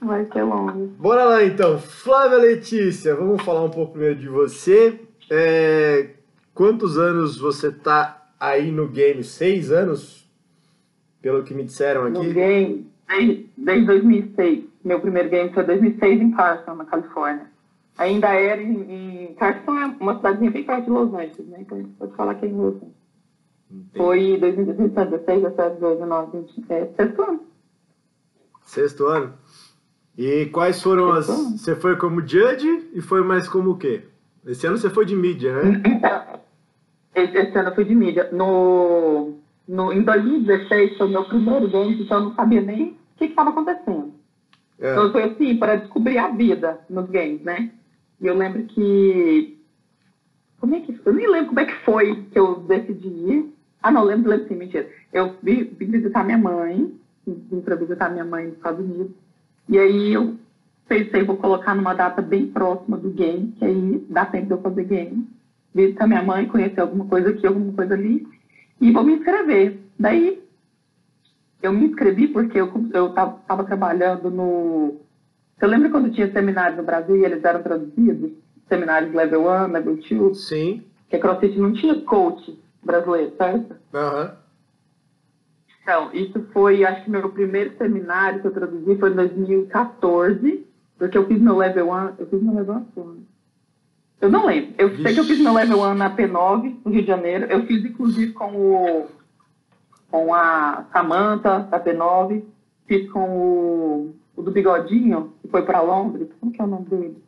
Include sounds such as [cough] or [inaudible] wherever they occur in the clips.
Vai ser longo. Bora lá então. Flávia Letícia, vamos falar um pouco primeiro de você. É, quantos anos você tá aí no game? Seis anos? Pelo que me disseram aqui. No game, desde, desde 2006. Meu primeiro game foi 2006 em Carson, na Califórnia. Ainda era em, em Carson, é uma cidadezinha bem perto de Los Angeles, né? Então a gente pode falar que é em Los Angeles. Foi 2016, 17, 18, 19, 20. É, sexto ano. Sexto ano? E quais foram as. Você foi como judge e foi mais como o quê? Esse ano você foi de mídia, né? Esse, esse ano eu fui de mídia. No, no, em 2016 foi o meu primeiro game, então eu não sabia nem o que estava acontecendo. É. Então foi assim, para descobrir a vida nos games, né? E eu lembro que. Como é que Eu nem lembro como é que foi que eu decidi ir. Ah, não, lembro, lembro sim, mentira. Eu vim, vim visitar minha mãe, vim para visitar minha mãe nos Estados Unidos. E aí eu pensei, vou colocar numa data bem próxima do game, que aí dá tempo de eu fazer game. Visitar minha mãe, conhecer alguma coisa aqui, alguma coisa ali. E vou me inscrever. Daí eu me inscrevi porque eu estava trabalhando no. Você lembra quando tinha seminários no Brasil e eles eram traduzidos? Seminários level 1, level 2? Sim. Que a CrossFit não tinha coach brasileiro, certo? Aham. Uhum. Então, isso foi, acho que meu primeiro seminário que eu traduzi foi em 2014, porque eu fiz meu level 1, eu fiz meu level 1 Eu não lembro. Eu Vixe. sei que eu fiz meu level 1 na P9, no Rio de Janeiro. Eu fiz, inclusive, com o com a Samantha, da P9. Fiz com o, o do Bigodinho, que foi para Londres. Como que é o nome dele?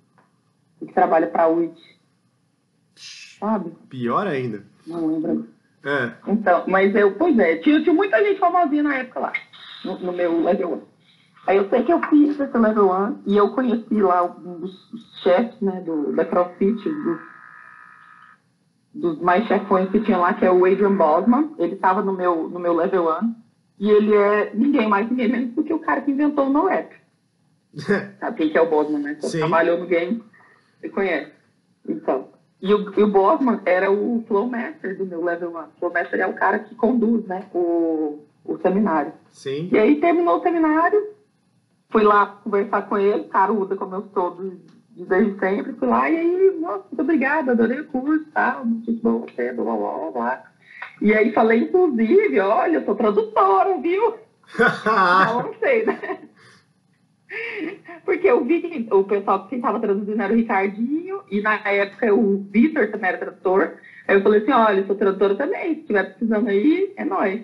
O que trabalha para a UIT. Sabe? Pior ainda. Não lembro. É. Então, mas eu, pois é, tinha, tinha muita gente famosinha na época lá, no, no meu level 1. Aí eu sei que eu fiz esse level 1 e eu conheci lá um dos chefes, né, do, da CrossFit, do, dos mais chefões que tinha lá, que é o Adrian Bosman. Ele estava no meu, no meu level 1 e ele é ninguém mais, ninguém menos do que o cara que inventou o NoRap. [laughs] Sabe quem que é o Bosman, né? Você trabalhou no game, você conhece. Então, e o, e o Bosman era o Flow Master do meu Level 1. O Flow Master é o cara que conduz, né, o, o seminário. Sim. E aí terminou o seminário, fui lá conversar com ele, caruda, como eu sou desde sempre, fui lá e aí, nossa, muito obrigada, adorei o curso, tal, muito bom você, blá, blá, blá, blá. E aí falei, inclusive, olha, eu sou tradutora, viu? [laughs] não, não sei, né? Porque eu vi que o pessoal que estava traduzindo era o Ricardinho, e na época o Vitor também era tradutor. Aí eu falei assim, olha, sou tradutora também, se estiver precisando aí, é nóis.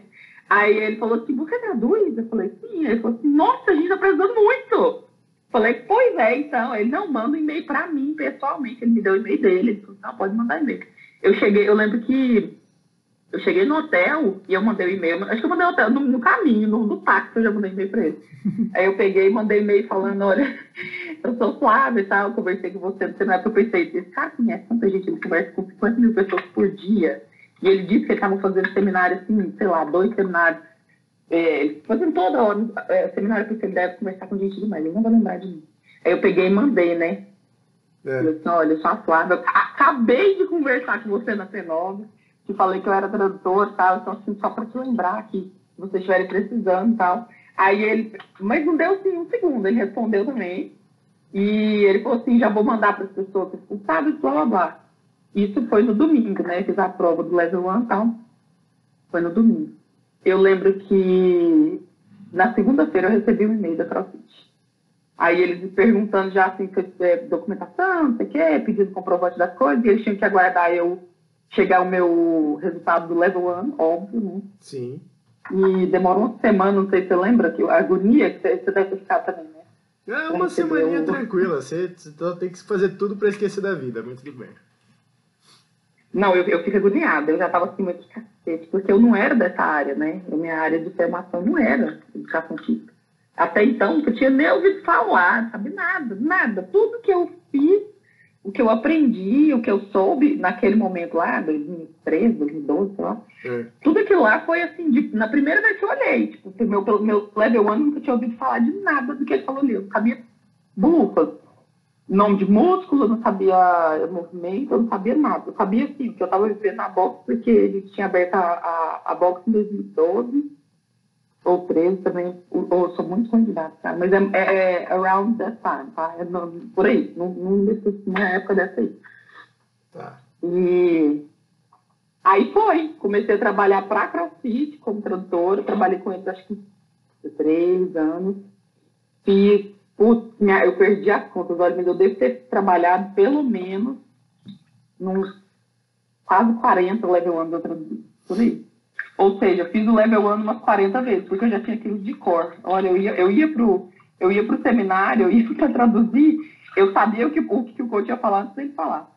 Aí ele falou assim, você traduz? Eu falei, sim. Ele falou assim, nossa, a gente tá precisando muito. Falei, pois é, então. Ele não manda um e-mail para mim pessoalmente. Ele me deu o e-mail dele. Ele falou, não, pode mandar e-mail. Eu cheguei, eu lembro que eu cheguei no hotel e eu mandei o um e-mail. Acho que eu mandei hotel, no, no caminho, no, no táxi, eu já mandei e-mail para ele. [laughs] Aí eu peguei e mandei e-mail falando: olha, [laughs] eu sou Flávia e tal, conversei com você. Você na época eu pensei: esse cara conhece tanta gente, ele conversa com 50 mil pessoas por dia. E ele disse que ele estava fazendo seminário, assim, sei lá, dois seminários. É, fazendo toda hora, é, seminário porque ele deve conversar com gente demais, ele não vai lembrar de mim. Aí eu peguei e mandei, né? É. Eu disse, olha, eu sou a Flávia, eu acabei de conversar com você na P9 que falei que eu era tradutor tal, então assim, só para te lembrar que se vocês estiverem precisando tal. Aí ele, mas não deu assim um segundo, ele respondeu também. E ele falou assim, já vou mandar para as pessoas responsáveis, blá blá blá. Isso foi no domingo, né? Fiz a prova do level 1 e tal. Foi no domingo. Eu lembro que na segunda-feira eu recebi um e-mail da CrossFit. Aí eles me perguntando já assim, é, documentação, não sei o quê, pedindo comprovante das coisas, e eles tinham que aguardar eu chegar o meu resultado do level 1, óbvio, né? Sim. E demorou uma semana, não sei se você lembra, que a agonia que você deve ficar também, né? É uma semaninha tranquila, você, você tem que fazer tudo para esquecer da vida, mas tudo bem. Não, eu, eu fico agoniada, eu já tava assim, muito cacete, porque eu não era dessa área, né? A minha área de formação não era educação física. Até então, eu tinha nem ouvido falar, sabe? Nada, nada. Tudo que eu fiz o que eu aprendi, o que eu soube naquele momento lá, 2013, 2012, sei lá, é. tudo aquilo lá foi assim, de, na primeira vez que eu olhei, tipo, meu, meu level 1 nunca tinha ouvido falar de nada do que ele falou ali, eu sabia bufas, nome de músculo, eu não sabia movimento, eu não sabia nada, eu sabia assim, que eu estava vivendo na box porque ele tinha aberto a, a, a box em 2012, ou 13 também, ou, ou sou muito candidato, cara. Mas é, é, é around that time, tá? É no, por aí, num, numa época dessa aí. Tá. E aí foi, comecei a trabalhar para CrossFit como tradutora, trabalhei com eles acho que três anos. Fiz, putz, minha, eu perdi as contas, olha, mas eu devo ter trabalhado pelo menos uns quase 40 level 1 eu traduzi, por aí. Ou seja, fiz o level 1 umas 40 vezes, porque eu já tinha aquilo de cor. Olha, eu ia, eu ia pro eu ia pro seminário, [laughs] eu ia para traduzir, eu sabia o que o, que o coach ia falar antes dele falar.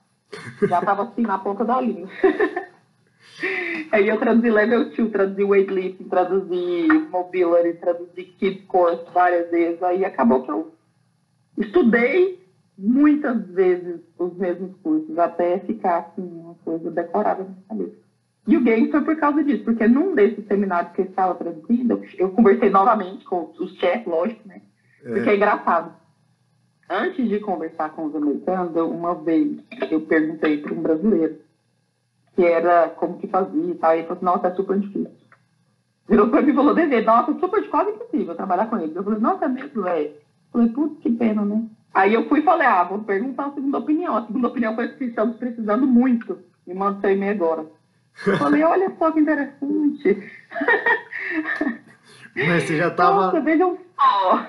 Já estava assim na ponta da linha. [laughs] Aí eu traduzi level 2, traduzi weightlifting, traduzi mobility, traduzi kids course várias vezes. Aí acabou que eu estudei muitas vezes os mesmos cursos, até ficar assim, uma coisa decorada na cabeça. E o game foi por causa disso, porque num desses seminários que eu estava traduzindo, eu conversei novamente com os chefs, lógico, né? É. Porque é engraçado. Antes de conversar com os americanos, eu, uma vez eu perguntei para um brasileiro que era como que fazia e tal, e ele falou assim, nossa, é super difícil. Virou para mim e falou, Dede, nossa, super quase impossível trabalhar com ele. Eu falei, nossa, é mesmo, velho. Falei, putz, que pena, né? Aí eu fui e falei, ah, vou perguntar a segunda opinião. A segunda opinião foi que estamos precisando muito. Me manda seu e-mail agora. Falei, olha só que interessante. Mas você já estava. Nossa, vejam só.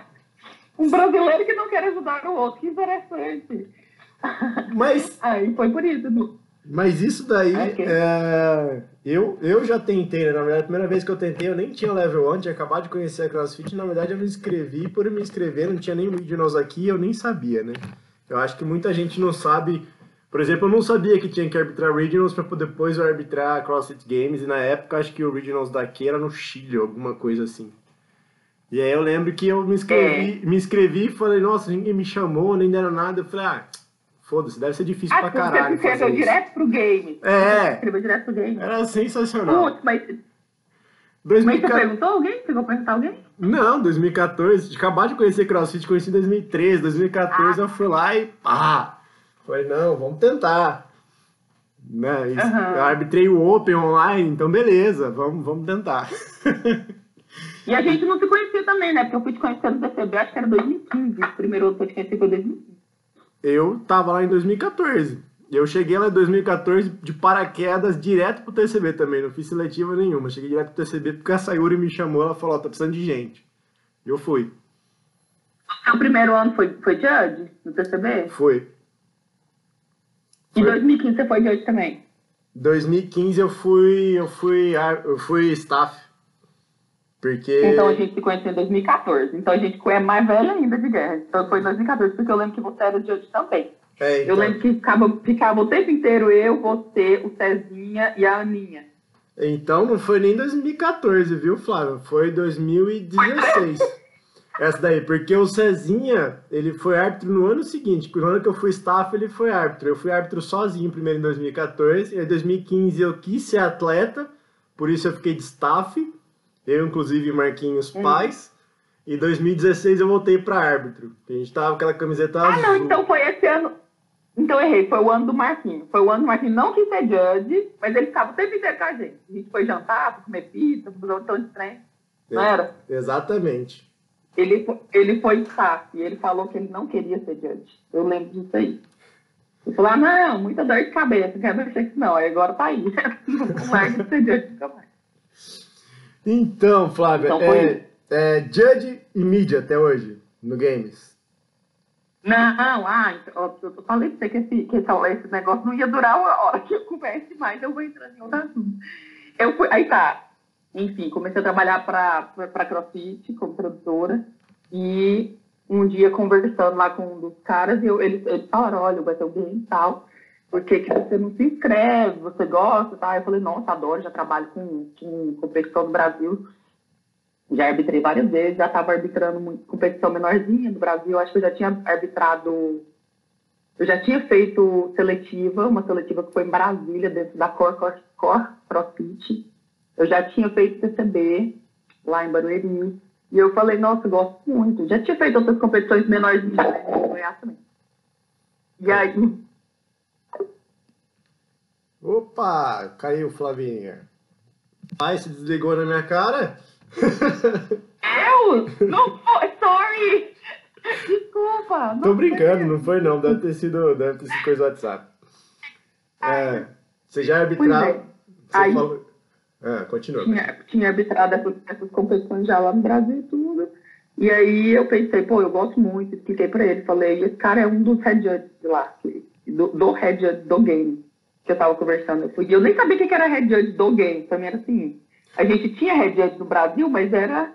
Um brasileiro que não quer ajudar o outro, que interessante. Mas. Aí foi por isso. Mas isso daí, okay. é, eu, eu já tentei, né? Na verdade, a primeira vez que eu tentei, eu nem tinha level 1, tinha acabado de conhecer a CrossFit. Na verdade, eu me inscrevi, por me inscrever, não tinha nem Regionals aqui, eu nem sabia, né? Eu acho que muita gente não sabe por exemplo, eu não sabia que tinha que arbitrar Regionals para depois arbitrar CrossFit Games, e na época acho que o Regionals daqui era no Chile, alguma coisa assim. E aí eu lembro que eu me inscrevi, é. me inscrevi e falei, nossa, ninguém me chamou, nem deram nada. Eu falei, ah, foda-se, deve ser difícil ah, pra caralho. Você escreveu direto pro game. É. Escreveu direto pro game. Era sensacional. Putz, mas. 2014... Mas você perguntou alguém? Chegou a perguntar alguém? Não, 2014. Acabar de conhecer CrossFit, conheci em 2013. 2014 ah. eu fui lá e pá! Falei, não, vamos tentar. Né? Uhum. Eu arbitrei o Open online, então beleza, vamos, vamos tentar. E a gente não se conhecia também, né? Porque eu fui te conhecer no TCB, acho que era 2015. O primeiro outro que eu te conheci foi 2015. Eu tava lá em 2014. Eu cheguei lá em 2014 de paraquedas direto pro TCB também. Não fiz seletiva nenhuma. Cheguei direto pro TCB porque a Sayuri me chamou. Ela falou: oh, tá precisando de gente. E eu fui. O seu primeiro ano foi, foi Judge no TCB? Foi. Em 2015 você foi de hoje também? 2015 eu fui, eu fui, eu fui staff. Porque... Então a gente se conheceu em 2014. Então a gente é mais velha ainda de guerra. Então foi em 2014, porque eu lembro que você era de hoje também. É, então... Eu lembro que ficava, ficava o tempo inteiro eu, você, o Cezinha e a Aninha. Então não foi nem 2014, viu, Flávio? Foi 2016. [laughs] Essa daí, porque o Cezinha, ele foi árbitro no ano seguinte. No ano que eu fui staff, ele foi árbitro. Eu fui árbitro sozinho primeiro em 2014. Em 2015 eu quis ser atleta, por isso eu fiquei de staff. Eu, inclusive, Marquinhos hum. Pais. Em 2016 eu voltei para árbitro. A gente tava com aquela camiseta ah, azul. Ah, não, então foi esse ano. Então errei, foi o ano do Marquinhos. Foi o ano do Marquinhos não quis ser judge, mas ele ficava o tempo inteiro com a gente. A gente foi jantar, foi comer pizza, fazer um montão de trem. Não é, era? Exatamente. Ele, ele foi staff e ele falou que ele não queria ser judge. Eu lembro disso aí. Ele falou, ah, não, muita dor de cabeça, quero mexer que não. Aí agora tá aí. [laughs] não larga de ser judge nunca mais. Então, Flávia, então, é, é, Judge e mídia até hoje, no Games? Não, ah, então, eu falei pra você que esse, que esse, negócio não ia durar uma hora que eu converse mais, eu vou entrando em outro assunto. Eu fui, aí tá, enfim, comecei a trabalhar para CrossFit como produtora e um dia conversando lá com um dos caras, eu, eles, eles falaram, olha, vai ter alguém e tal, por que, você não se inscreve, você gosta tá? Eu falei, nossa, adoro, já trabalho com, com competição do Brasil, já arbitrei várias vezes, já estava arbitrando muito competição menorzinha do Brasil, acho que eu já tinha arbitrado, eu já tinha feito seletiva, uma seletiva que foi em Brasília, dentro da Core, Core, Core CrossFit, eu já tinha feito CCB lá em Barueri. E eu falei, nossa, gosto muito. Já tinha feito outras competições menorzinhas em Goiás também. E aí. Opa, caiu Flavinha. Ai, se desligou na minha cara. eu? Não foi, sorry! Desculpa. Tô brincando, não foi não. Deve ter sido, deve ter sido coisa do WhatsApp. É, você já é arbitrava. É. Aí, falou... ah, continua. Tinha, tinha arbitrado essas, essas competições já lá no Brasil e tudo. E aí eu pensei, pô, eu gosto muito, expliquei pra ele, falei, esse cara é um dos head judges lá, do, do head judge do game, que eu tava conversando. Eu, fui, eu nem sabia o que era head judge do game, pra mim era assim, a gente tinha head judge no Brasil, mas era,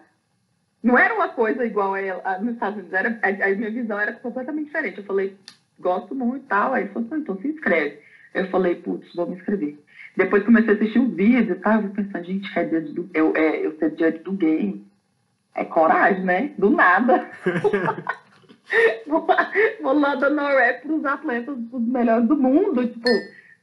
não era uma coisa igual a, a, nos Estados Unidos, era, a, a, minha visão era completamente diferente. Eu falei, gosto muito e tal, aí ele falou, então se inscreve. Eu falei, putz, vou me inscrever. Depois comecei a assistir os vídeos e tal, eu pensando, gente, judge do, eu, é, eu ser judge do game é coragem, né? Do nada. [laughs] vou, vou lá dando rap para os atletas, os melhores do mundo, tipo,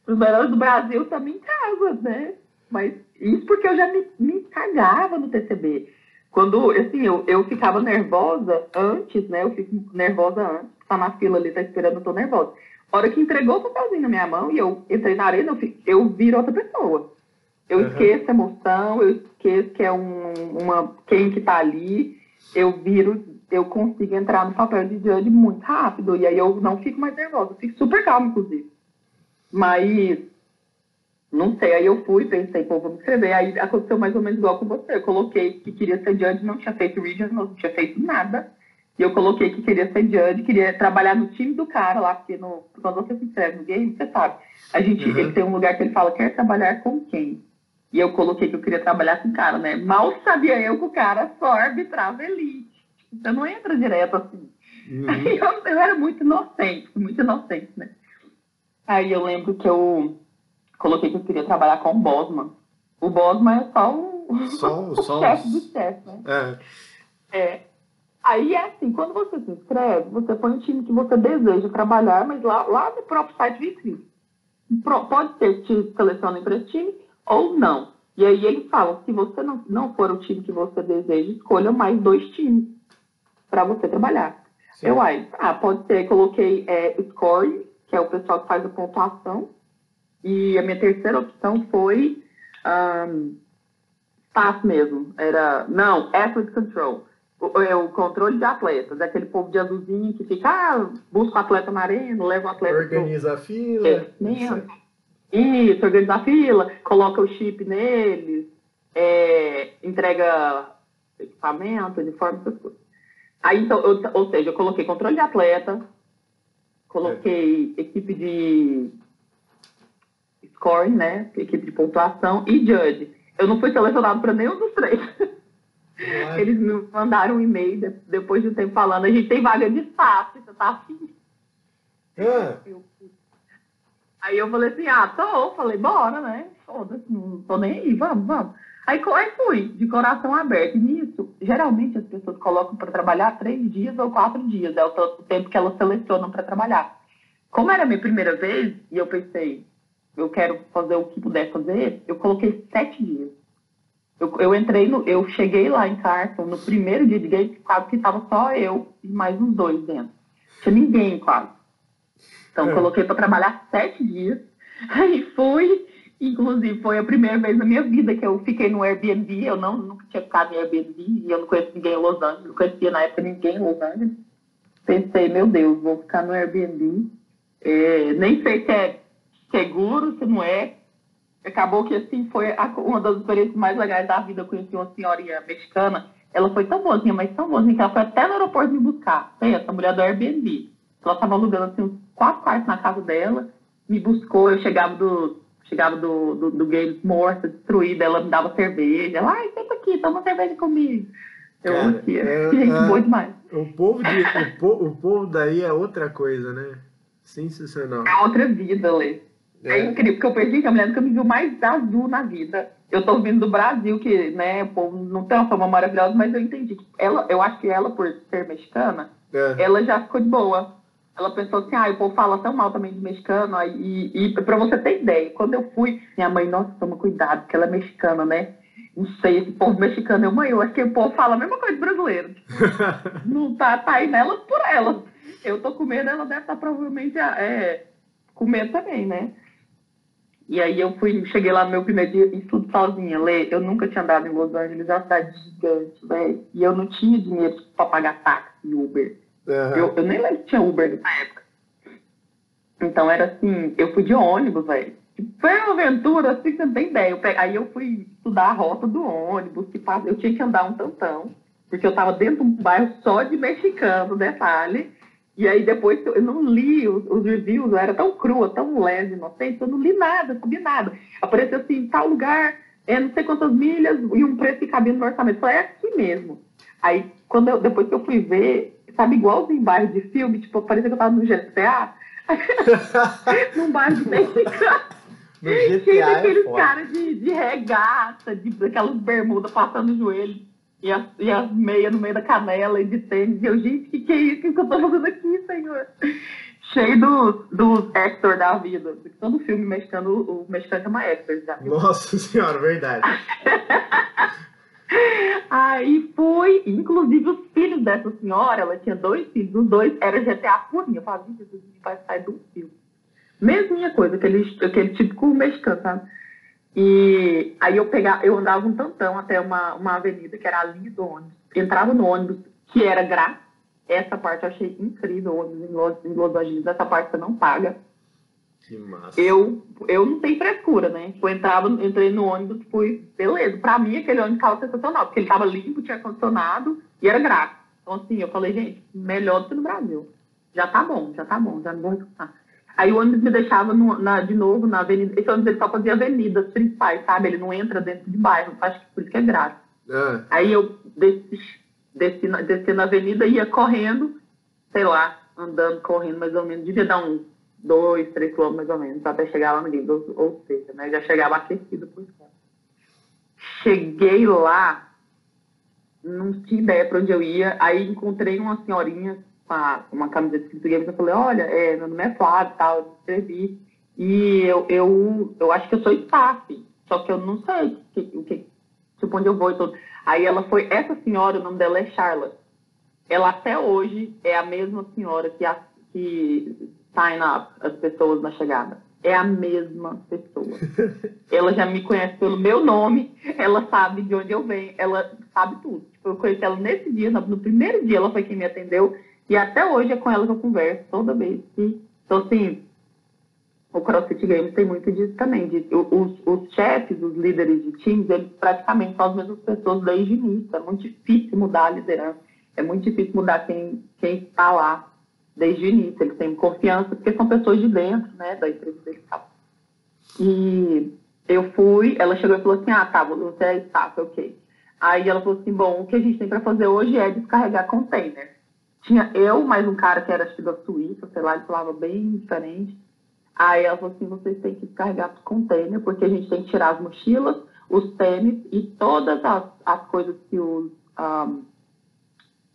os melhores do Brasil também em casa, né? Mas isso porque eu já me, me cagava no TCB. Quando, assim, eu, eu ficava nervosa antes, né? Eu fico nervosa antes, tá na fila ali, tá esperando, eu tô nervosa. A hora que entregou o papelzinho na minha mão e eu entrei na arena, eu, eu viro outra pessoa. Eu uhum. esqueço a emoção, eu esqueço que é um, uma, quem que tá ali, eu viro, eu consigo entrar no papel de judge muito rápido, e aí eu não fico mais nervosa, eu fico super calma, inclusive. Mas, não sei, aí eu fui, pensei, pô, vou me inscrever, aí aconteceu mais ou menos igual com você, eu coloquei que queria ser judge, não tinha feito region, não tinha feito nada, e eu coloquei que queria ser judge, queria trabalhar no time do cara lá, porque no, quando você se inscreve no game, você sabe, a gente, uhum. ele tem um lugar que ele fala, quer trabalhar com quem? E eu coloquei que eu queria trabalhar com o cara, né? Mal sabia eu que o cara só arbitrava elite. Você não entra direto assim. Uhum. Aí [laughs] eu, eu, era muito inocente, muito inocente, né? Aí eu lembro que eu coloquei que eu queria trabalhar com o Bosman. O Bosman é só o, só, o [laughs] só chefe do chefe, né? É. é. Aí é assim, quando você se inscreve, você põe o time que você deseja trabalhar, mas lá, lá no próprio site vitrine. Pode ser que te selecionem para esse time, ou não. E aí eles falam, se você não, não for o time que você deseja, escolha mais dois times para você trabalhar. Sim. Eu, aí, ah, pode ser, coloquei é, scoring, que é o pessoal que faz a pontuação, e a minha terceira opção foi um, staff mesmo, era, não, athlete control, o, é o controle de atletas, aquele povo de azulzinho que fica, ah, busca o atleta na arena, leva o atleta... Organiza pro... a fila. É, isso, organiza a fila, coloca o chip neles, é, entrega equipamento, uniforme, essas coisas. Aí, então, eu, ou seja, eu coloquei controle de atleta, coloquei é. equipe de scoring, né? Equipe de pontuação e judge. Eu não fui selecionado para nenhum dos três. [laughs] Eles me mandaram um e-mail depois de um tempo falando, a gente tem vaga de staff, você tá afim? Ah. Aí eu falei assim, ah, tô. Falei, bora, né? Foda-se, não tô nem aí, vamos, vamos. Aí, aí fui, de coração aberto. E nisso, geralmente as pessoas colocam para trabalhar três dias ou quatro dias. É o tempo que elas selecionam para trabalhar. Como era a minha primeira vez, e eu pensei, eu quero fazer o que puder fazer, eu coloquei sete dias. Eu, eu entrei no. Eu cheguei lá em Carson no primeiro dia de game, quase que estava só eu e mais uns dois dentro. Não tinha ninguém quase. Então, é. coloquei para trabalhar sete dias. [laughs] Aí fui, inclusive foi a primeira vez na minha vida que eu fiquei no Airbnb. Eu não, nunca tinha ficado em Airbnb e eu não conheço ninguém em Los Angeles. Não conhecia na época ninguém em Los Angeles. Pensei, meu Deus, vou ficar no Airbnb. É, nem sei se é seguro, se não é. Acabou que assim foi a, uma das experiências mais legais da vida. Eu conheci uma senhorinha mexicana. Ela foi tão boazinha, mas tão boazinha que ela foi até no aeroporto me buscar. Essa mulher do Airbnb. Ela estava alugando assim, uns quatro quartos na casa dela, me buscou, eu chegava do, chegava do, do, do Games morta, destruída, ela me dava cerveja. Ela, ai, senta aqui, toma cerveja comigo. Eu Cara, é, [laughs] gente é, boa demais. O povo, de, o, po, o povo daí é outra coisa, né? Sensacional. É outra vida, Lê. É. é incrível, porque eu perdi que a mulher nunca me viu mais azul na vida. Eu tô vindo do Brasil, que, né, o povo não tem uma fama maravilhosa, mas eu entendi que ela, eu acho que ela, por ser mexicana, é. ela já ficou de boa ela pensou assim, ah, o povo fala tão mal também de mexicano, e, e para você ter ideia, quando eu fui, minha mãe, nossa, toma cuidado, porque ela é mexicana, né? Não sei, esse povo mexicano, eu, mãe, eu acho que o povo fala a mesma coisa brasileiro. [laughs] não tá, tá aí nela por ela. Eu tô com medo, ela deve estar provavelmente é, com medo também, né? E aí eu fui, cheguei lá no meu primeiro dia e tudo sozinha. Lê, eu nunca tinha andado em Los Angeles, é uma cidade gigante, velho. E eu não tinha dinheiro pra pagar táxi Uber. Uhum. Eu, eu nem lembro que tinha Uber nessa época. Então era assim, eu fui de ônibus, velho. Foi uma aventura, assim, você não tem ideia. Eu peguei, aí eu fui estudar a rota do ônibus, que eu tinha que andar um tantão, porque eu tava dentro de um bairro só de mexicano, detalhe. E aí depois eu não li os, os reviews, eu era tão crua, tão leve, inocente, eu não li nada, não sabia nada. Apareceu assim, tal lugar, é não sei quantas milhas e um preço que cabia no orçamento. Falei, é aqui mesmo. Aí, quando eu, depois que eu fui ver, sabe, igual em bairro de filme, tipo, parecia que eu tava no GTA, [laughs] num bairro de mexicano. No GTA Cheio é daqueles foda. caras de, de regata, de, daquelas bermudas passando o joelho e as, e as meias no meio da canela e de tênis. E eu, gente, que que é isso? O que eu tô fazendo aqui, senhor? Cheio dos, dos Hector da vida. Todo filme mexicano, o mexicano chama Hector, já viu? Nossa senhora, verdade. [laughs] Aí fui, inclusive os filhos dessa senhora, ela tinha dois filhos, os dois eram GTA purinho. Eu falava, gente, isso vai sair do filme. Mesminha coisa, aquele, aquele típico mexicano, sabe? E aí eu pegava, eu andava um tantão até uma, uma avenida que era a linha do ônibus. Entrava no ônibus, que era grátis. Essa parte eu achei incrível, ônibus em Los, em Los Angeles, essa parte você não paga. Que massa. Eu, eu não tenho frescura, né? Eu entrava, entrei no ônibus, fui, beleza. Pra mim, aquele ônibus tava sensacional, porque ele tava limpo, tinha ar-condicionado e era grátis. Então, assim, eu falei, gente, melhor do que no Brasil. Já tá bom, já tá bom, já não vou reclamar. Aí o ônibus me deixava no- na- de novo na avenida. Esse ônibus ele só fazia avenidas principais, sabe? Ele não entra dentro de bairro. Acho que por isso que é grátis. Ah, Aí eu desci, desci, na, desci na avenida, ia correndo, sei lá, andando, correndo mais ou menos. Devia dar uns dois, três quilômetros mais ou menos, até chegar lá no Guild. Ou, ou seja, né? Já chegava aquecido por fora. Cheguei lá, não tinha ideia para onde eu ia. Aí encontrei uma senhorinha com a- uma camiseta escrito Games. Eu falei, olha, é, meu nome é Flávio e tal, eu escrevi. E eu, eu, eu acho que eu sou staff, só que eu não sei o que, tipo, onde eu vou e tudo. Aí ela foi, essa senhora, o nome dela é Charlotte. Ela até hoje é a mesma senhora que, a, que sign up as pessoas na chegada. É a mesma pessoa. [laughs] ela já me conhece pelo meu nome, ela sabe de onde eu venho, ela sabe tudo. Tipo, eu conheci ela nesse dia, no primeiro dia ela foi quem me atendeu, e até hoje é com ela que eu converso toda vez. que- Então, assim, o CrossFit Games tem muito disso também. De, os, os chefes, os líderes de times, eles praticamente são as mesmas pessoas desde o início. É muito difícil mudar a liderança. É muito difícil mudar quem, quem está lá desde o início. Eles têm confiança, porque são pessoas de dentro, né, da empresa deles e eu fui, ela chegou e falou assim, ah, tá, você é staff, ok. Aí ela falou assim, bom, o que a gente tem para fazer hoje é descarregar container. Tinha eu, mais um cara que era acho que da Suíça, sei lá, ele falava bem diferente. Aí ela falou assim, vocês têm que descarregar os container, porque a gente tem que tirar as mochilas, os tênis e todas as, as coisas que os, ahm,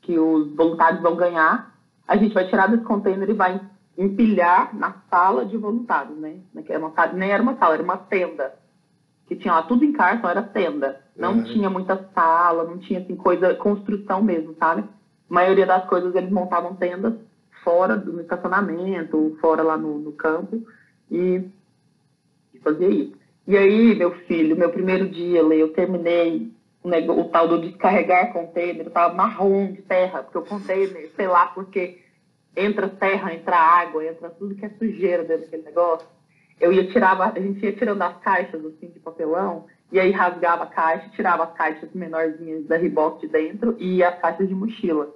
que os voluntários vão ganhar. A gente vai tirar desse container e vai empilhar na sala de voluntários, né? Que era uma nem era uma sala, era uma tenda. Que tinha lá tudo em cartão, era tenda. Não Uhum. tinha muita sala, não tinha assim, coisa, construção mesmo, sabe? Maioria das coisas eles montavam tendas fora do estacionamento, fora lá no, no campo, e, e fazia isso. E aí, meu filho, meu primeiro dia, eu terminei o, nego- o tal do descarregar container, eu tava marrom de terra, porque o container, sei lá, porque entra terra, entra água, entra tudo que é sujeira dentro daquele negócio. Eu ia tirar, a gente ia tirando as caixas assim de papelão, e aí rasgava a caixa, tirava as caixas menorzinhas da Reebok de dentro e as caixas de mochila.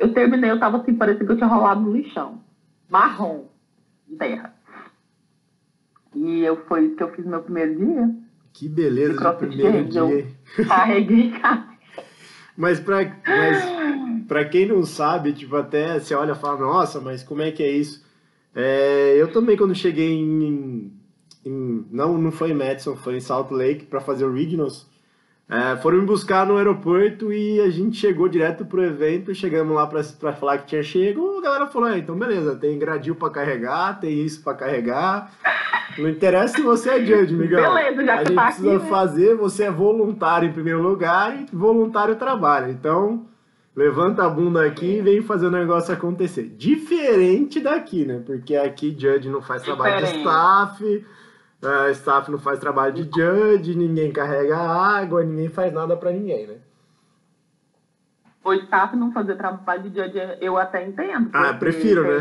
Eu terminei, eu tava assim, parecia que eu tinha rolado no lixão. Marrom terra. E eu, foi isso que eu fiz no meu primeiro dia. que beleza De primeiro dia. eu-? Carreguei. [laughs] Mas pra, mas pra quem não sabe, tipo, até você olha e fala, nossa, mas como é que é isso? É, eu também, quando cheguei em, em- Não, não foi em Madison, foi em Salt Lake pra fazer o Regionals. É, foram me buscar no aeroporto e a gente chegou direto pro evento. Chegamos lá pra, pra falar que tinha chego. A galera falou: é, então beleza, tem gradil pra carregar, tem isso pra carregar. Não interessa se você é judge, Miguel. Beleza, já a que gente tá precisa aqui, né? fazer, você é voluntário em primeiro lugar e voluntário trabalha. Então, levanta a bunda aqui e vem fazer o negócio acontecer. Diferente daqui, né? Porque aqui judge não faz trabalho de Diferente. staff, A staff não faz trabalho de judge, ninguém carrega água, ninguém faz nada para ninguém, né? O staff não fazer trabalho de judge, eu até entendo. Ah, prefiro, né?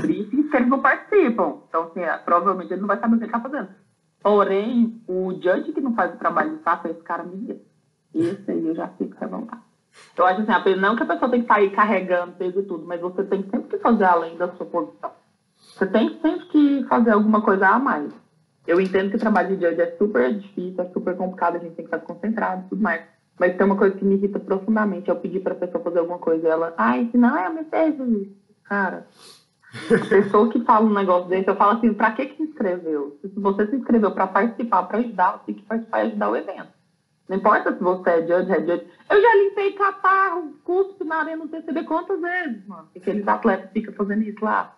Briefings que eles não participam. Então, assim, é, provavelmente ele não vai saber o que ele tá fazendo. Porém, o judge que não faz o trabalho de staff, esse cara me irrita. Esse aí eu já fico revoltado. Eu acho assim, não que a pessoa tem que sair carregando peso e tudo, mas você tem sempre que fazer além da sua posição. Você tem sempre que fazer alguma coisa a mais. Eu entendo que o trabalho de judge é super difícil, é super complicado, a gente tem que estar concentrado e tudo mais. Mas tem uma coisa que me irrita profundamente. Eu pedir pra pessoa fazer alguma coisa e ela, ai, se não, eu me isso. Cara, a pessoa que fala um negócio desse, eu falo assim, pra que que se inscreveu? Se você se inscreveu pra participar, pra ajudar, você tem que participar e ajudar o evento. Não importa se você é judge, é judge. Eu já limpei catarro, cuspe na arena do TCB quantas vezes, mano? Aqueles atletas ficam fazendo isso lá.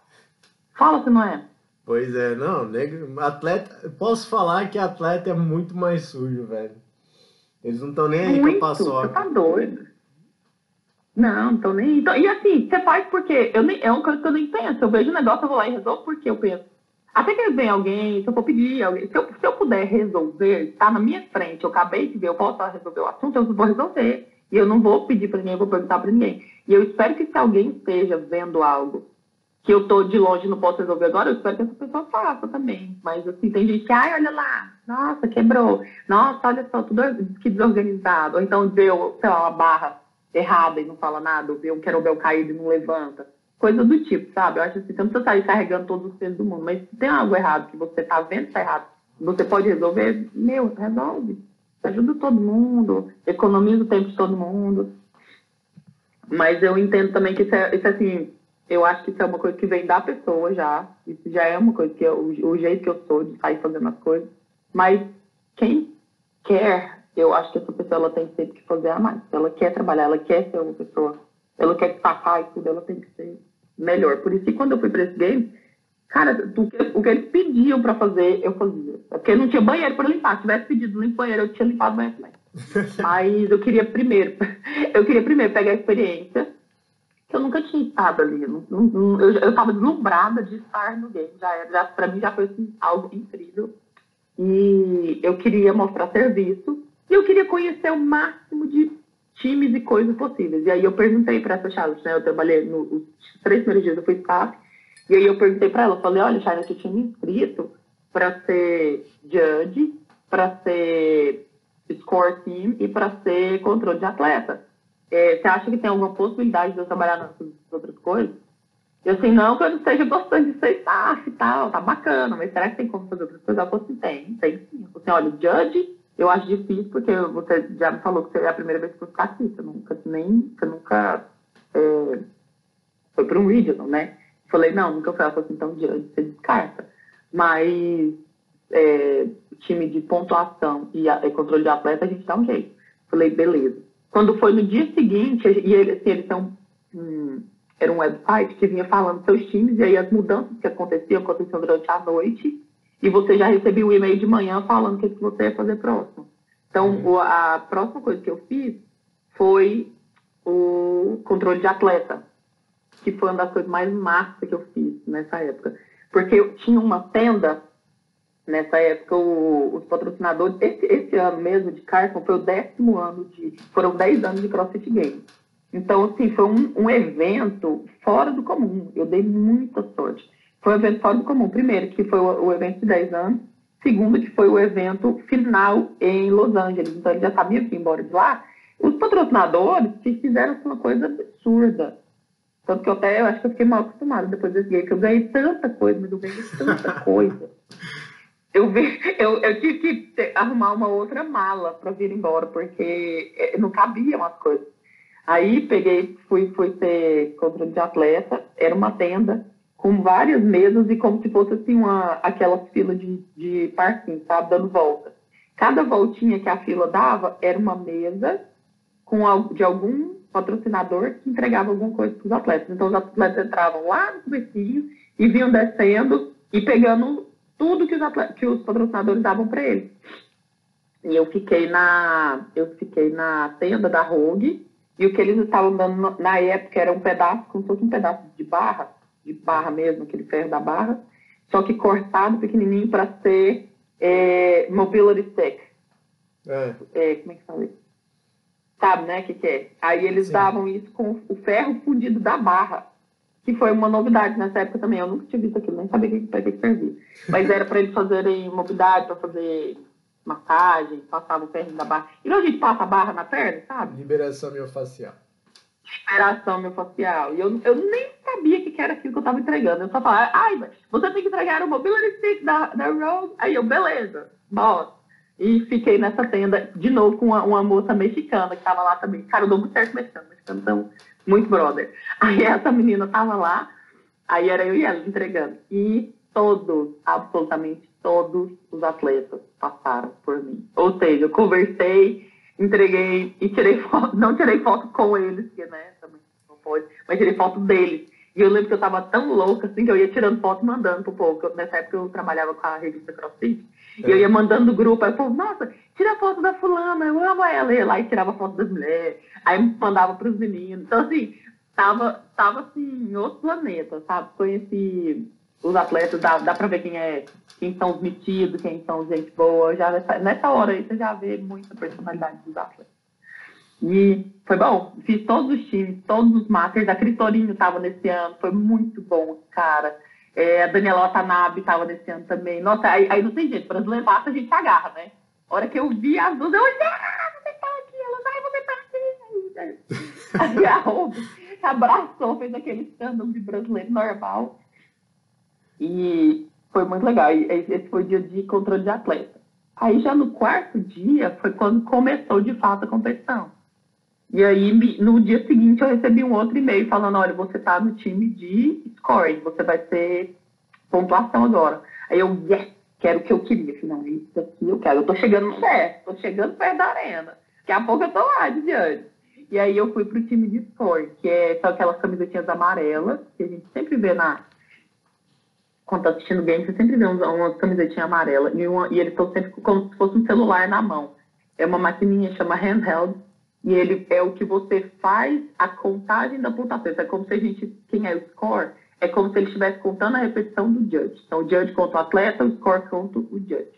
Fala se não é. Pois é, não, nego, atleta, posso falar que atleta é muito mais sujo, velho. Eles não estão nem aí muito, com a paçoca. Você tá doido. Não, não tô nem. Então, e assim, você faz porque. Eu nem, é uma coisa que eu nem penso. Eu vejo o negócio, eu vou lá e resolvo porque eu penso. Até que vem alguém, se eu for pedir alguém, se eu, se eu puder resolver, tá na minha frente, eu acabei de ver, eu posso resolver o assunto, eu vou resolver. E eu não vou pedir para ninguém, eu vou perguntar para ninguém. E eu espero que se alguém esteja vendo algo que eu tô de longe não posso resolver agora, eu espero que essa pessoa faça também. Mas assim, tem gente que, ai, olha lá, nossa, quebrou. Nossa, olha só, tudo que desorganizado. Ou então deu, sei lá, uma barra errada e não fala nada, ou vê um querobel caído e não levanta. Coisa do tipo, sabe? Eu acho assim, você não precisa sair carregando todos os pesos do mundo, mas se tem algo errado que você tá vendo que tá errado, você pode resolver, meu, resolve. Ajuda todo mundo, economiza o tempo de todo mundo. Mas eu entendo também que isso é, isso é assim, eu acho que isso é uma coisa que vem da pessoa já. Isso já é uma coisa que eu, o jeito que eu sou de sair fazendo as coisas. Mas quem quer, eu acho que essa pessoa ela tem sempre que fazer a mais. Se ela quer trabalhar, ela quer ser uma pessoa, ela quer destacar e tudo, ela tem que ser melhor. Por isso que quando eu fui para esse game, cara, o que, o que eles pediam para fazer, eu fazia. Porque não tinha banheiro para limpar. Se tivesse pedido limpo banheiro, eu tinha limpado o banheiro também. [laughs] Mas eu queria primeiro, [laughs] eu queria primeiro pegar a experiência eu nunca tinha estado ali. Não, não, eu estava deslumbrada de estar no game. Já era, já, mim já foi assim, algo incrível. E eu queria mostrar serviço e eu queria conhecer o máximo de times e coisas possíveis. E aí eu perguntei para essa Charlotte, né? Eu trabalhei nos três primeiros dias eu fui staff. E aí eu perguntei para ela, falei, olha, Charlotte, eu tinha me inscrito para ser judge, para ser score team e para ser controle de atleta. É, você acha que tem alguma possibilidade de eu trabalhar nessas outras coisas? Eu assim, não que eu não esteja gostando ser staff e tal, tá bacana, mas será que tem como fazer outras coisas? Eu falei assim, tem, tem sim. Eu falei assim, olha, judge, eu acho difícil, porque você já me falou que é a primeira vez que você está aqui, você nunca, nem, você nunca é, foi para um regional, né? Eu falei, não, nunca foi. Ela falou assim, então judge, você descarta. Mas é, time de pontuação e, e controle de atleta, a gente dá um jeito. Eu falei, beleza. Quando foi no dia seguinte, e eles, assim, eles são um, era um website que vinha falando seus times, e aí as mudanças que aconteciam, aconteciam durante a noite, e você já recebia um e-mail de manhã falando o que, você ia fazer próximo. Então, uhum. a próxima coisa que eu fiz foi o controle de atleta, que foi uma das coisas mais massas que eu fiz nessa época. Porque eu tinha uma tenda Nessa época, o, os patrocinadores, esse, esse, ano mesmo de Carson foi o décimo ano de. Foram dez anos de CrossFit Games. Então, assim, foi um, um, evento fora do comum. Eu dei muita sorte. Foi um evento fora do comum. Primeiro, que foi o, o evento de 10 anos. Segundo, que foi o evento final em Los Angeles. Então, ele já sabia que ia embora de lá. Os patrocinadores fizeram uma coisa absurda. Tanto que eu até eu acho que eu fiquei mal acostumada depois desse game, que eu ganhei tanta coisa, mas eu ganhei tanta [laughs] coisa eu, vi, eu, eu tive que ter, arrumar uma outra mala para vir embora, porque eh, não cabiam as coisas. Aí peguei, fui, fui ser controle de atleta, era uma tenda com várias mesas e como se fosse assim uma, aquelas filas de, de parquinho, sabe, dando volta. Cada voltinha que a fila dava era uma mesa com de algum patrocinador que entregava alguma coisa para os atletas. Então os atletas entravam lá no comecinho e vinham descendo e pegando tudo que os, que os patrocinadores davam para ele. E eu fiquei na eu fiquei na tenda da Rogue e o que eles estavam dando na época era um pedaço, como se fosse um pedaço de barra, de barra mesmo, aquele ferro da barra, só que cortado pequenininho para ser é, mobility stick. É. É, como é que fala isso? Sabe, né, o que, que é? Aí eles Sim. davam isso com o ferro fundido da barra, que foi uma novidade nessa época também. Eu nunca tinha visto aquilo, nem sabia que- pra que que servia. Mas era para eles fazerem mobilidade, para fazer massagem, passava o ferro da barra. E não a gente passa a barra na perna, sabe? Liberação miofascial. Liberação miofascial. E eu, eu nem sabia o que, que era aquilo que eu tava entregando. Eu só falava, ai, você tem que entregar o mobility stick da, da Rogue. Aí eu, beleza, bora. E fiquei nessa tenda de novo com uma, uma moça mexicana que tava lá também. Cara, eu dou muito certo mexicano, mexicano são muito brother. [laughs] Aí essa menina tava lá, aí era eu e ela entregando. E todos, absolutamente todos os atletas passaram por mim. Ou seja, eu conversei, entreguei e tirei foto, [laughs] não tirei foto com eles, que né, também não pode, mas tirei foto deles. E eu lembro que eu tava tão louca assim que eu ia tirando foto e mandando pro povo. Nessa época eu trabalhava com a revista CrossFit. E eu ia mandando no grupo, aí o povo, nossa, tira foto da fulana, eu amo ela. Eu ia lá e tirava foto das mulheres, aí mandava pros meninos. Então, assim, tava, tava assim, em outro planeta, sabe? Conheci os atletas, dá, dá pra ver quem é, quem são os metidos, quem são gente boa. Já nessa, nessa hora aí você já vê muita personalidade dos atletas. E foi bom, fiz todos os times, todos os masters. A Critorinho tava nesse ano, foi muito bom, cara. É, a Daniela Watanabe estava nesse ano também. Nossa, aí, aí não tem jeito, brasileiro passa, a gente agarra, né? A hora que eu vi as duas, eu olhei, ah, você tá aqui, elas, ai, você tá aqui. Aí [laughs] a abraçou, fez aquele stand-up de brasileiro normal. E foi muito legal. E esse foi o dia de controle de atleta. Aí já no quarto dia foi quando começou de fato a competição. E aí, no dia seguinte, eu recebi um outro e-mail falando: olha, você tá no time de scoring, você vai ser pontuação agora. Aí eu, yes, quero o que eu queria. Não, isso aqui eu quero. Eu tô chegando perto, tô chegando perto da arena. Daqui a pouco eu tô lá de diante. E aí eu fui pro time de scoring, que é, são aquelas camisetinhas amarelas, que a gente sempre vê na. Quando tá assistindo game, você sempre vê uns- umas camisetinhas amarelas. E, uma- e eles estão sempre com- como se fosse um celular na mão. É uma maquininha, chama handheld. E ele é o que você faz a contagem da pontuação. Então, É como se a gente, quem é o score, é como se ele estivesse contando a repetição do judge. Então, o judge conta o atleta, o score conta o judge.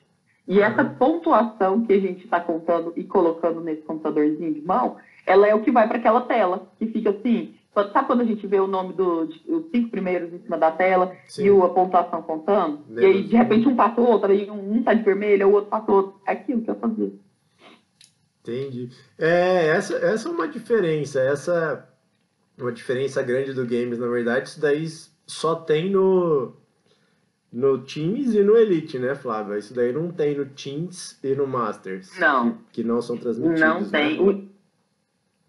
E essa pontuação que a gente está contando e colocando nesse computadorzinho de mão, ela é o que vai para aquela tela, que fica assim. Sabe quando a gente vê o nome dos cinco primeiros em cima da tela Sim. e o- a pontuação contando? E aí, de repente, um passa o outro, aí um, um tá de vermelho, o outro passa o outro. É aquilo que eu fazia. Entendi. É, essa, essa é uma diferença. Essa é uma diferença grande do games, na verdade. Isso daí só tem no, no Teams e no Elite, né, Flávia? Isso daí não tem no Teams e no Masters. Não. Que não são transmitidos. Não né? tem. O,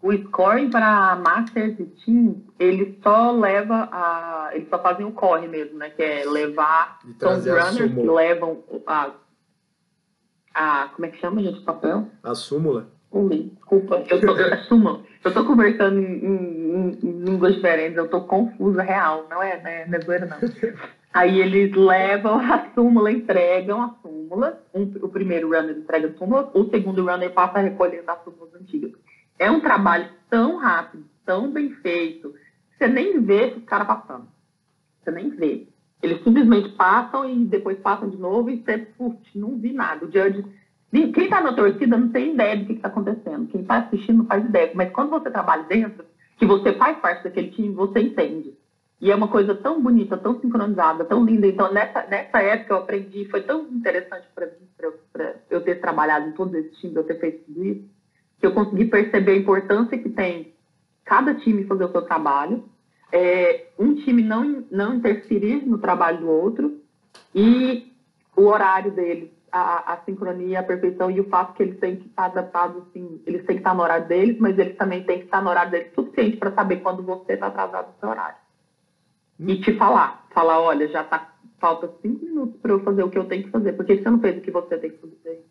o scoring para Masters e Team, ele só leva a. Eles só fazem o corre mesmo, né? Que é levar. São os trazer runners que levam a. a como é que chama, gente, o papel? A súmula. Ui, desculpa, eu tô, eu, súmula. Eu tô conversando em, línguas diferentes, eu tô confusa, real, não é, né? Não é zoeira, não. Aí eles levam a súmula, entregam a súmula. Um- o primeiro runner entrega a súmula, o segundo runner passa recolhendo as súmulas antigas. É um trabalho tão rápido, tão bem feito, você nem vê os caras passando. Você nem vê. Eles simplesmente passam e depois passam de novo e você, putz, não vi nada. O judge Quem está na torcida não tem ideia do que está acontecendo. Quem está assistindo não faz ideia. Mas quando você trabalha dentro, que você faz parte daquele time, você entende. E é uma coisa tão bonita, tão sincronizada, tão linda. Então, nessa, nessa época eu aprendi, foi tão interessante para mim, pra eu ter trabalhado em todos esses times, eu ter feito tudo isso, que eu consegui perceber a importância que tem cada time fazer o seu trabalho, é, um time não, não interferir no trabalho do outro e o horário deles, a, a sincronia, a perfeição e o fato que eles têm que estar adaptados, assim, eles têm que estar no horário deles, mas eles também têm que estar no horário deles suficiente para saber quando você está atrasado no seu horário. E te falar, falar, olha, já tá, falta cinco minutos para eu fazer o que eu tenho que fazer, porque você não fez o que você tem que fazer.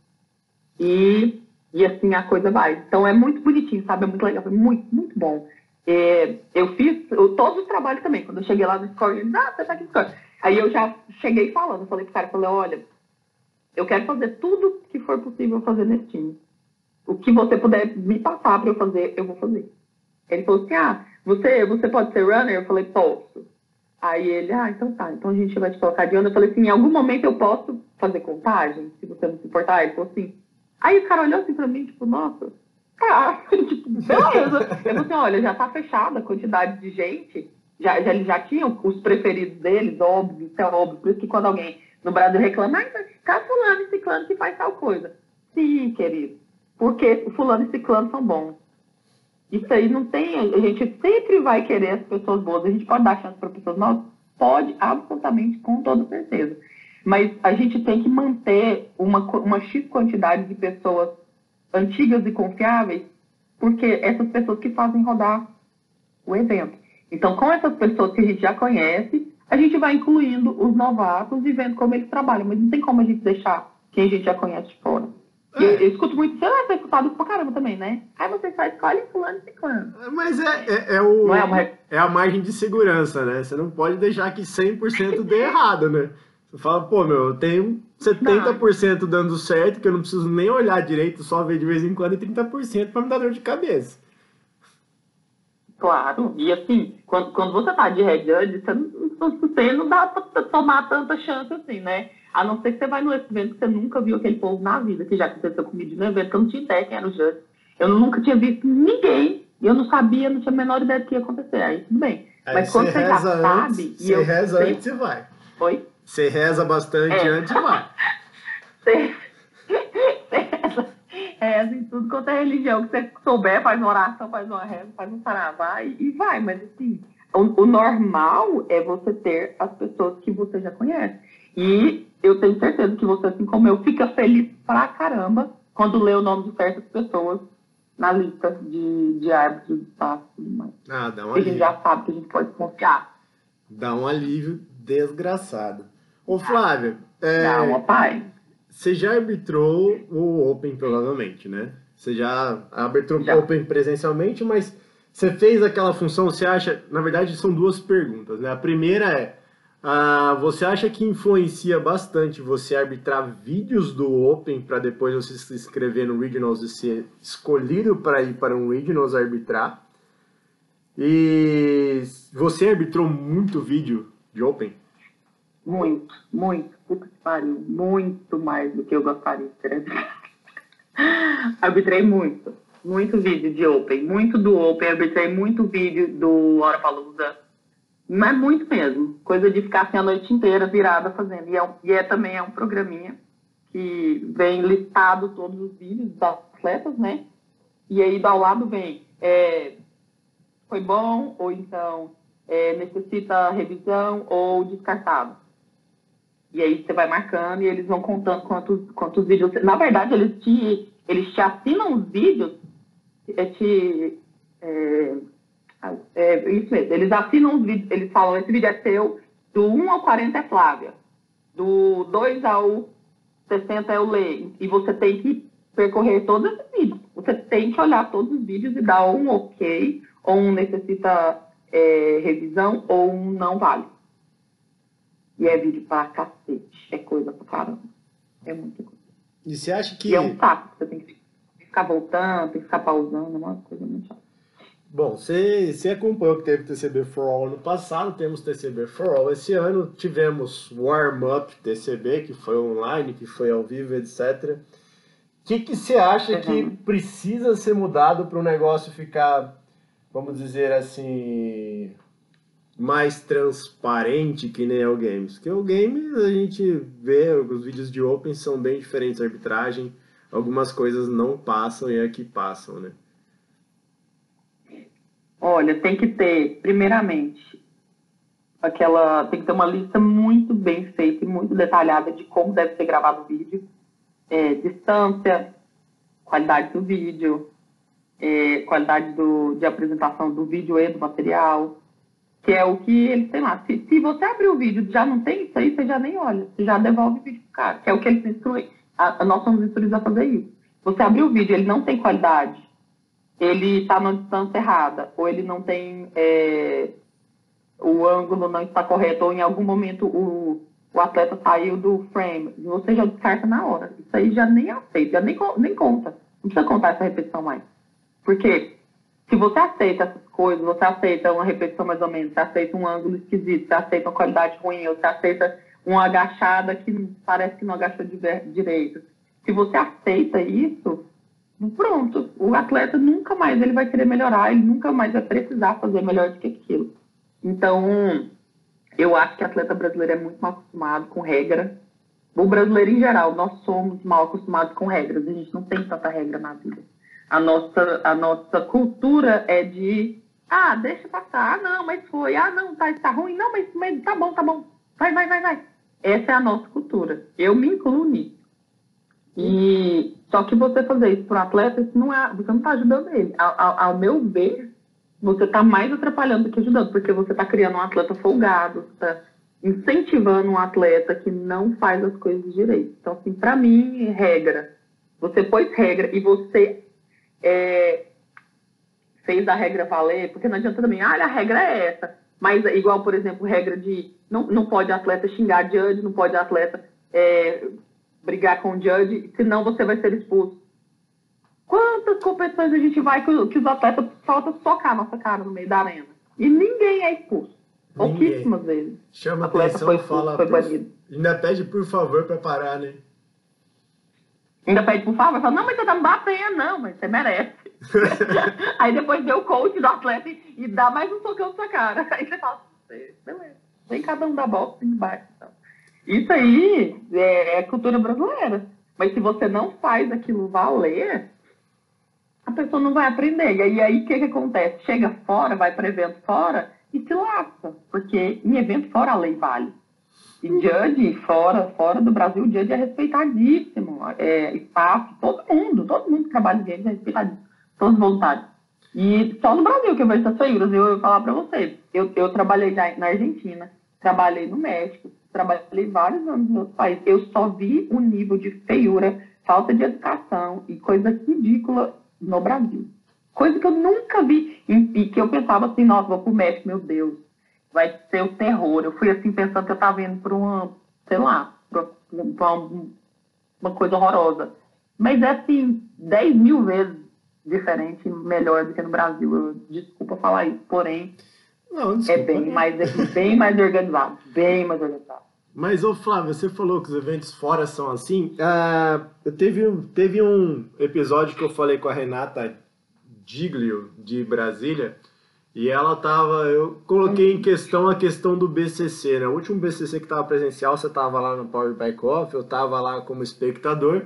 E, e assim a coisa vai. Então é muito bonitinho, sabe? É muito legal, foi muito, muito bom. É, eu fiz eu- todos os trabalhos também. Quando eu cheguei lá no Score, eles, ah, você tá aqui no Score. Aí eu já cheguei falando, falei pro cara, falei, olha, eu quero fazer tudo que for possível fazer nesse time. O que você puder me passar para eu fazer, eu vou fazer. Ele falou assim, ah, você, você pode ser runner? Eu falei, posso. Aí ele, ah, então tá, então a gente vai te colocar de onda. Eu falei assim, em algum momento eu posso fazer contagem, se você não se importar? Ele falou assim. Aí o cara olhou assim pra mim, tipo, nossa, tá, [laughs] tipo, beleza. Eu assim, olha, já tá fechada a quantidade de gente, já, já, já tinham os preferidos deles, óbvio, é óbvio. Por isso que quando alguém no Brasil reclama, ah, tá fulano e ciclano que faz tal coisa. Sim, querido, porque fulano e ciclano são bons. Isso aí não tem. A gente sempre vai querer as pessoas boas. A gente pode dar chance para pessoas novas? Pode, absolutamente, com toda certeza. Mas a gente tem que manter uma, uma X quantidade de pessoas antigas e confiáveis, porque essas pessoas que fazem rodar o evento. Então, com essas pessoas que a gente já conhece, a gente vai incluindo os novatos e vendo como eles trabalham. Mas não tem como a gente deixar quem a gente já conhece de fora. É. Eu, eu, escuto muito, você vai ser escutado pra caramba também, né? Aí você só escolhe fulano e ciclano. Mas é, é, é o, é, uma... é, a margem de segurança, né? Você não pode deixar que 100% dê errado, né? Você fala, pô, meu, eu tenho 70% não. dando certo, que eu não preciso nem olhar direito, só ver de vez em quando, e 30% pra me dar dor de cabeça. Claro, e assim, quando, quando você tá de head você não, você não dá pra tomar tanta chance assim, né? A não ser que você vai no evento que você nunca viu aquele povo na vida, que já aconteceu comigo no evento, que eu não tinha ideia quem era o judge. Eu nunca tinha visto ninguém, e eu não sabia, não tinha a menor ideia do que ia acontecer. Aí tudo bem. Aí Mas quando você já sabe. Você reza sei... antes e vai. Oi? Você reza bastante é. antes vai. [laughs] você, reza, reza em tudo quanto é religião que você souber, faz uma oração, faz uma reza, faz um saravá e, e vai. Mas assim, o, o normal é você ter as pessoas que você já conhece. E eu tenho certeza que você, assim como eu, fica feliz pra caramba quando lê o nome de certas pessoas na lista de, de árbitros de espaço e tudo mais. Ah, dá um alívio. a gente já sabe que a gente pode confiar. Dá um alívio desgraçado. Ô, Flávia. É, pai. Você já arbitrou o Open, provavelmente, né? Você já arbitrou o Open presencialmente, mas você fez aquela função, você acha... Na verdade, são duas perguntas, né? A primeira é ah, você acha que influencia bastante você arbitrar vídeos do Open para depois você se inscrever no Regionals e ser escolhido para ir para um Regionals arbitrar? E você arbitrou muito vídeo de Open? Muito, muito. Puta que pariu. Muito mais do que eu gostaria de ter [laughs] Arbitrei muito. Muito vídeo de Open. Muito do Open. Arbitrei muito vídeo do Hora Palusa é muito mesmo. Coisa de ficar assim a noite inteira virada fazendo. E é, e é também é um programinha que vem listado todos os vídeos dos atletas, né? E aí do lado vem é, foi bom, ou então é, necessita revisão ou descartado. E aí você vai marcando e eles vão contando quantos, quantos vídeos. Na verdade, eles te, eles te assinam os vídeos, é, te, é, é, isso mesmo. Eles assinam os vídeos, eles falam, esse vídeo é seu, do 1 ao 40 é Flávia, do 2 ao 60 é o Lei. E você tem que percorrer todos esses vídeos. Você tem que olhar todos os vídeos e dar um ok, ou um necessita é, revisão, ou um não vale. E é vídeo pra cacete. É coisa pra caramba. É muita coisa. E você acha que. E é um saco. Você tem que ficar voltando, tem que ficar pausando. É uma coisa muito chata. Bom, você, você acompanhou que teve TCB for All no passado, temos TCB for All esse ano, tivemos Warm Up TCB, que foi online, que foi ao vivo, etc. O que, que você acha que uhum. precisa ser mudado para o negócio ficar, vamos dizer assim, mais transparente que nem é o Games? Porque o Games a gente vê, os vídeos de Open são bem diferentes, a arbitragem, algumas coisas não passam e aqui passam, né? Olha, tem que ter, primeiramente, aquela. Tem que ter uma lista muito bem feita e muito detalhada de como deve ser gravado o vídeo. É, distância, qualidade do vídeo, é, qualidade do, de apresentação do vídeo e do material, que é o que ele tem lá. Se, se você abrir o vídeo já não tem isso aí, você já nem olha, você já devolve o vídeo pro cara, que é o que ele instrui. A, a, nós somos instruídos a fazer isso. Você abriu o vídeo, ele não tem qualidade, ele está na distância errada, ou ele não tem. É, o ângulo não está correto, ou em algum momento o, o atleta saiu do frame, você já descarta na hora. Isso aí já nem aceita, já nem, nem conta. Não precisa contar essa repetição mais. Porque Se você aceita essas coisas, você aceita uma repetição mais ou menos, você aceita um ângulo esquisito, você aceita uma qualidade ruim, ou você aceita uma agachada que parece que não agachou direito. Se você aceita isso, pronto, o atleta nunca mais ele vai querer melhorar, ele nunca mais vai precisar fazer melhor do que aquilo. Então, eu acho que o atleta brasileiro é muito mal acostumado com regra. O brasileiro em geral, nós somos mal acostumados com regras, a gente não tem tanta regra na vida. A nossa, a nossa cultura é de, ah, deixa passar, ah, não, mas foi, ah, não, tá, tá ruim, não, mas, mas tá bom, tá bom, vai, vai, vai, vai. Essa é a nossa cultura. Eu me incluo nisso. E só que você fazer isso para um atleta, isso não é, você não está ajudando ele. Ao, ao, ao, meu ver, você está mais atrapalhando do que ajudando, porque você está criando um atleta folgado, está incentivando um atleta que não faz as coisas direito. Então, assim, para mim, regra. Você pôs regra e você é, fez a regra valer, porque não adianta também, ah, a regra é essa. Mas, igual, por exemplo, regra de não, não pode atleta xingar judge, não pode atleta é, brigar com o judge, senão você vai ser expulso. Quantas competições a gente vai que, que os atletas faltam socar a nossa cara no meio da arena? E ninguém é expulso. Pouquíssimas vezes. Chama atenção, foi expulso, fala. Foi banido. Ainda pede por favor para parar, né? Ainda pede por favor, fala, não, mas você tá me batendo, não, mas você merece. [laughs] aí depois vê o coach do atleta e, dá mais um socão na sua cara. Aí você fala, beleza, vem cada um da bola e bate. Então. Isso aí é, é cultura brasileira. Mas se você não faz aquilo valer, a pessoa não vai aprender. E aí o que, que acontece? Chega fora, vai para evento fora e se lasca. Porque em evento fora a lei vale. E judge fora, fora do Brasil, o judge é respeitadíssimo. É, espaço, todo mundo, todo mundo que trabalha de judge é respeitadíssimo. Todos voluntários. E só no Brasil que eu vejo essas feiras. Eu vou falar para vocês. Eu, eu trabalhei na Argentina, trabalhei no México, trabalhei vários anos no outro país, eu só vi o nível de feiura, falta de educação e coisa ridícula no Brasil. Coisa que eu nunca vi e, e que eu pensava assim, nossa, vou pro México, meu Deus, vai ser o terror. Eu fui assim pensando que eu estava indo para uma, sei lá, para uma, uma coisa horrorosa. Mas é assim, 10 mil vezes diferente, melhor do que no Brasil. Eu, desculpa falar isso, porém, não, desculpa, é bem mais, é bem mais organizado, bem mais organizado. Mas, ô Flávio, você falou que os eventos fora são assim. Uh, teve, um, teve um episódio que eu falei com a Renata Diglio, de Brasília, e ela tava. Eu coloquei em questão a questão do BCC, né? O último BCC que tava presencial, você tava lá no Power Bike Off, eu tava lá como espectador.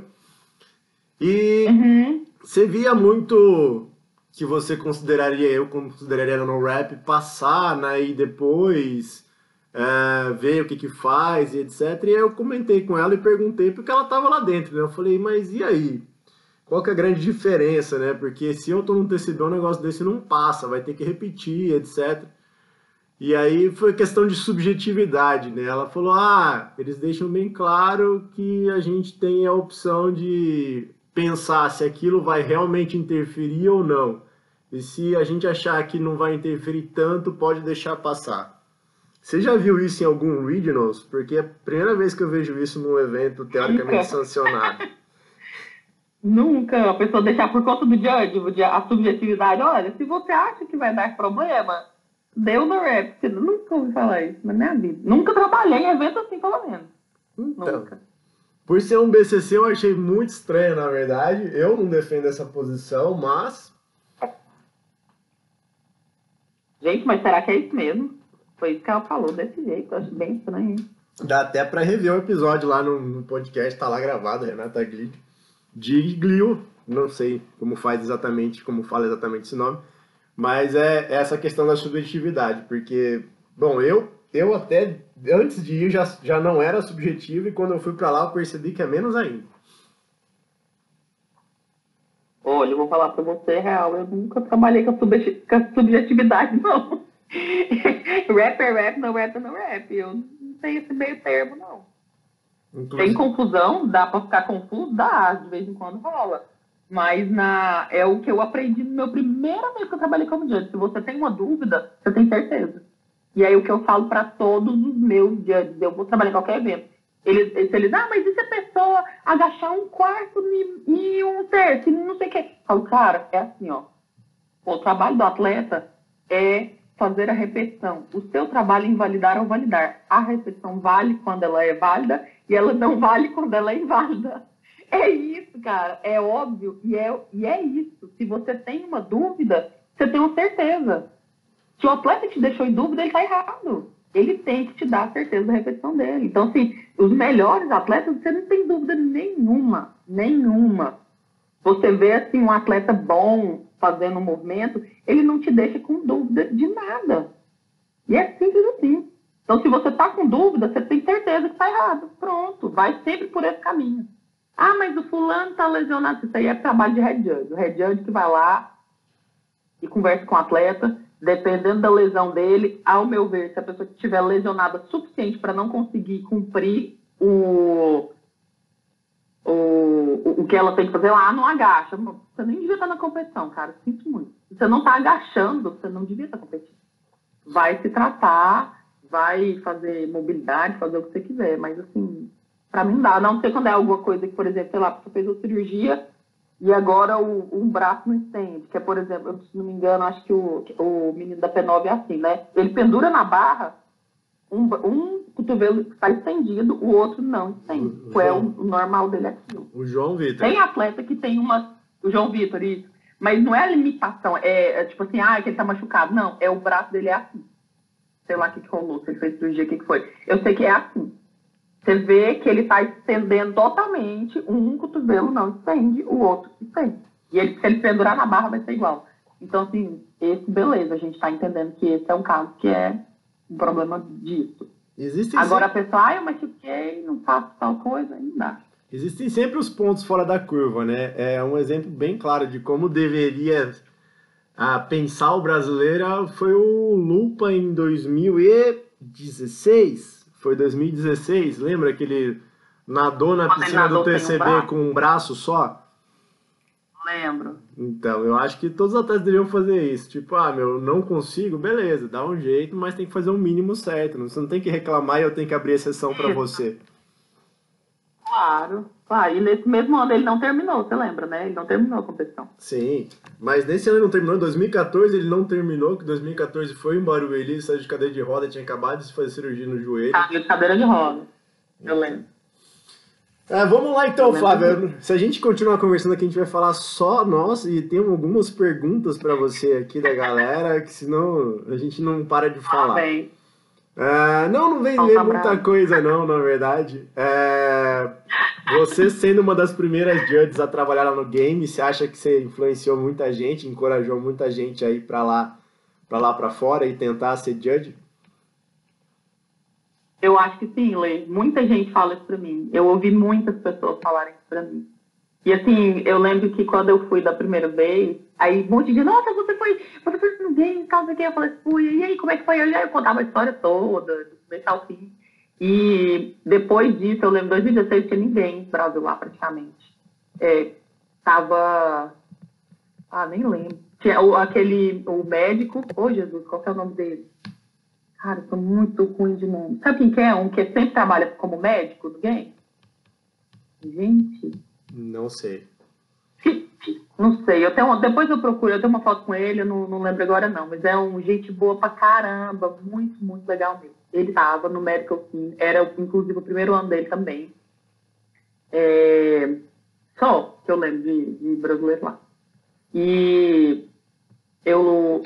E uhum. você via muito que você consideraria, eu consideraria no rap, passar, né? E depois é, ver o que que faz e etc. E aí eu comentei com ela e perguntei porque ela estava lá dentro, né? Eu falei, mas e aí? Qual que é a grande diferença, né? Porque se eu tô num TCB, um negócio desse não passa, vai ter que repetir, etc. E aí foi questão de subjetividade, né? Ela falou, ah, eles deixam bem claro que a gente tem a opção de pensar se aquilo vai realmente interferir ou não. E se a gente achar que não vai interferir tanto, pode deixar passar. Você já viu isso em algum Regionals? Porque é a primeira vez que eu vejo isso num evento teoricamente [laughs] sancionado. Nunca a pessoa deixar por conta do judge, a subjetividade. Olha, se você acha que vai dar problema, deu no rap. Nunca ouvi falar isso na minha vida. Nunca trabalhei em evento assim, pelo menos. Então, Nunca. Por ser um BCC, eu achei muito estranho, na verdade. Eu não defendo essa posição, mas. Gente, mas será que é isso mesmo? Foi isso que ela falou desse jeito, eu acho bem estranho. Dá até pra rever o episódio lá no, no podcast, tá lá gravado, Renata Glio. De Glio, não sei como faz exatamente, como fala exatamente esse nome, mas é, é essa questão da subjetividade, porque, bom, eu, eu até antes de ir já, já não era subjetivo e quando eu fui para lá eu percebi que é menos ainda. Olha, eu vou falar para você, real, eu nunca trabalhei com a subjetividade, [laughs] não. rap é rap, não rap é não rap. Eu não tenho esse meio termo, não. Inclusive. Tem confusão, dá pra ficar confuso? Dá, de vez em quando rola. Mas na, é o que eu aprendi no meu primeira vez que eu trabalhei como judge. Se você tem uma dúvida, você tem certeza. E aí o que eu falo para todos os meus judges, eu vou trabalhar em qualquer evento. Eles, eles, eles ah, mas e se a pessoa agachar um quarto e, e um terço, não sei o quê? Eu falo, cara, é assim, ó O trabalho do atleta é fazer a repetição. O seu trabalho é invalidar ou validar. A repetição vale quando ela é válida e ela não vale quando ela é inválida. [laughs] É isso, cara. É óbvio e é, e é isso. Se você tem uma dúvida, você tem uma certeza. Se o atleta te deixou em dúvida, ele está errado. Ele tem que te dar a certeza da repetição dele. Então, assim, os melhores atletas, você não tem dúvida nenhuma. Nenhuma. Você vê, assim, um atleta bom fazendo um movimento, ele não te deixa com dúvida de nada. E é simples assim. Então, se você está com dúvida, você tem certeza que está errado. Pronto, vai sempre por esse caminho. Ah, mas o fulano está lesionado. Isso aí é trabalho de head judge. O head judge que vai lá e conversa com o atleta, dependendo da lesão dele, ao meu ver, se a pessoa estiver lesionada suficiente para não conseguir cumprir o, o, o que ela tem que fazer lá, não agacha. Você nem devia estar na competição, cara. Sinto muito. Se você não está agachando, você não devia estar competindo. Vai se tratar, vai fazer mobilidade, fazer o que você quiser, mas assim, para mim dá. Não sei quando é alguma coisa que, por exemplo, sei lá, você fez uma cirurgia e agora o, um braço não estende, que é, por exemplo, se não me engano, acho que o, o menino da P9 é assim, né? Ele pendura na barra, um, um cotovelo está estendido, o outro não estende. O, é o, o, normal dele é aquilo. O João Vitor. Tem atleta que tem uma. O João Vitor, isso. Mas não é a limitação, é, é, tipo assim, ah, é que ele tá machucado. Não, é o braço dele é assim. Sei lá o que, que rolou, se ele fez cirurgia, o que, que foi. Eu sei que é assim. Você vê que ele está estendendo totalmente, um cotovelo não estende, o outro estende. E ele, se ele pendurar na barra, vai ser igual. Então, assim, esse, beleza, a gente está entendendo que esse é um caso que é um problema disso. Existem Agora sempre... a pessoa, ah, eu machuquei, não faço tal coisa, não dá. Existem sempre os pontos fora da curva, né? É um exemplo bem claro de como deveria ah, pensar o brasileiro foi o Lupa em 2016 foi 2016, lembra que ele nadou na piscina nadou do TCB um com um braço só? Lembro. Então, eu acho que todos os atletas deveriam fazer isso. Tipo, ah, meu, não consigo, beleza, dá um jeito, mas tem que fazer o um mínimo certo. Você não tem que reclamar e eu tenho que abrir exceção para [laughs] você. Claro. Ah, e nesse mesmo ano ele não terminou, você lembra, né? Ele não terminou a competição. Sim, mas nesse ano ele não terminou. Em 2014 ele não terminou, que 2014 foi em Barueri, saiu de cadeira de roda, tinha acabado de fazer cirurgia no joelho. Ah, de cadeira de roda, eu lembro. É, vamos lá então, Flávio. Se a gente continuar conversando aqui, a gente vai falar só nós e tem algumas perguntas para você aqui da galera, que senão a gente não para de falar. Ah, bem. É, não, não vem ler muita coisa, não, na verdade. É, você sendo uma das primeiras judges a trabalhar lá no game, você acha que você influenciou muita gente, encorajou muita gente aí para lá, para lá para fora e tentar ser judge? Eu acho que sim, Lê. Muita gente fala isso para mim. Eu ouvi muitas pessoas falarem isso para mim. E assim, eu lembro que quando eu fui da primeira vez, aí um monte de nossa, você foi, você foi no game, tal, sei. Eu falei, fui, e aí, como é que foi? Eu já contava a história toda, do começo ao fim. E depois disso, eu lembro, 2016, tinha ninguém no Brasil lá, praticamente. É, tava, ah, nem lembro. Tinha o, aquele, o médico, ô oh, Jesus, qual que é o nome dele? Cara, eu sou muito ruim de nome. Sabe quem que é? Um que sempre trabalha como médico do game? Gente, não sei. Não sei, eu tenho, depois eu procuro, eu tenho uma foto com ele, eu não, não lembro agora não, mas é um gente boa pra caramba, muito, muito legal mesmo. Ele estava no Medical Team, era inclusive o primeiro ano dele também. É, só que eu lembro de, de brasileiro lá. E eu,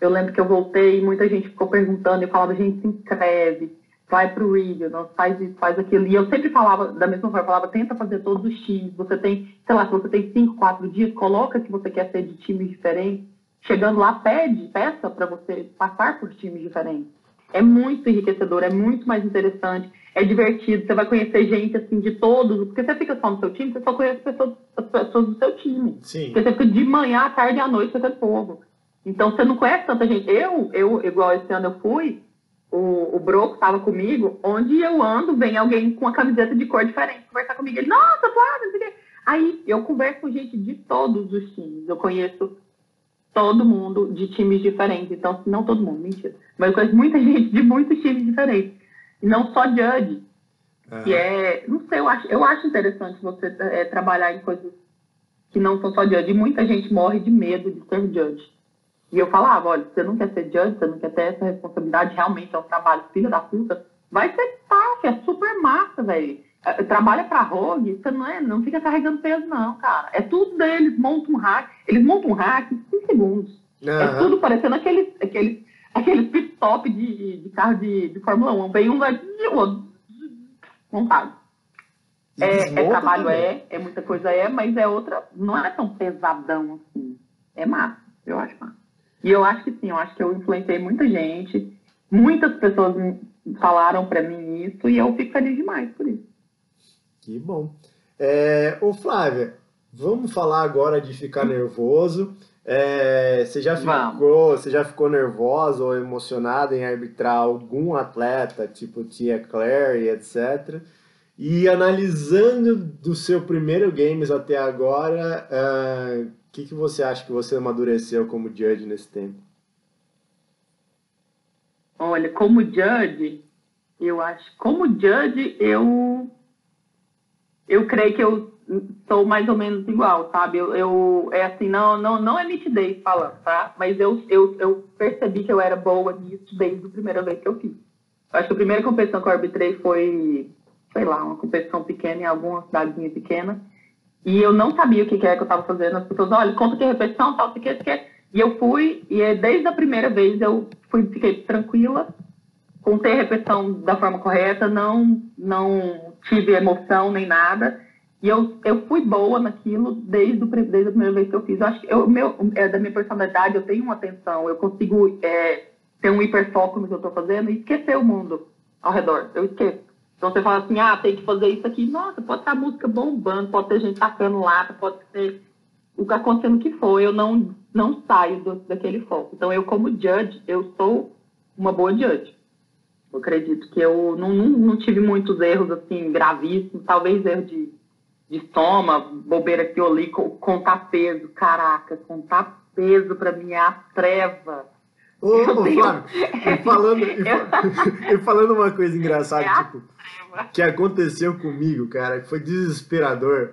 eu lembro que eu voltei e muita gente ficou perguntando, eu falava, gente, se inscreve vai para o regional, faz isso, faz aquilo. E eu sempre falava, da mesma forma, eu falava, tenta fazer todos os times. Você tem, sei lá, se você tem cinco, quatro dias, coloca que você quer ser de times diferentes. Chegando lá, pede, peça para você passar por times diferentes. É muito enriquecedor, é muito mais interessante, é divertido. Você vai conhecer gente assim de todos, porque você fica só no seu time, você só conhece pessoas, as pessoas do seu time. Sim. Porque você fica de manhã, à tarde e à noite com esse povo. Então você não conhece tanta gente. Eu, eu, igual esse ano eu fui, o, o Broco estava comigo, onde eu ando, vem alguém com uma camiseta de cor diferente conversar comigo. Ele, nossa, Flávio, não sei o quê. Aí eu converso com gente de todos os times. Eu conheço todo mundo de times diferentes. Então, não todo mundo, mentira. Mas eu conheço muita [laughs] gente de muitos times diferentes. E não só judge. Uhum. Que é, não sei, eu acho, eu acho interessante você é, trabalhar em coisas que não são só judge. E muita gente morre de medo de ser judge. E eu falava, olha, você não quer ser judge, você não quer ter essa responsabilidade, realmente é um trabalho filho da puta, vai ser fácil, é super massa, velho. É, trabalha pra Rogue, você não, é, não fica carregando peso, não, cara. É tudo deles, montam um hack, eles montam um hack em 5 segundos. Uhum. É tudo parecendo aquele, aquele, aquele pit stop de, de carro de, de Fórmula 1. Vem um vai montado. É, é, trabalho, é, é muita coisa, é, mas é outra, não é tão pesadão assim. É massa, eu acho massa. E eu acho que sim, eu acho que eu influenciei muita gente, muitas pessoas falaram para mim isso e eu fico feliz demais por isso. Que bom. É, ô Flávia, vamos falar agora de ficar nervoso. É, você, já ficou, você já ficou nervosa ou emocionada em arbitrar algum atleta, tipo Tia Claire e etc. E analisando do seu primeiro games até agora, uh, que, que você acha que você amadureceu como judge nesse tempo? Olha, como judge, eu acho, como judge, eu eu creio que eu sou mais ou menos igual, sabe? Eu, eu é assim, não, não, não é nitidez falando, tá? Mas eu, eu, eu percebi que eu era boa nisso desde a primeira vez que eu fiz. Acho que a primeira competição que eu arbitrei foi, sei lá, uma competição pequena em alguma cidadezinha pequena. E eu não sabia o que, que é que eu estava fazendo. As pessoas, olha, conta que é repetição, tal, que, que. E eu fui, e é desde a primeira vez eu fui, fiquei tranquila, contei a repetição da forma correta, não, não tive emoção nem nada. E eu, eu fui boa naquilo desde, o, desde a primeira vez que eu fiz. Eu acho que eu, meu, é, da minha personalidade, eu tenho uma atenção, eu consigo é, ter um hiperfoco no que eu estou fazendo e esquecer o mundo ao redor. Eu esqueço. Então você fala assim, ah, tem que fazer isso aqui. Nossa, pode estar a música bombando, pode ter gente tacando lata, pode ter o que acontecendo que for. Eu não, não saio do, daquele foco. Então eu, como judge, eu sou uma boa judge. Eu acredito que eu não, não, não tive muitos erros assim gravíssimos, talvez erro de de soma, bobeira que eu li, contar peso, caraca, contar peso para mim é a treva. Ô, ô. Flávio, e [laughs] falando, [laughs] e, falando uma coisa engraçada, é tipo, [laughs] que aconteceu comigo, cara, que foi desesperador,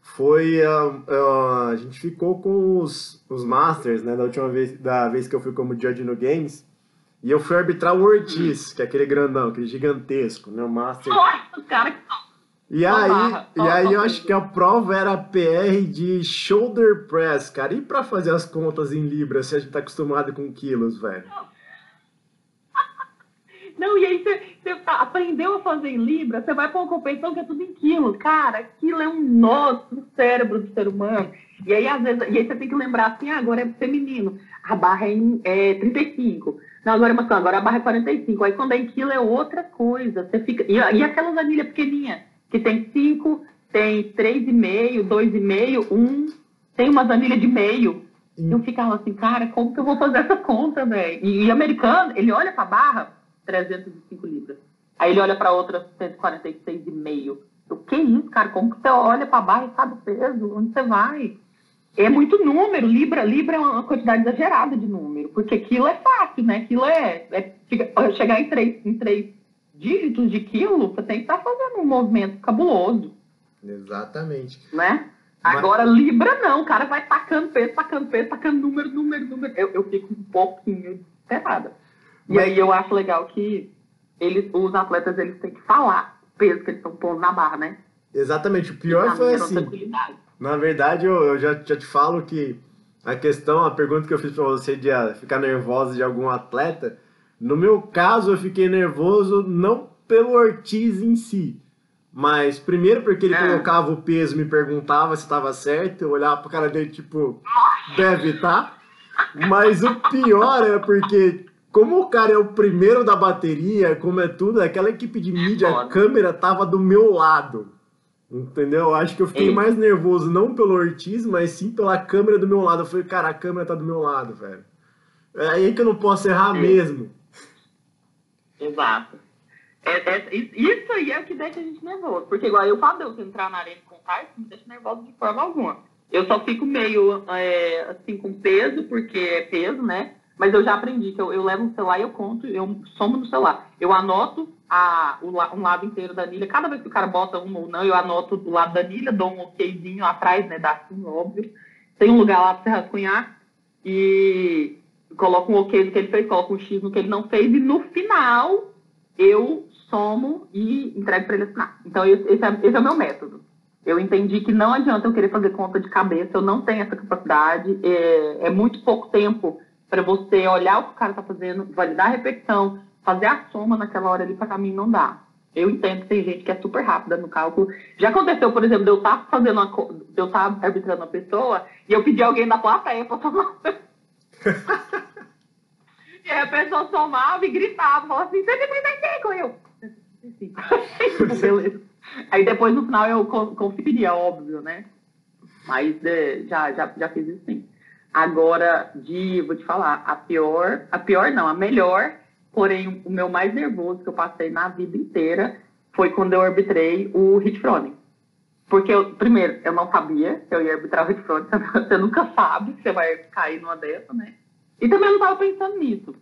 foi, uh, uh, a gente ficou com os, os Masters, né, da última vez, da vez que eu fui como judge no Games, e eu fui arbitrar o Ortiz, que é aquele grandão, aquele gigantesco, né, o Master. Nossa, cara, que e aí, barra, e aí eu acho que a prova era PR de shoulder press, cara. E para fazer as contas em libras, se a gente tá acostumado com quilos, velho? Não, e aí você, você aprendeu a fazer em libra, você vai para uma competição que é tudo em quilos. Cara, aquilo é um nó no cérebro do ser humano. E aí, às vezes, e aí você tem que lembrar assim, ah, agora é feminino, a barra é, em, é 35. Não, agora é masculino, agora a barra é 45. Aí quando é em quilo é outra coisa. Você fica. E, e aquelas anilhas pequenininhas? que tem 5, tem 3,5, 2,5, 1, tem uma anilhas de meio. Eu ficava assim, cara, como que eu vou fazer essa conta, velho? E, o americano, ele olha para a barra, 305 libras. Aí ele olha para outra, 146,5. O que é isso, cara? Como que você olha para barra e sabe o peso? Onde você vai? É muito número. Libra, Libra é uma quantidade exagerada de número. Porque aquilo é fácil, né? Aquilo é, é chegar em três, em três dígitos de quilo, você tem que estar tá fazendo um movimento cabuloso. Exatamente. Né? Mas... Agora, Libra não, o cara vai tacando peso, tacando peso, tacando número, número, número. Eu, eu fico um pouquinho desesperada. E aí eu acho legal que eles, os atletas eles têm que falar o peso que eles estão pondo na barra, né? Exatamente. O pior foi assim. Na verdade, eu, eu já, já te falo que a questão, a pergunta que eu fiz para você de uh, ficar nervosa de algum atleta, no meu caso, eu fiquei nervoso não pelo Ortiz em si, mas primeiro porque ele é. colocava o peso, me perguntava se estava certo, eu olhava pro cara dele tipo, deve estar. Tá. Mas o pior é porque, como o cara é o primeiro da bateria, como é tudo, aquela equipe de mídia, a câmera tava do meu lado. Entendeu? Acho que eu fiquei mais nervoso não pelo Ortiz, mas sim pela câmera do meu lado. Eu falei, cara, a câmera tá do meu lado, velho. É aí que eu não posso errar mesmo. Exato. É, é, isso aí é o que deixa a gente nervoso. Porque igual eu falo, eu entrar na arena com kart, não me deixa nervoso de forma alguma. Eu só fico meio é, assim com peso, porque é peso, né? Mas eu já aprendi que eu, eu levo o celular e eu conto, eu somo no celular. Eu anoto a, o, um lado inteiro da anilha. Cada vez que o cara bota uma ou não, eu anoto do lado da anilha, dou um okzinho atrás, né? Dá assim, óbvio. Tem um lugar lá para você rascunhar e coloco um ok no que ele fez, coloco um X no que ele não fez, e no final eu somo e entrego para ele assinar. Então, esse é, esse é o meu método. Eu entendi que não adianta eu querer fazer conta de cabeça, eu não tenho essa capacidade. É, é muito pouco tempo para você olhar o que o cara está fazendo, validar a repetição, fazer a soma naquela hora ali, para mim não dá. Eu entendo que tem gente que é super rápida no cálculo. Já aconteceu, por exemplo, de eu estar tá fazendo uma, de eu estar tá arbitrando uma pessoa e eu pedir alguém da plateia para somar. [laughs] e aí a pessoa somava e gritava, falava assim, 135, eu. 135. Beleza. [laughs] Aí depois no final eu conferia, óbvio, né? Mas é, já, já, já fiz isso sim. Agora, de, vou te falar, a pior, a pior não, a melhor Porém, o meu mais nervoso que eu passei na vida inteira foi quando eu arbitrei o Hit Porque, eu, primeiro, eu não sabia que eu ia arbitrar o Hit [laughs] Você nunca sabe que você vai cair numa dessa, né? E também eu não estava pensando nisso.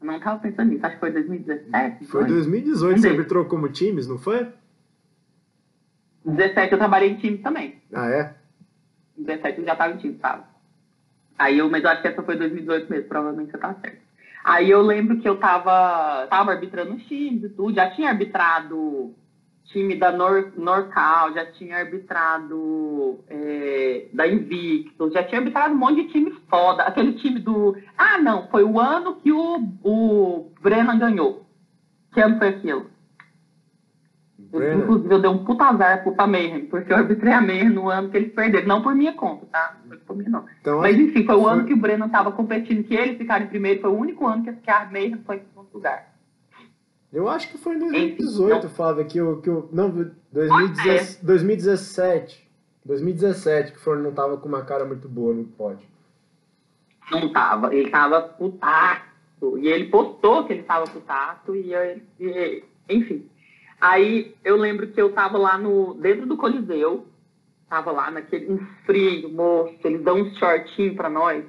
Eu não estava pensando nisso. Acho que foi 2017. Foi 2018. Você arbitrou como times, não foi? 17 eu trabalhei em times também. Ah, é? 17 eu já estava em times, sabe? Aí eu, mas eu acho que essa foi 2018 mesmo. Provavelmente você tá certo. Aí eu lembro que eu tava, tava arbitrando times e tudo, já tinha arbitrado time da Nor, Norcal, já tinha arbitrado é, da Invictus, já tinha arbitrado um monte de time foda. Aquele time do. Ah, não, foi o ano que o, o Brennan ganhou. Que ano foi aquilo? Brennan. Inclusive, eu dei um puta azar pro Mayhem, porque eu arbitrei a Mayhem no ano que eles perderam. Não por minha conta, tá? Não por mim, não. Então, Mas, enfim, foi o foi... ano que o Brennan tava competindo, que eles ficaram em primeiro. Foi o único ano que a Mayhem foi em segundo lugar. Eu acho que foi em 2018, Flávio, que o. Que o não, 2017, 2017. 2017, que o não tava com uma cara muito boa no pódio. Não tava, ele tava putaço. E ele postou que ele tava putaço, e, e enfim. Aí eu lembro que eu tava lá no dentro do Coliseu, tava lá naquele um frio, moço, eles dão um shortinho para nós,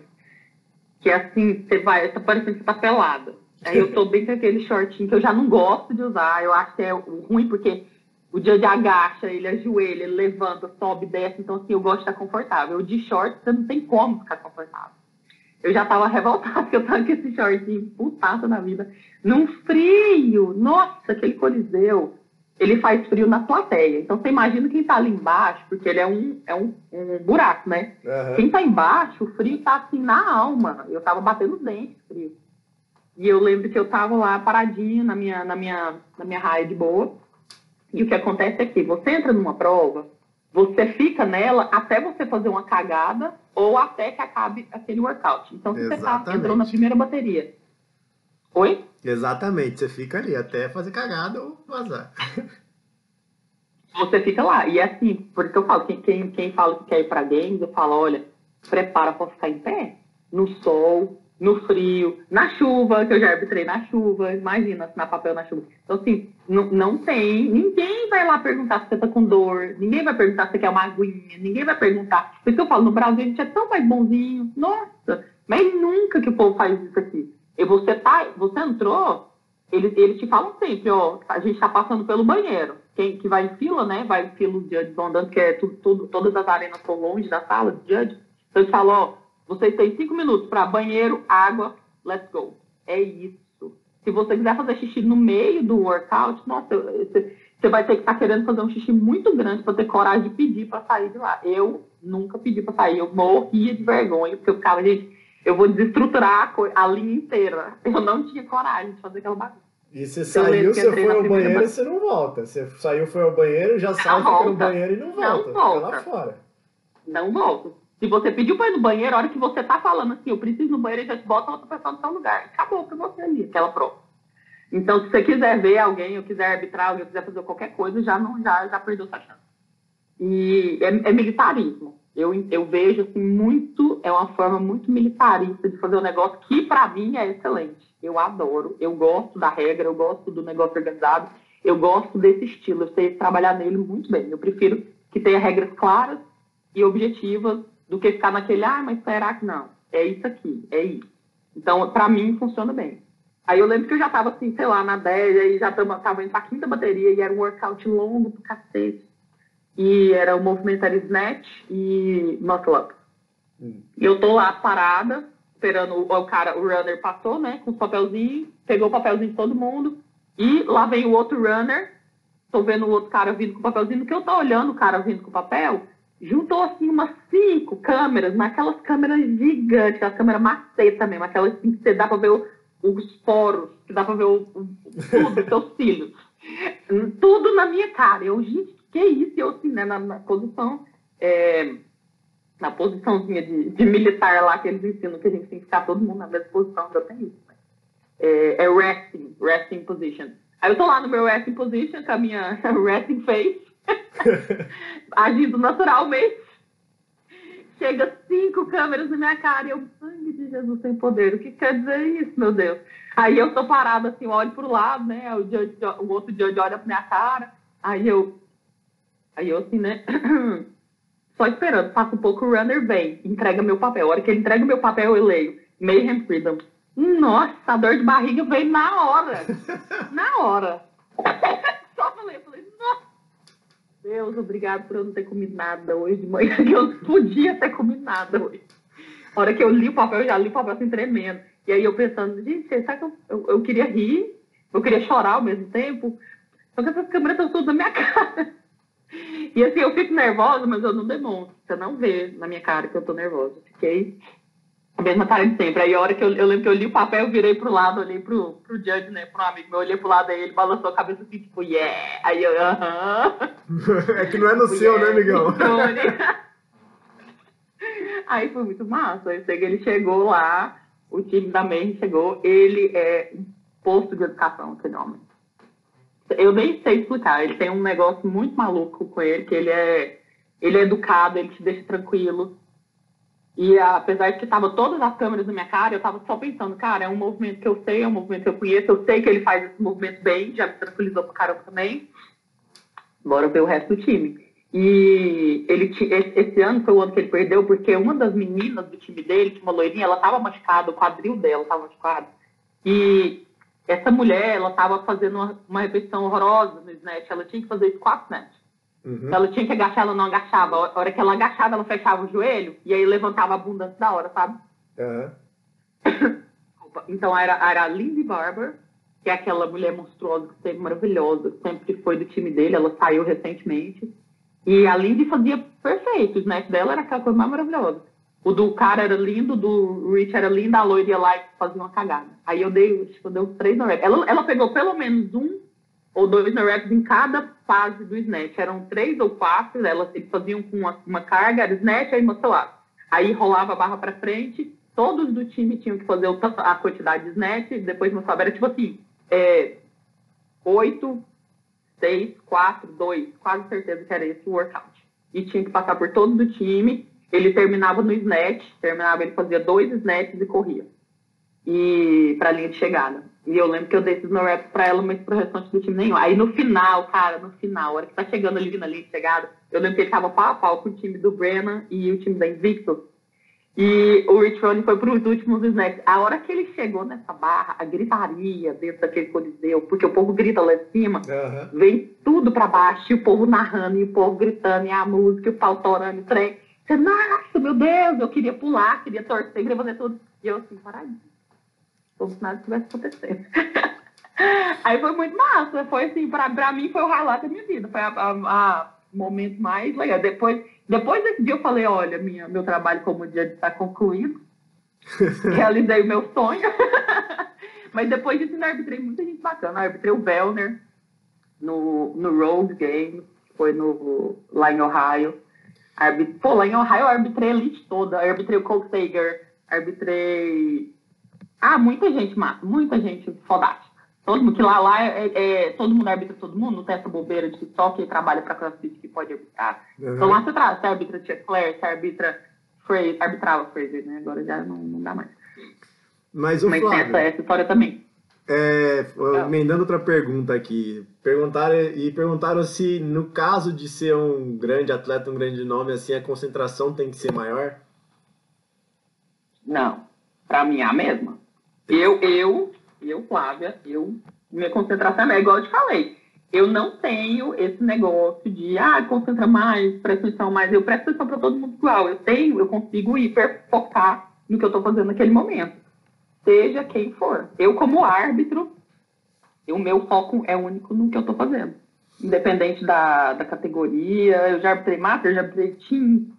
que é assim, você vai, tá parecendo que você tá pelada. Aí eu tô bem com aquele shortinho que eu já não gosto de usar, eu acho que é ruim porque o dia de agacha, ele ajoelha, ele levanta, sobe, desce, então assim, eu gosto de estar confortável. O de short, você não tem como ficar confortável. Eu já tava revoltada que eu tava com esse shortinho putaça na vida. Num frio, nossa, aquele coliseu ele faz frio na plateia. Então você imagina quem está ali embaixo, porque ele é um, é um, um buraco, né? Uhum. Quem está embaixo, o frio está assim na alma. Eu estava batendo os dentes frio. E eu lembro que eu estava lá paradinho na minha, na, minha, na minha raia de boa. E o que acontece é que você entra numa prova, você fica nela até você fazer uma cagada ou até que acabe aquele workout. Então, se Exatamente. você tá, entrou na primeira bateria. Oi? Exatamente, você fica ali até fazer cagada ou vazar. Você fica lá. E é assim, por isso eu falo, quem, quem, quem fala que quer ir para games, eu falo, olha, prepara para ficar em pé. No sol, no frio, na chuva, que eu já arbitrei na chuva, imagina assinar papel na chuva. Então, assim, não, não tem, ninguém vai lá perguntar se você tá com dor, ninguém vai perguntar se você quer uma aguinha, ninguém vai perguntar. Por isso que eu falo, no Brasil a gente é tão mais bonzinho, nossa, mas nunca que o povo faz isso aqui. E você tá, você entrou, eles, te falam sempre, ó, a gente está passando pelo banheiro. Quem que vai em fila, né? Vai em fila os judges andando, que é tudo, tudo, todas as arenas estão longe da sala de judge. Então eles falam, ó, vocês têm cinco minutos para banheiro, água, let's go. É isso. Se você quiser fazer xixi no meio do workout, nossa, você, você vai ter que estar tá querendo fazer um xixi muito grande para ter coragem de pedir para sair de lá. Eu nunca pedi para sair, eu morria de vergonha, porque eu ficava, gente, eu vou desestruturar a, a linha inteira. Eu não tinha coragem de fazer aquela bagunça. E você saiu, você foi ao banheiro, e você não volta. Você saiu, foi ao banheiro, já sai, fica no banheiro e não volta. Não volta. Fica lá fora. Não volta. Se você pediu para ir no banheiro, a hora que você tá falando assim, eu preciso ir no banheiro, já te bota outra pessoa no seu lugar. Acabou para você ali, aquela prova. Então, se você quiser ver alguém, ou quiser arbitrar alguém, ou quiser fazer qualquer coisa, já, não, já, já perdeu sua chance. E é, é militarismo. Eu, eu vejo assim muito, é uma forma muito militarista de fazer um negócio que para mim é excelente. Eu adoro, eu gosto da regra, eu gosto do negócio organizado, eu gosto desse estilo, eu sei trabalhar nele muito bem. Eu prefiro que tenha regras claras e objetivas do que ficar naquele, ah, mas será que não? É isso aqui, é isso. Então, para mim, funciona bem. Aí eu lembro que eu já tava assim, sei lá, na 10, aí já tava, tava indo pra quinta bateria e era um workout longo pro cacete. E era o movimento era snatch e muscle up. Hum. E eu tô lá parada, esperando o, o, cara, o runner passou, né, com os papelzinhos, pegou o papelzinho de todo mundo. E lá vem o outro runner, tô vendo o outro cara vindo com o papelzinho, que eu tô olhando o cara vindo com o papel, juntou assim umas cinco câmeras, naquelas câmeras gigantes, aquelas câmeras maceta mesmo, aquelas assim, que você dá pra ver o, os poros, que dá pra ver o, o tudo, seus cílios. [laughs] Tudo na minha cara. Eu, gente, que isso? Eu assim, né, na, na posição, é, na posiçãozinha de, de, militar lá que eles ensinam, que a gente tem que ficar todo mundo na mesma posição, já tem isso. Né? É, é resting, resting position. Aí eu tô lá no meu resting position, com a minha [laughs] resting face, [laughs] agindo naturalmente. Chega cinco câmeras na minha cara e eu, sangue de Jesus sem poder. O que quer dizer isso, meu Deus? Aí eu tô parada assim, olho pro lado, né? O, judge, o outro judge olha pra minha cara. Aí eu, aí eu assim, né? [clears throat] Só esperando, passa um pouco, o runner vem, entrega meu papel. A hora que ele entrega meu papel, eu leio Mayhem Freedom. Nossa, a dor de barriga veio na hora. [laughs] na hora. [laughs] Só falei, falei, nossa. Deus, obrigado por eu não ter comido nada hoje de manhã, [laughs] que eu não podia ter comido nada hoje. A hora que eu li o papel, eu já li o papel assim tremendo. E aí eu pensando, gente, sabe que eu, eu, eu queria rir, eu queria chorar ao mesmo tempo, só que essas câmeras estão todas na minha cara. E assim, eu fico nervosa, mas eu não demonstro. Você não vê na minha cara que eu tô nervosa. Fiquei a mesma cara de sempre. Aí a hora que eu, eu lembro que eu li o papel, eu virei pro lado, olhei pro, pro judge, né, pro amigo meu, olhei pro lado, aí ele balançou a cabeça assim, tipo, yeah! Aí eu, aham. Uh [laughs] -huh. é que não é no tipo, seu, yeah, né, amigão? [laughs] aí foi muito massa. Eu sei que ele chegou lá, o time da Mayhem chegou, ele é um posto de educação, aquele homem. Eu nem sei explicar, ele tem um negócio muito maluco com ele, que ele é, ele é educado, ele te deixa tranquilo. E apesar de que tava todas as câmeras na minha cara, eu tava só pensando, cara, é um movimento que eu sei, é um movimento que eu conheço, eu sei que ele faz esse movimento bem, já me tranquilizou pra caramba também. Bora ver o resto do time. E ele esse ano foi o ano que ele perdeu, porque uma das meninas do time dele, que uma loirinha, ela tava machucada, o quadril dela tava machucado. E essa mulher, ela tava fazendo uma, uma repetição horrorosa no snatch, ela tinha que fazer quatro snatch. Uhum. Ela tinha que agachar, ela não agachava. A hora que ela agachava, ela fechava o joelho e aí levantava a bunda antes da hora, sabe? Uhum. [coughs] então era, era a Lindsay Barber, que é aquela mulher monstruosa, que sempre maravilhosa, sempre foi do time dele, ela saiu recentemente. E a Lindsay fazia perfeito, o snatch dela era aquela coisa mais maravilhosa. O do cara era lindo, do Rich era lindo, a loira ia lá e fazia uma cagada. Aí eu dei, tipo, deu três no rap. Ela, ela pegou pelo menos um ou dois no rap em cada fase do snatch. Eram três ou quatro, elas eles faziam com uma, uma carga, era snatch, aí muscle Aí rolava a barra para frente, todos do time tinham que fazer a quantidade de snatch, depois muscle Era tipo assim, é, oito, seis, quatro, dois, quase certeza que era esse o workout. E tinha que passar por todo o time ele terminava no snatch, terminava, ele fazia dois snatches e corria. E pra linha de chegada. E eu lembro que eu dei esses no reps pra ela, mas pro restante do time nenhum. Aí no final, cara, no final, a hora que tá chegando ali na linha de chegada, eu lembro que ele tava pau a pau com o time do Brennan e o time da Invictus. E o Rich Ronnie foi para os últimos snacks. A hora que ele chegou nessa barra, a gritaria dentro daquele coliseu, porque o povo grita lá em cima, uhum. vem tudo para baixo, e o povo narrando, e o povo gritando, e a música, e o pau torando, o trem. Você, nossa, meu Deus, eu queria pular, queria torcer, queria fazer tudo. E eu assim, paradinho. Como se nada tivesse acontecendo. [laughs] Aí foi muito massa. Foi assim, pra, pra mim foi o highlight da minha vida. Foi o momento mais legal. Depois, depois desse dia eu falei, olha, minha, meu trabalho como dia está concluído. [laughs] Realizei o meu sonho. [laughs] Mas depois disso eu arbitrei muita gente bacana. Eu arbitrei o Bellner no, no Road Game, foi no, lá em Ohio. Arbit... Pô, lá em Ohio eu arbitrei a elite toda. Eu arbitrei o Colt Sager, arbitrei. Ah, muita gente, muita gente fodástica. Todo mundo, que lá, lá é, é, todo mundo arbitra todo mundo, não tem essa bobeira de que só quem trabalha para CrossFit que pode arbitrar. Uhum. Então lá você, tra... você arbitra Tia Claire, você arbitra Fraser, arbitrava Fraser, né? Agora já não, não dá mais. Mas, o Mas Flávio, essa, essa história também. É, emendando outra pergunta aqui. Perguntaram, e perguntaram se, no caso de ser um grande atleta, um grande nome, assim, a concentração tem que ser maior? Não. Pra mim é a mesma. Eu, eu, eu, Flávia, eu, minha concentração é igual eu te falei. Eu não tenho esse negócio de, ah, concentra mais, presta atenção mais. Eu presto atenção para todo mundo igual. Eu tenho, eu consigo hiper focar no que eu estou fazendo naquele momento. Seja quem for. Eu, como árbitro, o meu foco é único no que eu estou fazendo. Independente da, da categoria, eu já arbitrei master, já arbitrei time,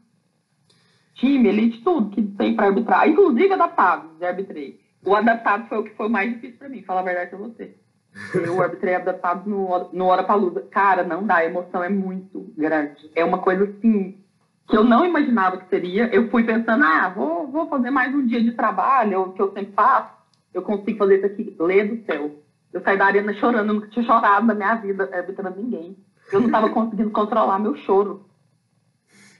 time, elite, tudo que tem para arbitrar. Inclusive adaptado, já arbitrei. O adaptado foi o que foi mais difícil para mim, falar a verdade pra você. Eu arbitrei adaptado no, no Hora Palusa. Cara, não dá, a emoção é muito grande. É uma coisa assim que eu não imaginava que seria. Eu fui pensando, ah, vou, vou fazer mais um dia de trabalho, que eu sempre faço. Eu consigo fazer isso aqui, lê do céu. Eu saí da arena chorando, eu nunca tinha chorado na minha vida arbitrando ninguém. Eu não estava [laughs] conseguindo controlar meu choro.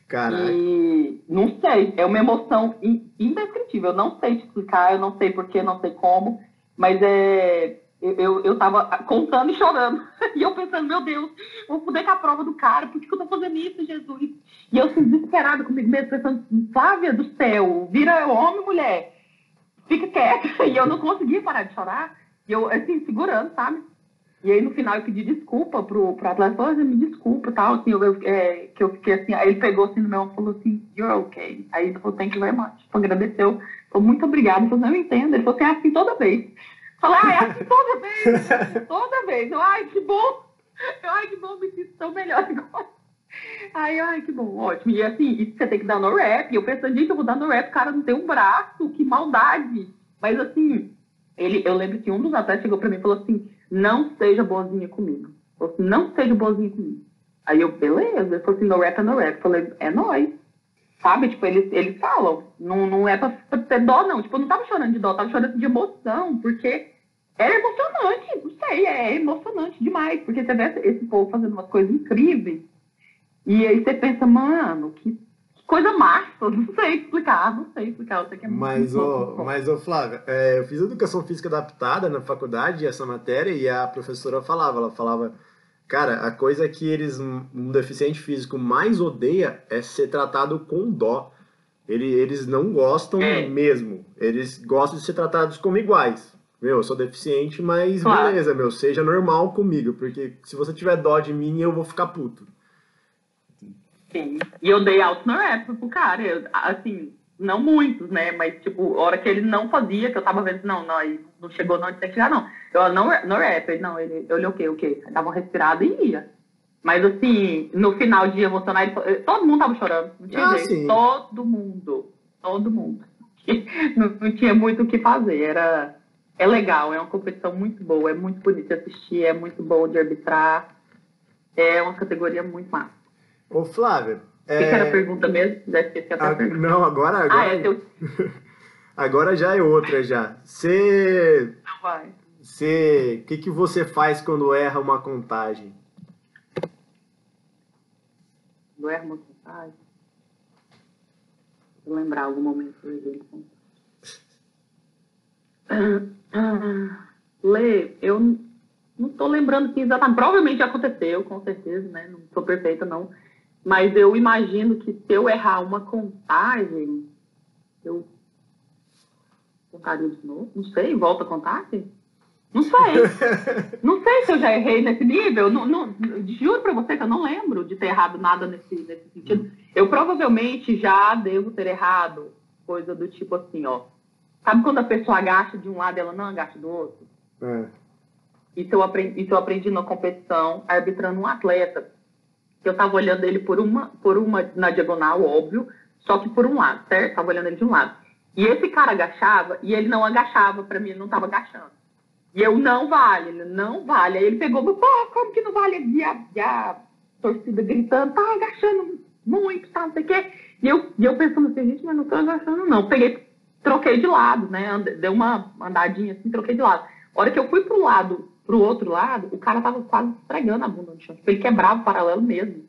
Caraca. E não sei, é uma emoção indescritível. Eu não sei te explicar, eu não sei porquê, não sei como, mas é. Eu, eu, tava contando e chorando. [laughs] E eu pensando, meu Deus, vou poder com a prova do cara, por que, que eu tô fazendo isso, Jesus? E eu assim, desesperada comigo mesmo, pensando, Flávia do céu, vira homem mulher, fica quieta. [laughs] E eu não conseguia parar de chorar. E eu, assim, segurando, sabe? E aí, no final, eu pedi desculpa pro, pro atleta, falou, me desculpa, tal, assim, eu, é, que eu fiquei assim, aí ele pegou assim no meu e falou assim, you're okay. Aí ele falou, thank you very much. Tipo, agradeceu, falou, muito obrigado. Ele falou, não, eu entendo. Ele falou, assim, é assim toda vez. Falei, ah, é assim toda vez, assim, toda vez. Eu, ai, que bom. Eu, ai, que bom, me sinto tão melhor [laughs] agora. Ai, ai, que bom, ótimo. E assim, isso você tem que dar no rap. Eu pensando, gente, eu vou dar no rap, o cara não tem um braço, que maldade. Mas assim, ele, eu lembro que um dos atletas chegou pra mim e falou assim, não seja boazinha comigo. Falou assim, não seja boazinha comigo. Aí eu, beleza. Ele falou assim, no rap é no rap. Eu falei, é nóis. Sabe? Tipo, eles, eles falam, não, não é pra, pra ter dó, não. Tipo, eu não tava chorando de dó, tava chorando de emoção, porque era emocionante, não sei, é emocionante demais, porque você vê esse povo fazendo umas coisas incríveis, e aí você pensa, mano, que, que coisa massa, [laughs] não sei explicar, não sei explicar, eu sei que é mas, muito ô, Mas, ô Flávia, é, eu fiz educação física adaptada na faculdade, essa matéria, e a professora falava, ela falava, cara, a coisa que eles, um deficiente físico mais odeia é ser tratado com dó. Ele, eles não gostam É. mesmo, eles gostam de ser tratados como iguais. Meu, eu sou deficiente, mas Claro. beleza, meu, seja normal comigo, porque se você tiver dó de mim, eu vou ficar puto. Sim. E eu dei alto no rap pro cara, eu, assim, não muitos, né, mas tipo, a hora que ele não fazia, que eu tava vendo, não, não, não chegou não, tem que chegar, não. Eu, não, no rap, ele, não, ele, eu olhei o quê, o quê? Aí dava uma respirada e ia. Mas assim, no final de emocionar, ele, falou- todo mundo tava chorando, não tinha Ah, jeito. Todo mundo, todo mundo. [laughs] Não, não tinha muito o que fazer, era... É legal, é uma competição muito boa, é muito bonito de assistir, é muito bom de arbitrar, é uma categoria muito massa. Ô, Flávia, Que, que era a é... pergunta mesmo? Já esqueci até a a- pergunta. não, agora, agora, Ah, é teu. [laughs] agora já é outra já. Você Não vai. Você, o que, que você faz quando erra uma contagem? Não erra uma contagem. Vou lembrar algum momento que eu errei. Ah, Lê, eu não estou lembrando que exatamente. Provavelmente aconteceu, com certeza, né? Não sou perfeita, não. Mas eu imagino que se eu errar uma contagem, eu contaria de novo? Não sei, volta a contagem? Não sei. [laughs] Não sei se eu já errei nesse nível. Não, não, juro pra você que eu não lembro de ter errado nada nesse, nesse sentido. Eu provavelmente já devo ter errado coisa do tipo assim, ó. Sabe quando a pessoa agacha de um lado e ela não agacha do outro? É. Isso eu aprendi, isso eu aprendi na competição, arbitrando um atleta. Eu tava olhando ele por uma, por uma na diagonal, óbvio, só que por um lado, certo? Tava olhando ele de um lado. E esse cara agachava e ele não agachava, pra mim ele não tava agachando. E eu, não vale, não vale. Aí ele pegou, pô, como que não vale? E a, e a torcida gritando, tá agachando muito, tá, não sei o quê. E eu, e eu pensando assim, gente, mas não tô agachando não. Peguei, troquei de lado, né? Deu uma andadinha assim, troquei de lado. A hora que eu fui pro lado, pro outro lado, o cara tava quase esfregando a bunda no chão. Tipo, ele quebrava o paralelo mesmo.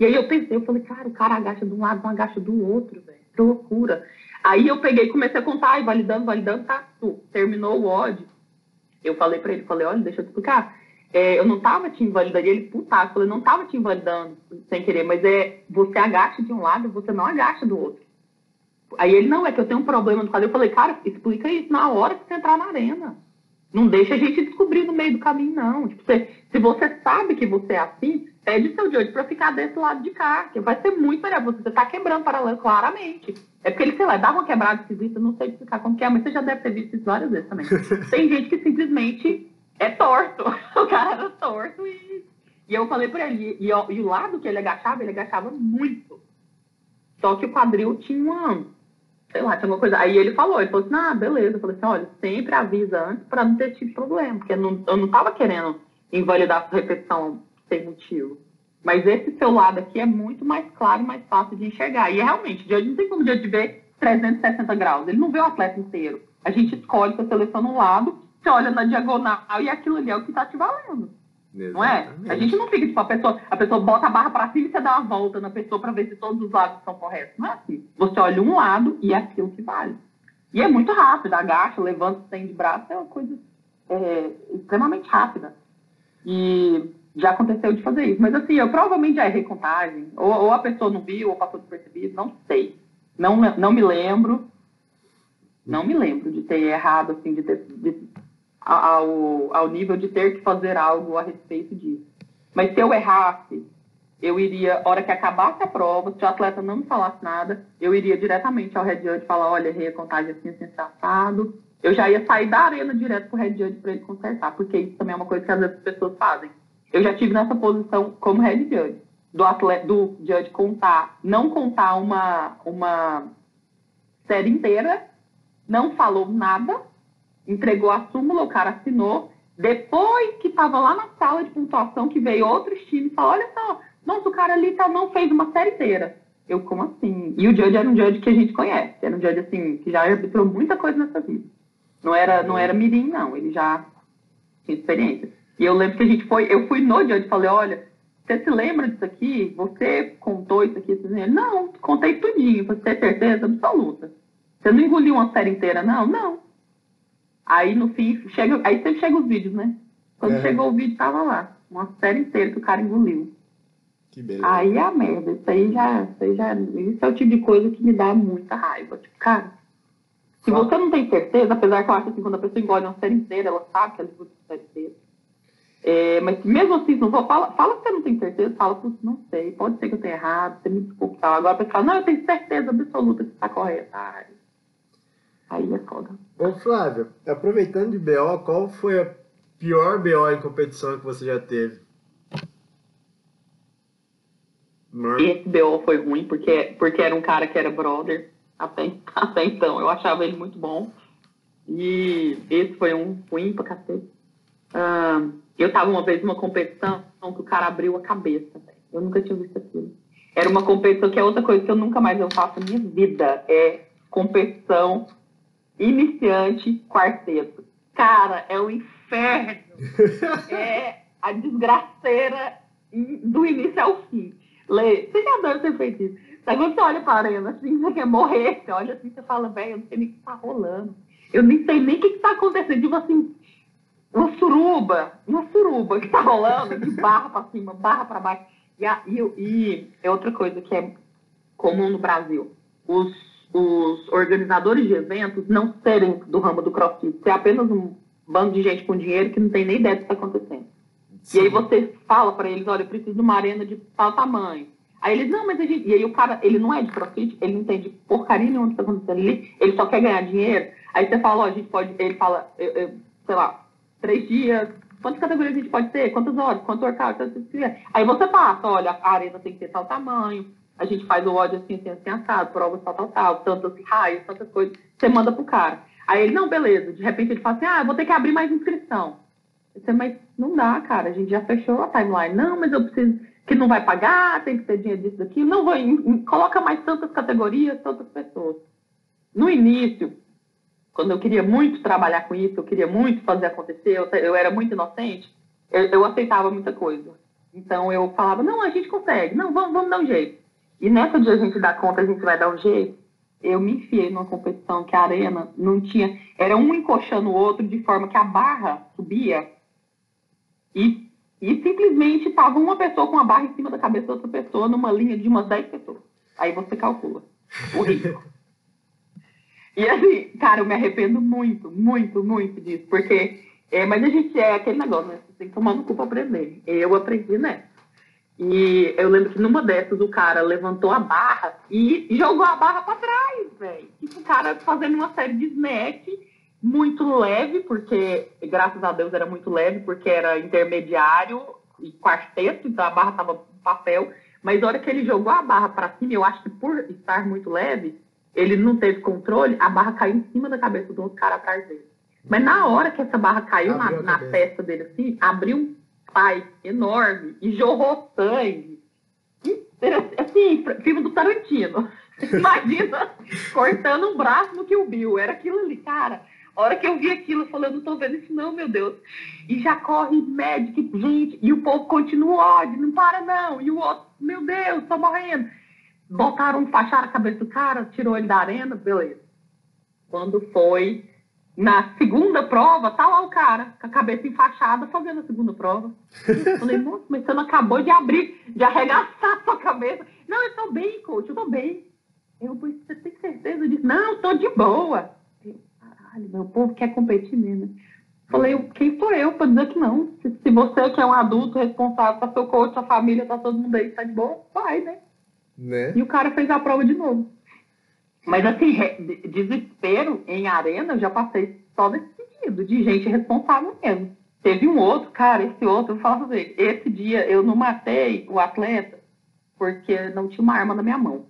E aí eu pensei, eu falei, cara, o cara agacha de um lado, não agacha do outro, velho. Que loucura. Aí eu peguei e comecei a contar, e validando, validando, tá, tu, terminou o ódio. Eu falei pra ele, falei, olha, deixa eu te explicar. É, eu não tava te invalidando, e ele eu falei, não tava te invalidando sem querer, mas é, você agacha de um lado, você não agacha do outro. Aí ele, não, é que eu tenho um problema no quadril. Eu falei, cara, explica isso na hora que você entrar na arena. Não deixa a gente descobrir no meio do caminho, não. Tipo, você, se você sabe que você é assim, pede seu Judge para ficar desse lado de cá, que vai ser muito melhor. Você está quebrando paralelo claramente. É porque ele, sei lá, dá uma quebrada esquisita, não sei explicar como que é, mas você já deve ter visto isso várias vezes também. [laughs] Tem gente que simplesmente é torto. [laughs] O cara era torto e, e eu falei para ele, e, e, e o lado que ele agachava, ele agachava muito. Só que o quadril tinha uma sei lá, tinha alguma coisa. Aí ele falou, ele falou assim, ah, beleza. Eu falei assim, olha, sempre avisa antes para não ter tido problema, porque eu não, eu não tava querendo invalidar a repetição sem motivo. Mas esse seu lado aqui é muito mais claro e mais fácil de enxergar. E é realmente, de não tem como de ver 360 graus. Ele não vê o atleta inteiro. A gente escolhe, você seleciona um lado, você olha na diagonal e aquilo ali é o que está te valendo. Não é? A gente não fica, tipo, a pessoa, a pessoa bota a barra para cima e você dá uma volta na pessoa para ver se todos os lados estão corretos. Não é assim. Você olha um lado e é aquilo que vale. E é muito rápido, agacha, levanta, tem de braço, é uma coisa é, extremamente rápida. E já aconteceu de fazer isso. Mas assim, eu provavelmente já errei contagem. Ou, ou a pessoa não viu, ou passou despercebido, não sei. Não, não me lembro. Não me lembro de ter errado, assim, de ter, de ao, ao nível de ter que fazer algo a respeito disso. Mas se eu errasse, eu iria, hora que acabasse a prova, se o atleta não me falasse nada, eu iria diretamente ao Red Judge falar, olha, errei a contagem assim, assim, assado. Eu já ia sair da arena direto pro Red Judge para ele consertar, porque isso também é uma coisa que às vezes as pessoas fazem. Eu já tive nessa posição como Red Judge, do atleta, do Judge contar, não contar uma, uma série inteira, não falou nada, entregou a súmula, o cara assinou. Depois que estava lá na sala de pontuação, que veio outros times e falou: olha só, nossa, o cara ali tá, não fez uma série inteira. Eu, como assim? E o Judge era um Judge que a gente conhece, era um Judge assim, que já arbitrou muita coisa nessa vida. Não era, não era mirim, não, ele já tinha experiência. E eu lembro que a gente foi, eu fui no Judge e falei: olha, você se lembra disso aqui? Você contou isso aqui? Ele, não, contei tudinho, você tem certeza absoluta. Você não engoliu uma série inteira, não? Não. Aí no fim, chega, aí sempre chega os vídeos, né? Quando é. chegou o vídeo, tava lá. Uma série inteira que o cara engoliu. Que beleza. Aí é a merda. Isso aí já, isso aí já. Isso é o tipo de coisa que me dá muita raiva. Tipo, cara, se você não tem certeza, apesar que eu acho assim, quando a pessoa engole uma série inteira, ela sabe que ela engoliu uma série inteira. É, mas mesmo assim, não for, fala, fala que você não tem certeza, fala, putz, não sei, pode ser que eu tenha errado, você me desculpa. Agora a pessoa fala, não, eu tenho certeza absoluta que está correta. Aí é foda. Ô Flávio, aproveitando de BO, qual foi a pior BO em competição que você já teve? Esse BO foi ruim, porque, porque era um cara que era brother até, [laughs] até então. Eu achava ele muito bom. E esse foi um ruim pra cacete. Uh, eu tava uma vez numa competição que o cara abriu a cabeça. Eu nunca tinha visto aquilo. Era uma competição que é outra coisa que eu nunca mais eu faço na minha vida. É competição iniciante quarteto. Cara, é o inferno. [laughs] é a desgraceira do início ao fim. Lê, você já deve ter feito isso. Sabe quando você olha para a arena assim, você quer morrer, você olha assim, você fala, velho, eu não sei nem o que está rolando. Eu nem sei nem o que está acontecendo. Tipo assim, uma suruba, uma suruba que está rolando, de barra para cima, barra para baixo. E, e, e é outra coisa que é comum no Brasil. Os os organizadores de eventos não serem do ramo do crossfit, ser apenas um bando de gente com dinheiro que não tem nem ideia do que está acontecendo. Sim. E aí você fala para eles, olha, eu preciso de uma arena de tal tamanho. Aí eles, não, mas a gente... E aí o cara, ele não é de crossfit, ele não entende porcaria nenhuma que está acontecendo ali, ele só quer ganhar dinheiro. Aí você fala, ó, a gente pode... Ele fala, eu, eu, sei lá, três dias, quantas categorias a gente pode ter, quantas horas, quanto workout, aí você passa, olha, a arena tem que ter tal tamanho, a gente faz o ódio assim, assim, assim, assado, provas tal, tal, tal, tantas raios, tantas coisas, você manda pro cara. Aí ele, não, beleza, de repente ele fala assim, ah, vou ter que abrir mais inscrição. Você, mas não dá, cara, a gente já fechou a timeline. Não, mas eu preciso, que não vai pagar, tem que ter dinheiro disso, daqui. Não vou, coloca mais tantas categorias, tantas pessoas. No início, quando eu queria muito trabalhar com isso, eu queria muito fazer acontecer, eu, eu era muito inocente, eu, eu aceitava muita coisa. Então eu falava, não, a gente consegue, não, vamos, vamos dar um jeito. E nessa de a gente dar conta, a gente vai dar um jeito. Eu me enfiei numa competição que a arena não tinha. Era um encoxando o outro de forma que a barra subia e, e simplesmente estava uma pessoa com a barra em cima da cabeça da outra pessoa numa linha de umas 10 pessoas. Aí você calcula o risco. [laughs] E assim, cara, eu me arrependo muito, muito, muito disso, porque. É, mas a gente é aquele negócio, né? Você tem que tomar no cu pra aprender. Eu aprendi, né? E eu lembro que numa dessas o cara levantou a barra e jogou a barra para trás, velho. Tipo, o cara fazendo uma série de snack muito leve, porque, graças a Deus, era muito leve, porque era intermediário e quarteto, então a barra tava no papel. Mas na hora que ele jogou a barra para cima, eu acho que por estar muito leve, ele não teve controle, a barra caiu em cima da cabeça do outro cara atrás dele. Mas na hora que essa barra caiu na, na testa dele assim, abriu um pai enorme e jorrou sangue. Assim, filme do Tarantino. [laughs] Imagina cortando um braço no que o Bill. Era aquilo ali, cara. A hora que eu vi aquilo, eu falei, eu não tô vendo isso não, meu Deus. E já corre médico, gente, e o povo continua ódio, não para não. E o outro, meu Deus, tô morrendo. Botaram, facharam a cabeça do cara, tirou ele da arena, beleza. Quando foi na segunda prova, tá lá o cara, com a cabeça enfaixada, fazendo a segunda prova. Eu falei, nossa, mas você não acabou de abrir, de arregaçar a sua cabeça. Não, eu tô bem, coach, eu tô bem. Eu, você tem certeza disso? Não, eu tô de boa. Eu, caralho, meu povo quer competir mesmo. Falei, quem sou eu para dizer que não? Se, se, você que é um adulto responsável, tá seu coach, sua família, tá todo mundo aí, tá de boa, vai, né? né? E o cara fez a prova de novo. Mas assim, desespero em arena, eu já passei só desse sentido, de gente responsável mesmo. Teve um outro, cara, esse outro, eu falar pra você, esse dia eu não matei o atleta porque não tinha uma arma na minha mão.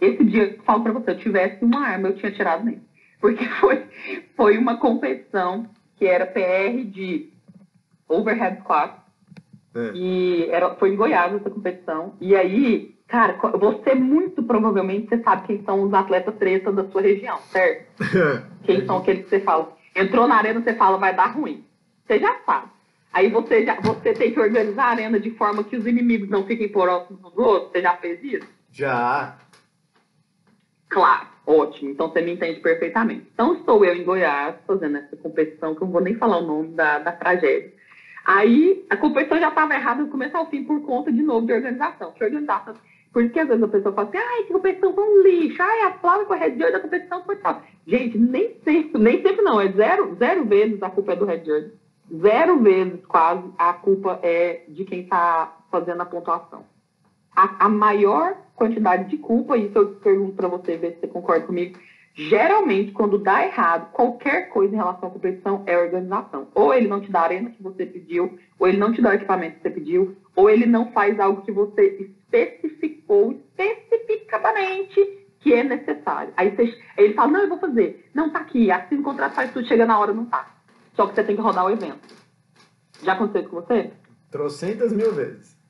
Esse dia, falo pra você, se eu tivesse uma arma, eu tinha tirado nele. Porque [laughs] foi, foi uma competição que era PR de overhead squat. É. E era, foi em Goiás essa competição. E aí, cara, você muito provavelmente você sabe quem são os atletas treta da sua região, certo? [laughs] quem são aqueles que você fala. Entrou na arena, você fala, vai dar ruim. Você já sabe. Aí você, já, você tem que organizar a arena de forma que os inimigos não fiquem próximos dos outros. Você já fez isso? Já. Claro, ótimo. Então você me entende perfeitamente. Então estou eu em Goiás fazendo essa competição, que eu não vou nem falar o nome da, da tragédia. Aí a competição já estava errada do começo ao fim por conta, de novo, de organização. Que organização. Porque às vezes a pessoa fala assim, ai, que competição foi um lixo, ai, a Flávia com a Red Jersey da competição foi tal. Gente, nem sempre, nem sempre não, é zero, zero vezes a culpa é do Red Jersey. Zero vezes, quase, a culpa é de quem está fazendo a pontuação a, a maior quantidade de culpa, isso eu pergunto para você, ver se você concorda comigo, geralmente, quando dá errado qualquer coisa em relação à competição, é a organização. Ou ele não te dá a arena que você pediu, ou ele não te dá o equipamento que você pediu, ou ele não faz algo que você especificou especificamente que é necessário. Aí, você, aí ele fala, não, eu vou fazer. Não, tá aqui, assim o contrato faz tudo, chega na hora, não tá. Só que você tem que rodar o evento. Já aconteceu com você? Trocentas mil vezes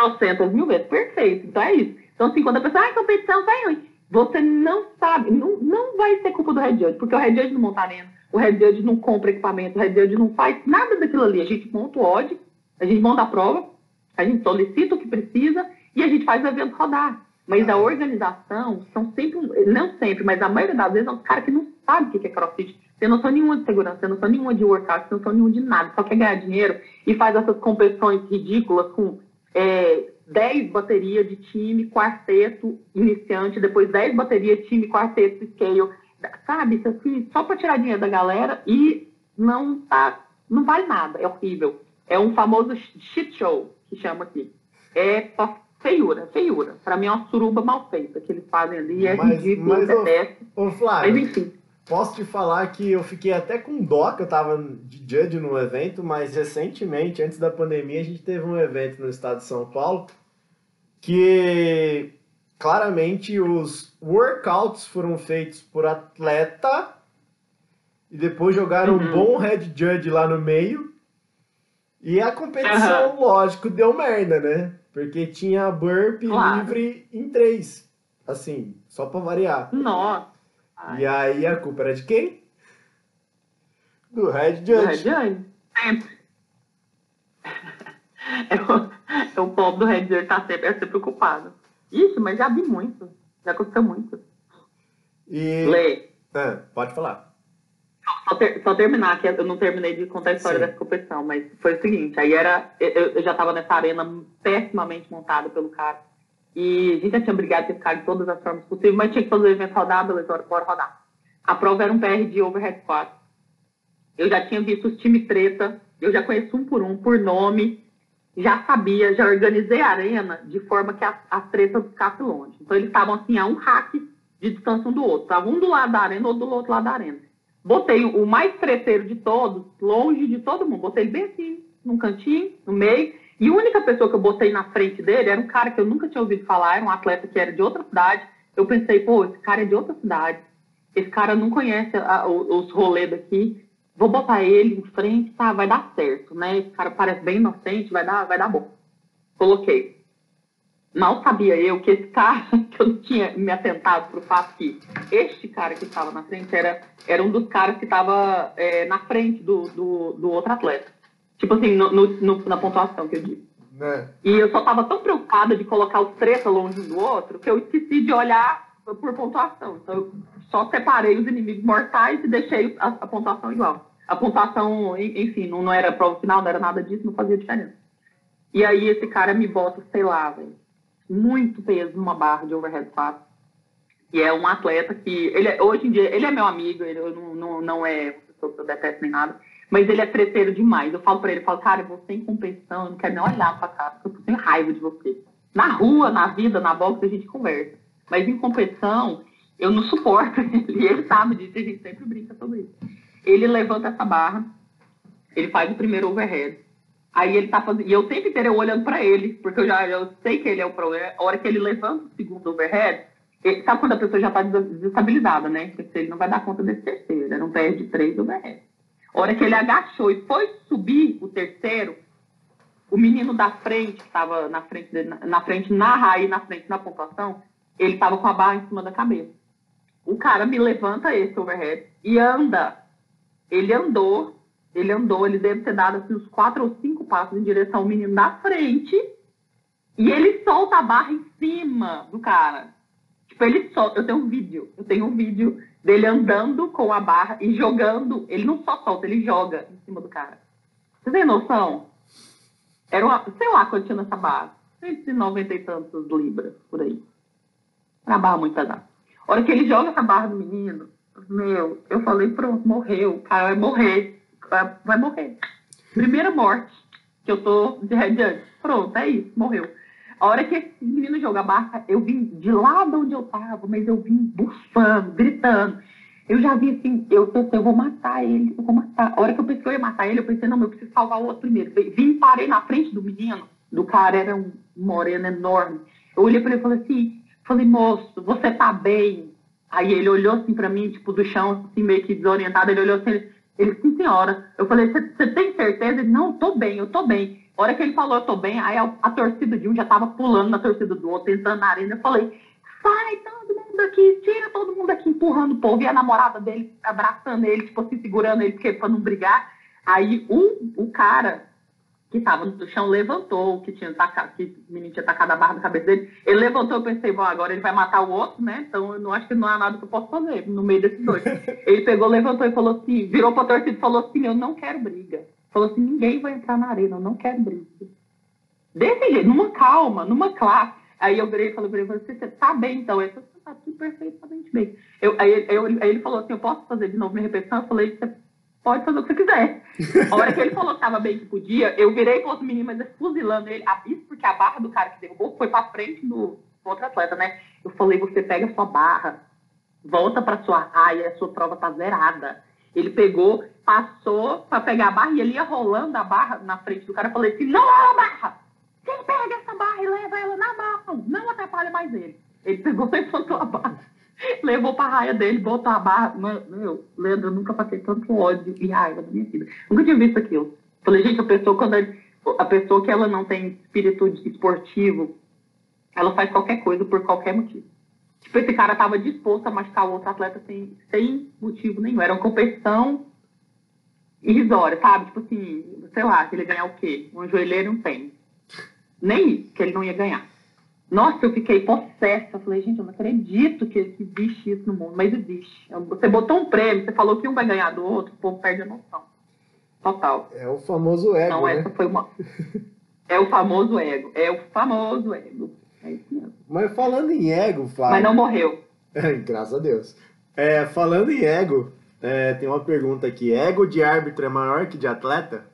trocentas mil vezes. Perfeito. Então é isso. Então, assim, quando a pessoa, ah, competição vai ruim, você não sabe, não, não vai ser culpa do Red Judge, porque o Red Judge não monta arena, o Red Judge não compra equipamento, o Red Judge não faz nada daquilo ali. A gente monta o odd, a gente monta a prova, a gente solicita o que precisa e a gente faz o evento rodar. Mas a organização são sempre, não sempre, mas a maioria das vezes é um cara que não sabe o que é crossfit. Tem noção nenhuma de segurança, tem noção nenhuma de workout, tem noção nenhuma de nada, só quer ganhar dinheiro e faz essas competições ridículas com é, 10 baterias de time, quarteto iniciante, depois 10 baterias time, quarteto scale, sabe? Isso assim, só para tirar dinheiro da galera e não tá, não vale nada, é horrível. É um famoso shit show, que chama aqui. É feiura, feiura. Para mim é uma suruba mal feita que eles fazem ali, é mas, ridículo, mas, ô, ô, Flávio, mas enfim. Posso te falar que eu fiquei até com dó que eu tava de judge no evento, mas recentemente, antes da pandemia, a gente teve um evento no estado de São Paulo que claramente os workouts foram feitos por atleta e depois jogaram uhum. um bom head judge lá no meio. E a competição, uhum. lógico, deu merda, né? Porque tinha burp claro. livre em três. Assim, só pra variar. Nossa. E aí a culpa era de quem? Do Red Judge. Do Red Judge. Sempre. É [laughs] o, é o povo do Red Judge tá sempre, é sempre preocupado. Isso, mas já vi muito. Já aconteceu muito. E... Lê. É, pode falar. Só, ter, só, terminar, que eu não terminei de contar a história Sim. dessa competição, mas foi o seguinte, aí era, eu, eu já estava nessa arena pessimamente montada pelo cara. E a gente já tinha brigado esse cara de todas as formas possíveis, mas tinha que fazer o evento rodar, beleza, bora rodar. A prova era um PR de overhead squat. Eu já tinha visto os times treta, eu já conheço um por um, por nome, já sabia, já organizei a arena de forma que as, as tretas ficassem longe. Então eles estavam assim a um hack de distância um do outro. Estavam um do lado da arena, outro do outro lado da arena. Botei o mais treteiro de todos, longe de todo mundo. Botei ele bem assim, num cantinho, no meio. E a única pessoa que eu botei na frente dele era um cara que eu nunca tinha ouvido falar, era um atleta que era de outra cidade. Eu pensei, pô, esse cara é de outra cidade. Esse cara não conhece a, os rolês daqui. Vou botar ele em frente, tá? Vai dar certo, né? Esse cara parece bem inocente, vai dar, vai dar bom. Coloquei. Mal sabia eu que esse cara, [laughs] que eu não tinha me atentado para o fato que este cara que estava na frente era, era um dos caras que estava é, na frente do, do, do, outro atleta. Tipo assim, no, no, na pontuação que eu disse. É. E eu só estava tão preocupada de colocar os três longe um do outro que eu esqueci de olhar por pontuação. Então eu só separei os inimigos mortais e deixei a, a pontuação igual. A pontuação, enfim, não, não era prova final, não era nada disso, não fazia diferença. E aí esse cara me bota, sei lá, velho muito peso numa barra de overhead fácil. E é um atleta que, ele é, hoje em dia, ele é meu amigo, ele não, não, não é uma pessoa que eu detesto nem nada, mas ele é treteiro demais. Eu falo pra ele, eu falo, cara, você em competição, eu não quero nem olhar pra cá, porque eu tenho raiva de você. Na rua, na vida, na boxe, a gente conversa. Mas em competição, eu não suporto [laughs] ele, ele sabe disso, a gente sempre brinca sobre isso. Ele levanta essa barra, ele faz o primeiro overhead, Aí ele tá fazendo. E eu sempre inteiro olhando para ele, porque eu já eu sei que ele é o problema. A hora que ele levanta o segundo overhead, ele, sabe quando a pessoa já tá desestabilizada, né? Porque ele não vai dar conta desse terceiro. Era um PR de três overhead. A hora que ele agachou e foi subir o terceiro, o menino da frente, que estava na frente, dele, na frente na raiz, na frente na pontuação, ele estava com a barra em cima da cabeça. O cara me levanta esse overhead e anda. Ele andou ele andou, ele deve ter dado assim, uns quatro ou cinco passos em direção ao menino da frente. E ele solta a barra em cima do cara. Tipo, ele solta. Eu tenho um vídeo. Eu tenho um vídeo dele andando com a barra e jogando. Ele não só solta, ele joga em cima do cara. Você tem noção? Era uma. Sei lá quanto tinha nessa barra. 190 e tantos libras por aí. Uma barra muito pesada. A hora que ele joga essa barra no menino, meu, eu falei, pronto, morreu. O cara vai morrer vai, morrer. Primeira morte que eu tô de adiante. Pronto, é isso, morreu. A hora que esse menino joga a barca, eu vim de lá de onde eu tava, mas eu vim bufando, gritando. Eu já vi assim, eu pensei, eu vou matar ele, eu vou matar. A hora que eu pensei que eu ia matar ele, eu pensei, não, eu preciso salvar o outro primeiro. Vim, parei na frente do menino, do cara, era um moreno enorme. Eu olhei para ele e falei assim, falei, moço, você tá bem? Aí ele olhou assim para mim, tipo, do chão, assim, meio que desorientado, ele olhou assim, ele, sim, senhora. Eu falei, você tem certeza? Ele, não, tô bem, eu tô bem. A hora que ele falou, eu tô bem, aí a, a torcida de um já tava pulando na torcida do outro, tentando na arena. Eu falei, sai todo mundo daqui, tira todo mundo daqui, empurrando o povo. E a namorada dele abraçando ele, tipo assim, segurando ele, porque, pra não brigar. Aí o, o cara que estava no chão levantou, que tinha tacado, que o menino tinha tacado a barra na cabeça dele. Ele levantou, eu pensei, bom, agora ele vai matar o outro, né? Então eu não acho que não há nada que eu possa fazer no meio desses dois. [laughs] ele pegou, levantou e falou assim, virou pra torcida e falou assim, eu não quero briga. Falou assim, ninguém vai entrar na arena, eu não quero briga. Desse jeito, numa calma, numa classe. Aí eu virei e falei pra ele, você, você tá bem então? Ele falou, tá tudo perfeitamente bem. Eu, aí, eu, aí ele falou assim, eu posso fazer de novo minha repetição? Eu falei, você pode fazer o que você quiser. A hora que ele falou que tava bem que podia, eu virei pro outro menino, mas fuzilando ele. Isso porque a barra do cara que derrubou foi pra frente do outro atleta, né? Eu falei, você pega a sua barra, volta pra sua raia, a sua prova tá zerada. Ele pegou, passou pra pegar a barra e ele ia rolando a barra na frente do cara. Eu falei assim, não é a barra! Quem pega essa barra e leva ela na mão? Não atrapalha mais ele. Ele pegou e [laughs] plantou a barra. [laughs] levou pra raia dele, botou a barra. Meu, Leandro, eu nunca passei tanto ódio e raiva da minha vida. Nunca tinha visto aquilo. Falei, gente, a pessoa, quando a, a pessoa que ela não tem espírito esportivo, ela faz qualquer coisa por qualquer motivo. Tipo, esse cara tava disposto a machucar o outro atleta sem, sem motivo nenhum. Era uma competição irrisória, sabe? Tipo assim, sei lá, que ele ganhar o quê? Um joelheiro e um tênis. Nem isso, que ele não ia ganhar. Nossa, eu fiquei possessa. Eu falei, gente, eu não acredito que existe isso no mundo, mas existe. Você botou um prêmio, você falou que um vai ganhar do outro, o povo perde a noção. Total. É o famoso ego. Não, né? essa foi uma. É o famoso ego. É o famoso ego. É isso mesmo. Mas falando em ego, Flávio. Mas não morreu. [laughs] Graças a Deus. É, falando em ego, é, tem uma pergunta aqui. Ego de árbitro é maior que de atleta?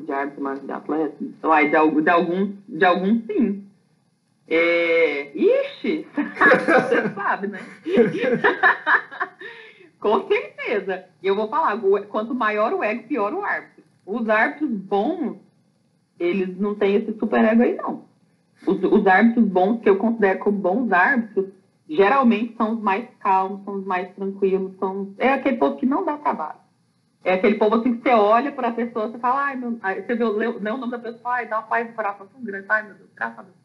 De árbitro que de atleta? Uai, de, algum, de, algum, de algum sim. É... Ixi! [laughs] Você sabe, né? [laughs] Com certeza. E eu vou falar, quanto maior o ego, pior o árbitro. Os árbitros bons, eles não têm esse super ego aí, não. Os, os árbitros bons, que eu considero como bons árbitros, geralmente são os mais calmos, são os mais tranquilos, são... é aquele povo que não dá trabalho. É aquele povo assim que você olha para a pessoa, você fala, ai, meu... Aí você vê, lê, lê o nome da pessoa, ai, dá uma paz no coração tão grande, ai, meu Deus, graças a Deus.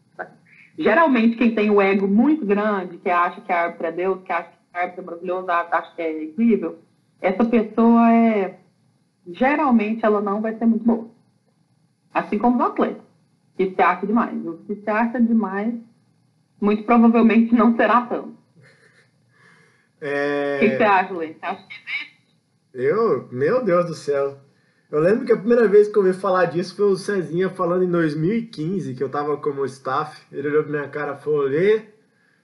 Geralmente, quem tem o ego muito grande, que acha que a árbitro é Deus, que acha que a árbitro é maravilhoso, acha que é incrível, essa pessoa é. Geralmente, ela não vai ser muito boa. Assim como os atletas, que se acha demais. O que se acha demais, muito provavelmente não será tanto. É... O que, você acha, Lê? Você acha que existe? Eu? Meu Deus do céu. Eu lembro que a primeira vez que eu ouvi falar disso foi o Cezinha falando em 2015, que eu tava como staff. Ele olhou pra minha cara e falou: Lê,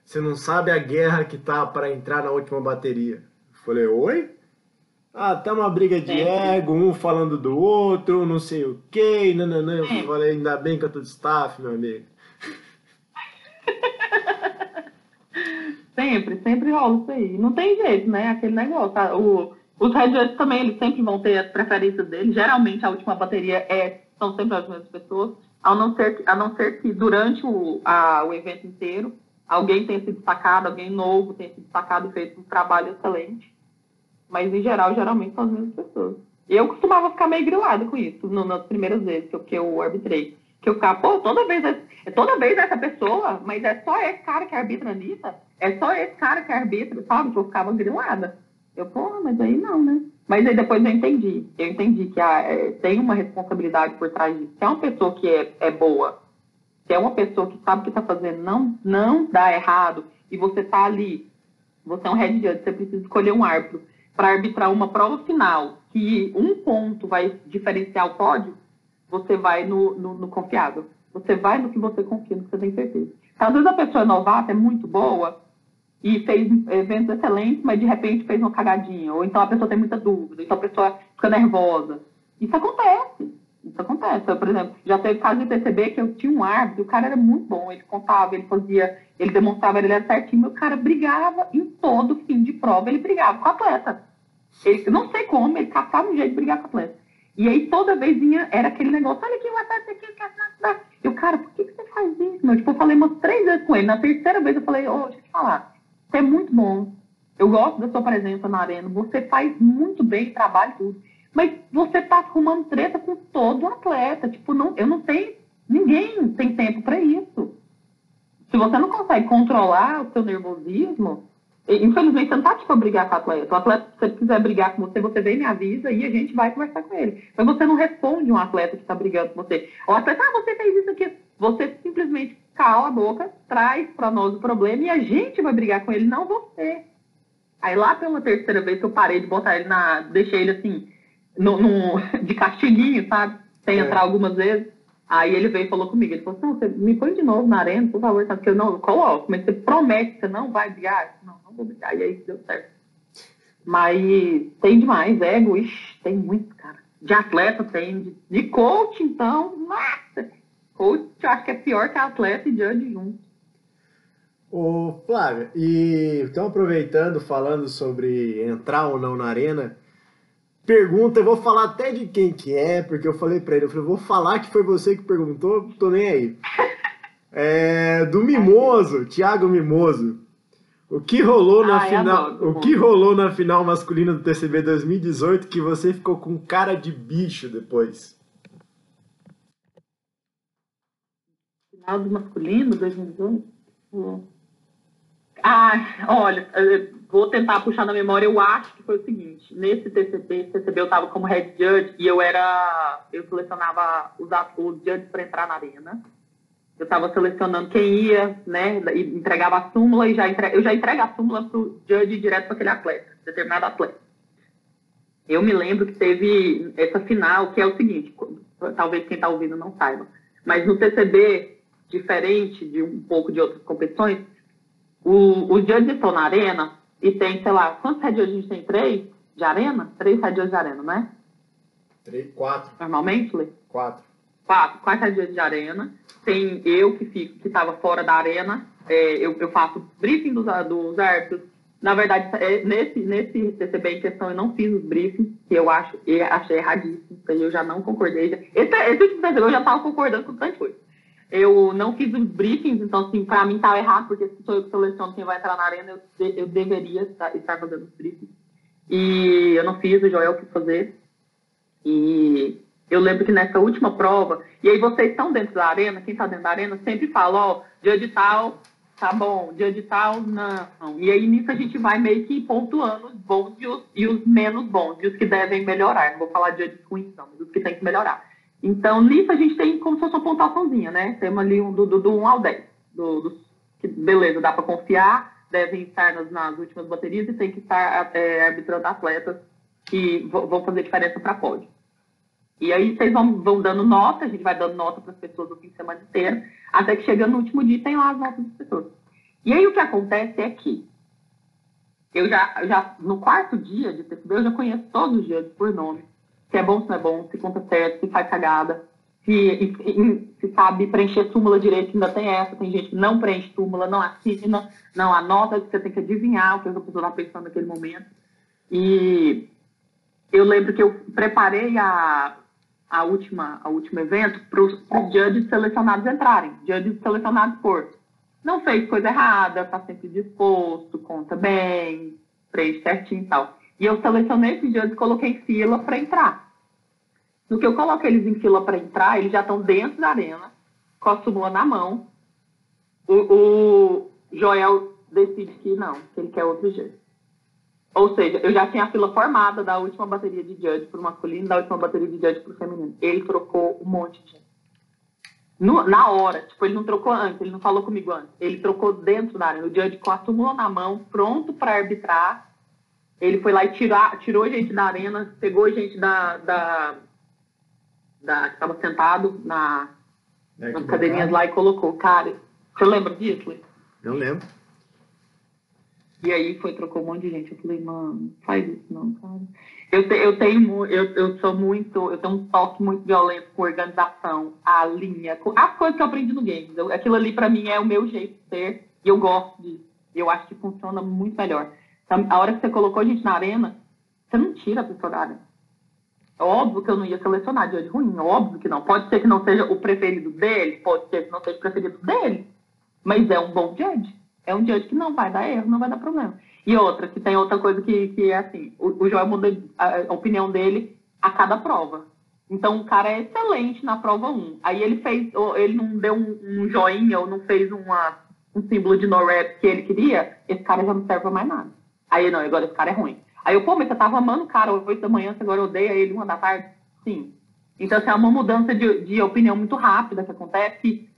você não sabe a guerra que tá para entrar na última bateria. Eu falei: Oi? Ah, tá uma briga de ego, um falando do outro, não sei o quê, nananã. Eu falei: Ainda bem que eu tô de staff, meu amigo. [laughs] Sempre, sempre rola isso aí. Não tem jeito, né? Aquele negócio. Tá? O os Red também, eles sempre vão ter as preferências deles. Geralmente, a última bateria é, são sempre as mesmas pessoas, a não ser, a não ser que durante o, a, o evento inteiro alguém tenha se destacado, alguém novo tenha se destacado e feito um trabalho excelente. Mas, em geral, geralmente são as mesmas pessoas. Eu costumava ficar meio grilada com isso no, nas primeiras vezes que eu, que eu arbitrei. Que eu ficava, pô, toda vez, é toda vez essa pessoa, mas é só esse cara que arbitra nisso, é só esse cara que arbitra, sabe? Que eu ficava grilada. Eu, porra, mas aí não, né? Mas aí depois eu entendi. Eu entendi que ah, é, tem uma responsabilidade por trás disso. Se é uma pessoa que é, é boa, se é uma pessoa que sabe o que está fazendo, não, não dá errado, e você está ali, você é um head judge, você precisa escolher um árbitro para arbitrar uma prova final, que um ponto vai diferenciar o pódio, você vai no, no, no confiável. Você vai no que você confia, no que você tem certeza. Às vezes a pessoa é novata, é muito boa, e fez eventos excelentes, mas de repente fez uma cagadinha. Ou então a pessoa tem muita dúvida, então a pessoa fica nervosa. Isso acontece. Isso acontece. Eu, por exemplo, já teve caso de perceber que eu tinha um árbitro, o cara era muito bom, ele contava, ele fazia, ele demonstrava, ele era certinho, mas o cara brigava em todo fim de prova, ele brigava com o atleta. Ele, não sei como, ele caçava um jeito de brigar com o atleta. E aí toda vez vinha, era aquele negócio, olha aqui, o atleta aqui, quer Eu, cara, por que, que você faz isso? Meu? Tipo, eu falei umas três vezes com ele. Na terceira vez eu falei, ô, oh, deixa eu te falar você é muito bom. Eu gosto da sua presença na arena. Você faz muito bem, trabalho tudo. Mas você tá arrumando treta com todo atleta. Tipo, não, eu não tenho. Ninguém tem tempo para isso. Se você não consegue controlar o seu nervosismo, infelizmente você não tá tipo a brigar com o atleta. O atleta, se ele quiser brigar com você, você vem e me avisa e a gente vai conversar com ele. Mas você não responde um atleta que está brigando com você. O atleta, ah, você fez isso aqui. Você simplesmente cala a boca, traz para nós o problema e a gente vai brigar com ele, não você. Aí lá pela terceira vez que eu parei de botar ele na. Deixei ele assim, no, no [laughs] de castiguinho, sabe? Sem é. entrar algumas vezes. Aí ele veio e falou comigo, ele falou assim, não, você me põe de novo na arena, por favor, sabe? Porque eu não eu coloco, mas você promete que você não vai brigar? Não, não vou brigar. E aí deu certo. Mas tem demais, ego, ixi, tem muito, cara. De atleta tem, de, de coach, então, nossa, coach, eu acho que é pior que atleta e judge junto. Ô, Flávia, e então aproveitando, falando sobre entrar ou não na arena, pergunta, eu vou falar até de quem que é, porque eu falei pra ele, eu falei, vou falar que foi você que perguntou, tô nem aí. É, do Mimoso, Thiago Mimoso. O que rolou na Ai, final, adoro, o que rolou na final masculina do TCB 2018 que você ficou com cara de bicho depois? Do masculino, 2018? Hum. Ah, olha, vou tentar puxar na memória. Eu acho que foi o seguinte: nesse TCB, TCB eu estava como head judge e eu era, eu selecionava os, judges para entrar na arena. Eu estava selecionando quem ia, né? E entregava a súmula e já entre, eu já entrego a súmula para o judge direto para aquele atleta, determinado atleta. Eu me lembro que teve essa final, que é o seguinte: talvez quem está ouvindo não saiba. Mas no TCB, diferente de um pouco de outras competições, o, os judges estão na arena e tem, sei lá, quantos head a gente tem? Três de arena? Três head de arena, né? Três, quatro. Normalmente, Lê? Quatro. Quatro, quatro head de arena. Tem eu que fico, que estava fora da arena, é, eu, eu faço briefing dos, dos árbitros, na verdade, é, nesse, nesse TCB em questão, eu não fiz os briefings, que eu acho, eu achei erradíssimo, eu já não concordei. Já, esse, esse tipo eu já estava concordando com tanta coisa. Eu não fiz os briefings, então, assim, para mim estava errado, porque se sou eu que seleciono quem vai entrar na arena, eu, eu deveria estar, fazendo os briefings. E eu não fiz, o Joel quis fazer. E eu lembro que nessa última prova, e aí vocês estão dentro da arena, quem está dentro da arena sempre fala, ó, dia de tal, tá bom, dia de tal, não. E aí nisso a gente vai meio que pontuando os bons e os, e os menos bons, e os que devem melhorar. Não vou falar de dias ruins, não, mas os que tem que melhorar. Então, nisso a gente tem como se fosse uma pontuaçãozinha, né? Temos ali um do, do, do 1 ao 10. Do, do, que, beleza, dá para confiar, devem estar nas, nas, últimas baterias e tem que estar é, arbitrando atletas que vão fazer diferença para pódio. E aí vocês vão, vão dando nota, a gente vai dando nota para as pessoas o fim de semana inteiro, até que chegando no último dia tem lá as notas das pessoas. E aí o que acontece é que eu já, já no quarto dia de TCB, eu já conheço todos os dias por nome. Se é bom, se não é bom, se conta certo, se faz cagada, se, se, se sabe preencher súmula direito, ainda tem essa, tem gente que não preenche súmula, não assina, não anota, que você tem que adivinhar o que a pessoa está pensando naquele momento. E eu lembro que eu preparei a, a última, a último evento para os judges selecionados entrarem. Judges selecionados por não fez coisa errada, está sempre disposto, conta bem, preenche certinho e tal. E eu selecionei esses judges e coloquei em fila para entrar. No que eu coloco eles em fila para entrar, eles já estão dentro da arena, com a súmula na mão. O, o Joel decide que não, que ele quer outro judge. Ou seja, eu já tinha a fila formada da última bateria de judge para o masculino da última bateria de judge para o feminino. Ele trocou um monte de. No, na hora, tipo, ele não trocou antes, ele não falou comigo antes. Ele trocou dentro da arena. O judge com a súmula na mão, pronto para arbitrar. Ele foi lá e tirar, tirou gente da arena, pegou gente da, da, da que estava sentado na, é nas cadeirinhas lá e colocou. Cara, você lembra disso? Eu lembro. E aí foi, trocou um monte de gente. Eu falei, mano, faz isso não, cara. Eu, te, eu tenho, eu, eu sou muito, eu tenho um toque muito violento com organização, a linha, com as coisas que eu aprendi no game. Eu, aquilo ali para mim é o meu jeito de ser e eu gosto disso. Eu acho que funciona muito melhor. A hora que você colocou a gente na arena, você não tira a pessoa da arena. É óbvio que eu não ia selecionar de ruim, óbvio que não. Pode ser que não seja o preferido dele, pode ser que não seja o preferido dele, mas é um bom judge. É um judge que não vai dar erro, não vai dar problema. E outra, que tem outra coisa que, que é assim, o, o Joel muda a, a opinião dele a cada prova. Então o cara é excelente na prova 1. Aí ele fez, ele não deu um, um joinha ou não fez uma, um símbolo de no rap que ele queria, esse cara já não serve mais nada. Aí não, agora esse cara é ruim. Aí eu, pô, mas você tava amando o cara 8 da manhã, você agora odeia ele uma da tarde? Sim. Então, assim, é uma mudança de, de opinião muito rápida que acontece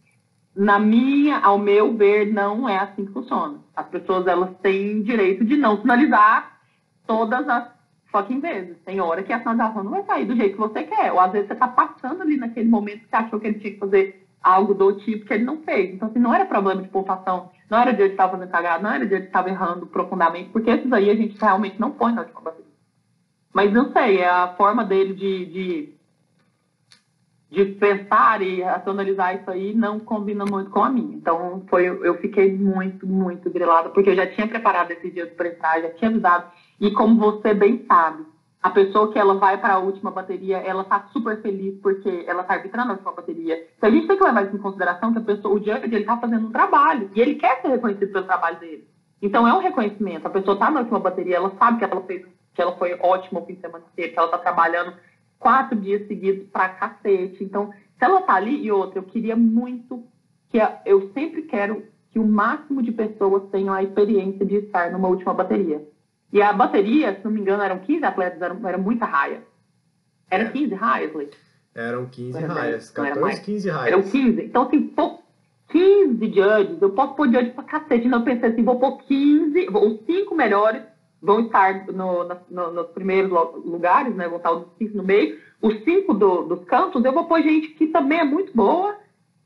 na minha, ao meu ver, não é assim que funciona. As pessoas elas têm direito de não finalizar todas as fucking vezes. Tem hora que a finalização não vai sair do jeito que você quer. Ou às vezes você está passando ali naquele momento que você achou que ele tinha que fazer algo do tipo que ele não fez. Então, assim, não era problema de pontuação, não era dia de estar fazendo cagada, não era dia de estar errando profundamente, porque esses aí a gente realmente não põe na última bateria. Mas não sei, é a forma dele de, de de pensar e racionalizar isso aí não combina muito com a minha. Então, foi, eu fiquei muito, muito grilada, porque eu já tinha preparado esse dia para entrar, já tinha avisado. E como você bem sabe, a pessoa que ela vai para a última bateria, ela tá super feliz porque ela tá arbitrando a última bateria. Então, a gente tem que levar isso em consideração que a pessoa, o judge, ele tá fazendo um trabalho e ele quer ser reconhecido pelo trabalho dele. Então, é um reconhecimento. A pessoa tá na última bateria, ela sabe que ela fez, que ela foi ótima o fim de semana inteiro, que ela tá trabalhando quatro dias seguidos pra cacete. Então, se ela tá ali, e outra, eu queria muito que eu sempre quero que o máximo de pessoas tenham a experiência de estar numa última bateria. E a bateria, se não me engano, eram 15 atletas, era, era muita raia. Era é. 15 raias, Leite? Eram 15 era raias, 14, 15 raias. Eram 15. Então, assim, pô, 15 judges, eu posso pôr judges pra cacete. Então, eu pensei assim, vou pôr 15, os 5 melhores vão estar no, no, nos primeiros lugares, né? Vão estar os cinco no meio. Os cinco do, dos cantos, eu vou pôr gente que também é muito boa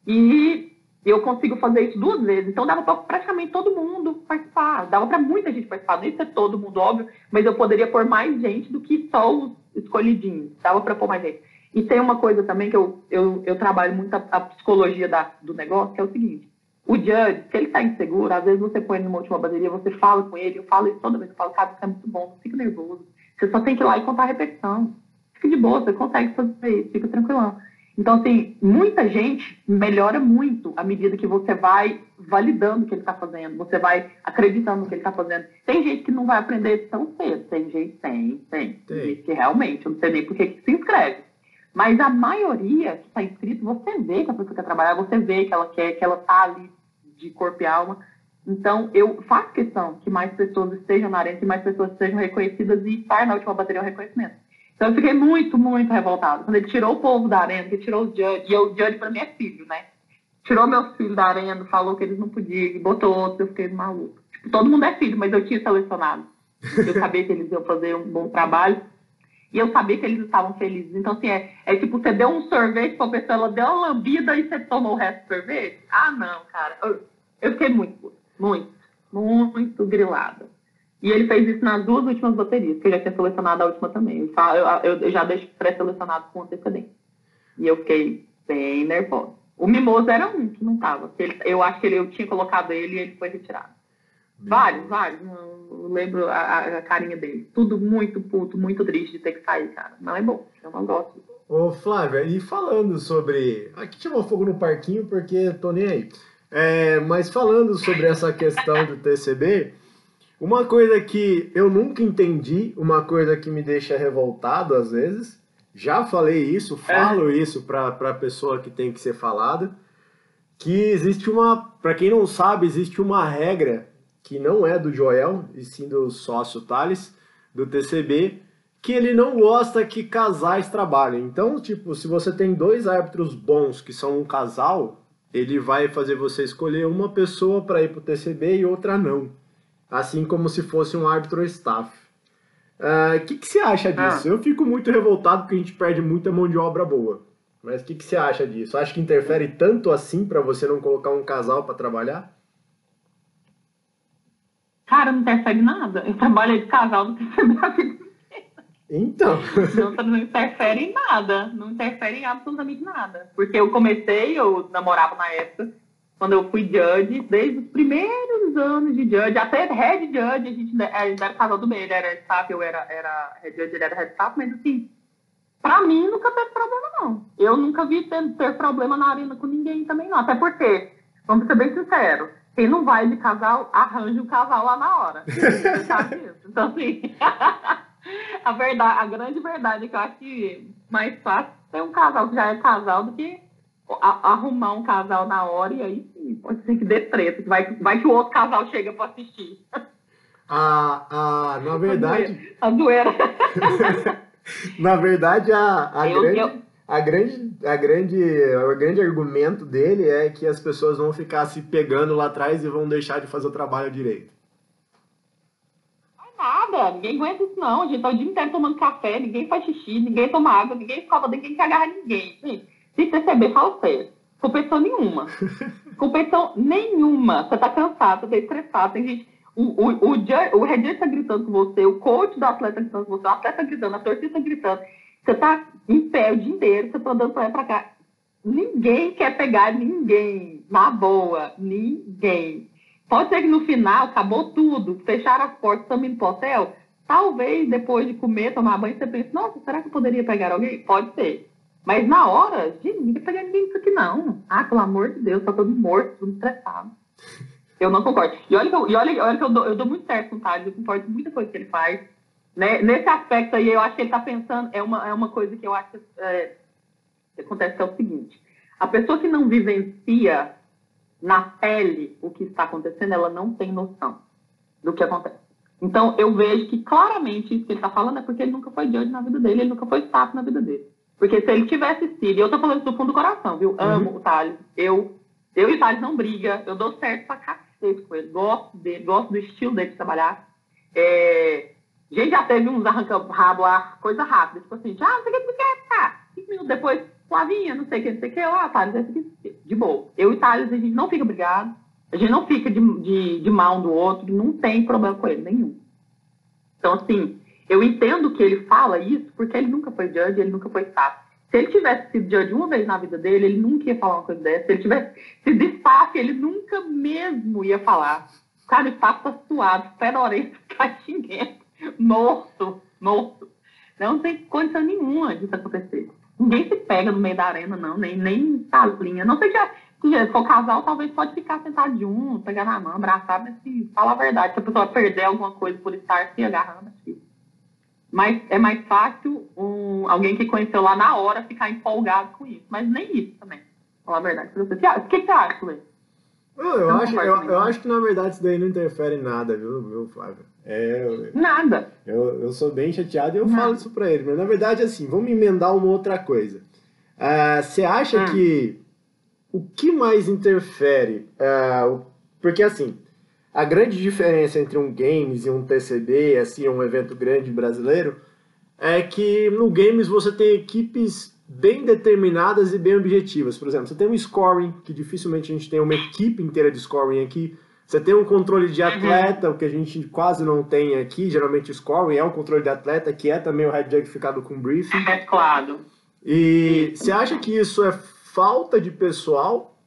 e eu consigo fazer isso duas vezes. Então dava para praticamente todo mundo participar. Dava para muita gente participar. Não ia ser todo mundo, óbvio, mas eu poderia pôr mais gente do que só os escolhidinhos. Dava para pôr mais gente. E tem uma coisa também que eu, eu, eu trabalho muito a, a psicologia da, do negócio, que é o seguinte. O judge, se ele está inseguro, às vezes você põe ele numa última bateria, você fala com ele, eu falo isso toda vez eu falo, cara, isso é muito bom, não fica nervoso. Você só tem que ir lá e contar a repetição. Fica de boa, você consegue fazer isso, fica tranquilão. Então, assim, muita gente melhora muito à medida que você vai validando o que ele está fazendo, você vai acreditando no que ele está fazendo. Tem gente que não vai aprender tão cedo, tem gente, tem, tem. Tem gente que realmente, eu não sei nem por que se inscreve. Mas a maioria que está inscrito, você vê que a pessoa quer trabalhar, você vê que ela quer, que ela está ali de corpo e alma. Então, eu faço questão que mais pessoas estejam na arena, que mais pessoas sejam reconhecidas e estar na última bateria o reconhecimento. Então eu fiquei muito, muito revoltada. Quando ele tirou o povo da arena, que tirou o Judge, e o Judge para mim é filho, né? Tirou meus filhos da arena, falou que eles não podiam, botou outros, eu fiquei maluco. Tipo, todo mundo é filho, mas eu tinha selecionado. Eu sabia que eles iam fazer um bom trabalho. E eu sabia que eles estavam felizes. Então, assim, é, é tipo, você deu um sorvete pra pessoa, ela deu uma lambida e você tomou o resto do sorvete? Ah, não, cara. Eu, eu fiquei muito, muito, muito grilada. E ele fez isso nas duas últimas baterias, que eu já tinha selecionado a última também. Eu, eu, já deixo pré-selecionado com antecedência. E eu fiquei bem nervosa. O Mimoso era um que não estava. Eu acho que ele, eu tinha colocado ele e ele foi retirado. Vários, vários. Eu lembro a, a, carinha dele. Tudo muito puto, muito triste de ter que sair, cara. Não é bom. Eu não gosto. Ô, Flávia, e falando sobre. Aqui chamou fogo no parquinho porque tô nem aí. É, mas falando sobre essa questão do TCB. Uma coisa que eu nunca entendi, uma coisa que me deixa revoltado às vezes, já falei isso, falo é. isso para a pessoa que tem que ser falada, que existe uma, para quem não sabe, existe uma regra que não é do Joel, e sim do sócio Thales, do TCB, que ele não gosta que casais trabalhem. Então, tipo, se você tem dois árbitros bons que são um casal, ele vai fazer você escolher uma pessoa para ir para o TCB e outra não assim como se fosse um árbitro staff. O uh, que, que você acha disso? Ah. Eu fico muito revoltado porque a gente perde muita mão de obra boa. Mas o que, que você acha disso? Acha que interfere tanto assim para você não colocar um casal para trabalhar? Cara, não interfere nada. Eu trabalho de casal, não interfere a vida então. Não, não interfere em nada. Não interfere em absolutamente nada. Porque eu comecei, eu namorava na época, quando eu fui judge, desde os primeiros anos de judge, até head judge, a gente era casal do meio, ele era staff, eu era, era head judge, ele era head staff, mas assim, pra mim nunca teve problema, não. Eu nunca vi ter, ter problema na arena com ninguém também, não. Até porque, vamos ser bem sinceros, quem não vai de casal, arranja o um casal lá na hora. então, assim, [laughs] a, verdade, a grande verdade é que eu acho que mais fácil ter um casal que já é casal do que arrumar um casal na hora e aí sim, pode ser que dê treta. Vai, vai que o outro casal chega para assistir. Ah, ah, na verdade. A zoeira. [laughs] na verdade, a, a, eu, grande, eu... a, grande, a grande. O grande argumento dele é que as pessoas vão ficar se pegando lá atrás e vão deixar de fazer o trabalho direito. Nada, ninguém aguenta isso não. A gente tá o dia inteiro tomando café, ninguém faz xixi, ninguém toma água, ninguém escova, ninguém quer agarrar ninguém. Gente, se perceber, fala sério. Competição nenhuma. [laughs] Competição nenhuma. Você tá cansado, você tá estressado. Tem gente. O, o, o, o Redir tá gritando com você, o coach do atleta tá gritando com você, o atleta tá gritando, a torcida tá gritando. Você tá em pé o dia inteiro, você tá andando pra lá pra cá. Ninguém quer pegar ninguém. Na boa. Ninguém. Pode ser que no final acabou tudo, fecharam as portas, estamos indo pro hotel. Talvez depois de comer, tomar banho, você pense, nossa, será que eu poderia pegar alguém? Pode ser. Mas na hora, gente, ninguém pegar ninguém isso aqui não. Ah, pelo amor de Deus, tá todo morto, tudo estressado. Eu não concordo. E olha que eu, e olha, olha que eu, dou, eu dou muito certo com o Thales, eu concordo com muita coisa que ele faz. Né? Nesse aspecto aí, eu acho que ele tá pensando, é uma, é uma coisa que eu acho é, que acontece que é o seguinte. A pessoa que não vivencia na pele o que está acontecendo, ela não tem noção do que acontece. Então, eu vejo que claramente isso que ele está falando é porque ele nunca foi judge na vida dele, ele nunca foi staff na vida dele. Porque se ele tivesse sido, e eu tô falando isso do fundo do coração, viu? Amo uhum. o Thales. Eu, eu e o Thales não briga, eu dou certo pra cacete com ele. Gosto dele, gosto do estilo dele de trabalhar. É, a gente já teve uns arranca-rabo lá, coisa rápida, tipo assim, ah, não sei o que você quer, tá. Cinco minutos depois, Flavinha, não sei o que, não sei o que, lá, Thales, aqui, de boa. Eu e Thales, a gente não fica brigado, a gente não fica de, de, de mal um do outro, não tem problema com ele, nenhum. Então, assim, eu entendo que ele fala isso porque ele nunca foi judge, ele nunca foi staff. Se ele tivesse sido judge uma vez na vida dele, ele nunca ia falar uma coisa dessa. Se ele tivesse sido staff, ele nunca mesmo ia falar. Cara, o staff tá suado, na orelha, catinguento, [laughs] morto, morto. Não tem condição nenhuma disso acontecer. Ninguém se pega no meio da arena, não, nem, nem salinha. Não sei que se for casal, talvez pode ficar sentado junto, pegar na mão, abraçar, mas se fala a verdade, se a pessoa perder alguma coisa por estar se agarrando, assim, mas é mais fácil um, alguém que conheceu lá na hora ficar empolgado com isso. Mas nem isso também. Falar a verdade. O que, que você acha, Luiz? Eu, eu, acho, eu, eu, acho que na verdade isso daí não interfere em nada, viu, viu Flávio? É, nada. Eu, eu sou bem chateado e eu nada. falo isso pra ele. Mas na verdade, assim, vamos emendar uma outra coisa. Uh, você acha hum. que o que mais interfere? Uh, porque assim, a grande diferença entre um games e um TCB, assim, um evento grande brasileiro, é que no games você tem equipes bem determinadas e bem objetivas. Por exemplo, você tem um scoring, que dificilmente a gente tem uma equipe inteira de scoring aqui. Você tem um controle de atleta, o que a gente quase não tem aqui. Geralmente o scoring é um controle de atleta, que é também o head jug ficado com briefing. É claro. E você acha que isso é falta de pessoal,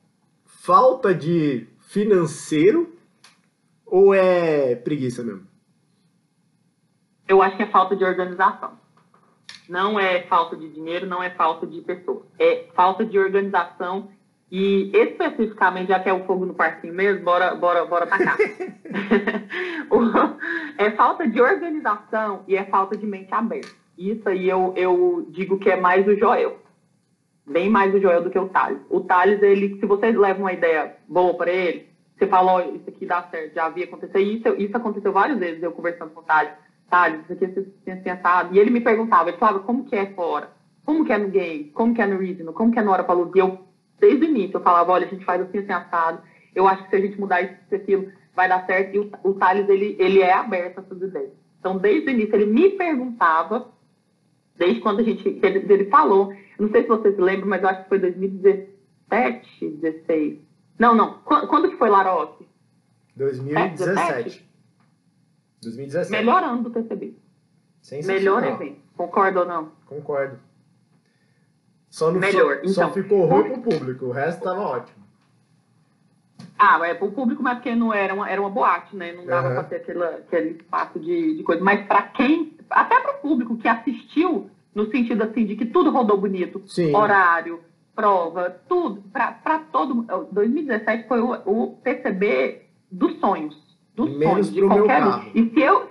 falta de financeiro ou é preguiça mesmo? Eu acho que é falta de organização. Não é falta de dinheiro, não é falta de pessoas. É falta de organização e especificamente, já que é o fogo no parquinho mesmo, bora, bora, bora pra cá. [laughs] é falta de organização e é falta de mente aberta. Isso aí eu, eu digo que é mais o Joel. Bem mais o Joel do que o Thales. O Thales, ele, se vocês levam uma ideia boa para ele, você falou, isso aqui dá certo, já havia acontecido. Isso, isso aconteceu várias vezes, eu conversando com o Thales. Thales, isso aqui é assim, assim, E ele me perguntava, ele falava, como que é fora? Como que é no game? Como que é no regional? Como que é na hora para luz? E eu, desde o início, eu falava, olha, a gente faz assim, assim, assado. Eu acho que se a gente mudar isso, aquilo, vai dar certo. E o, o Thales, ele, ele é aberto a essas ideias. Então, desde o início, ele me perguntava, desde quando a gente, ele, ele falou, não sei se vocês lembram, mas eu acho que foi 2017, 16, não, não. Quando, que foi Laroque? 2017. 2017. Melhor ano do TCB. Melhor evento. Concorda ou não? Concordo. Só, não Melhor. Só, então, só ficou ruim pro público, o resto tava ótimo. Ah, é pro público, mas porque não era uma, era uma boate, né? Não dava uhum. pra ter aquele, aquele espaço de, de coisa. Mas para quem, até pro público que assistiu, no sentido assim, de que tudo rodou bonito, Sim. horário, prova, tudo, para todo 2017 foi o, o PCB dos sonhos. Dos Menos sonhos, de qualquer um. E se eu.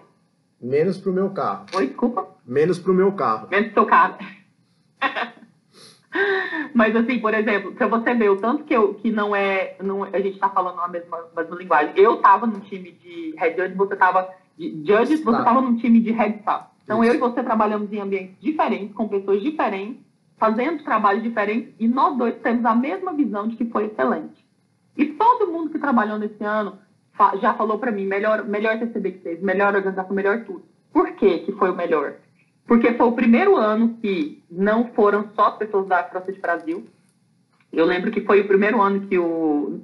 Menos pro meu carro. Oi, desculpa. Menos pro meu carro. Menos pro seu carro. [laughs] Mas assim, por exemplo, se você vê o tanto que, eu, que não é. Não, a gente está falando a mesma, mesma linguagem. Eu estava num time de head judge, você estava de judges, você estava num time de head staff. Então Isso. eu e você trabalhamos em ambientes diferentes, com pessoas diferentes fazendo trabalhos diferentes e nós dois temos a mesma visão de que foi excelente. E todo mundo que trabalhou nesse ano já falou para mim, melhor, melhor TCB que fez, melhor organização, melhor tudo. Por que que foi o melhor? Porque foi o primeiro ano que não foram só pessoas da CrossFit Brasil. Eu lembro que foi o primeiro ano que,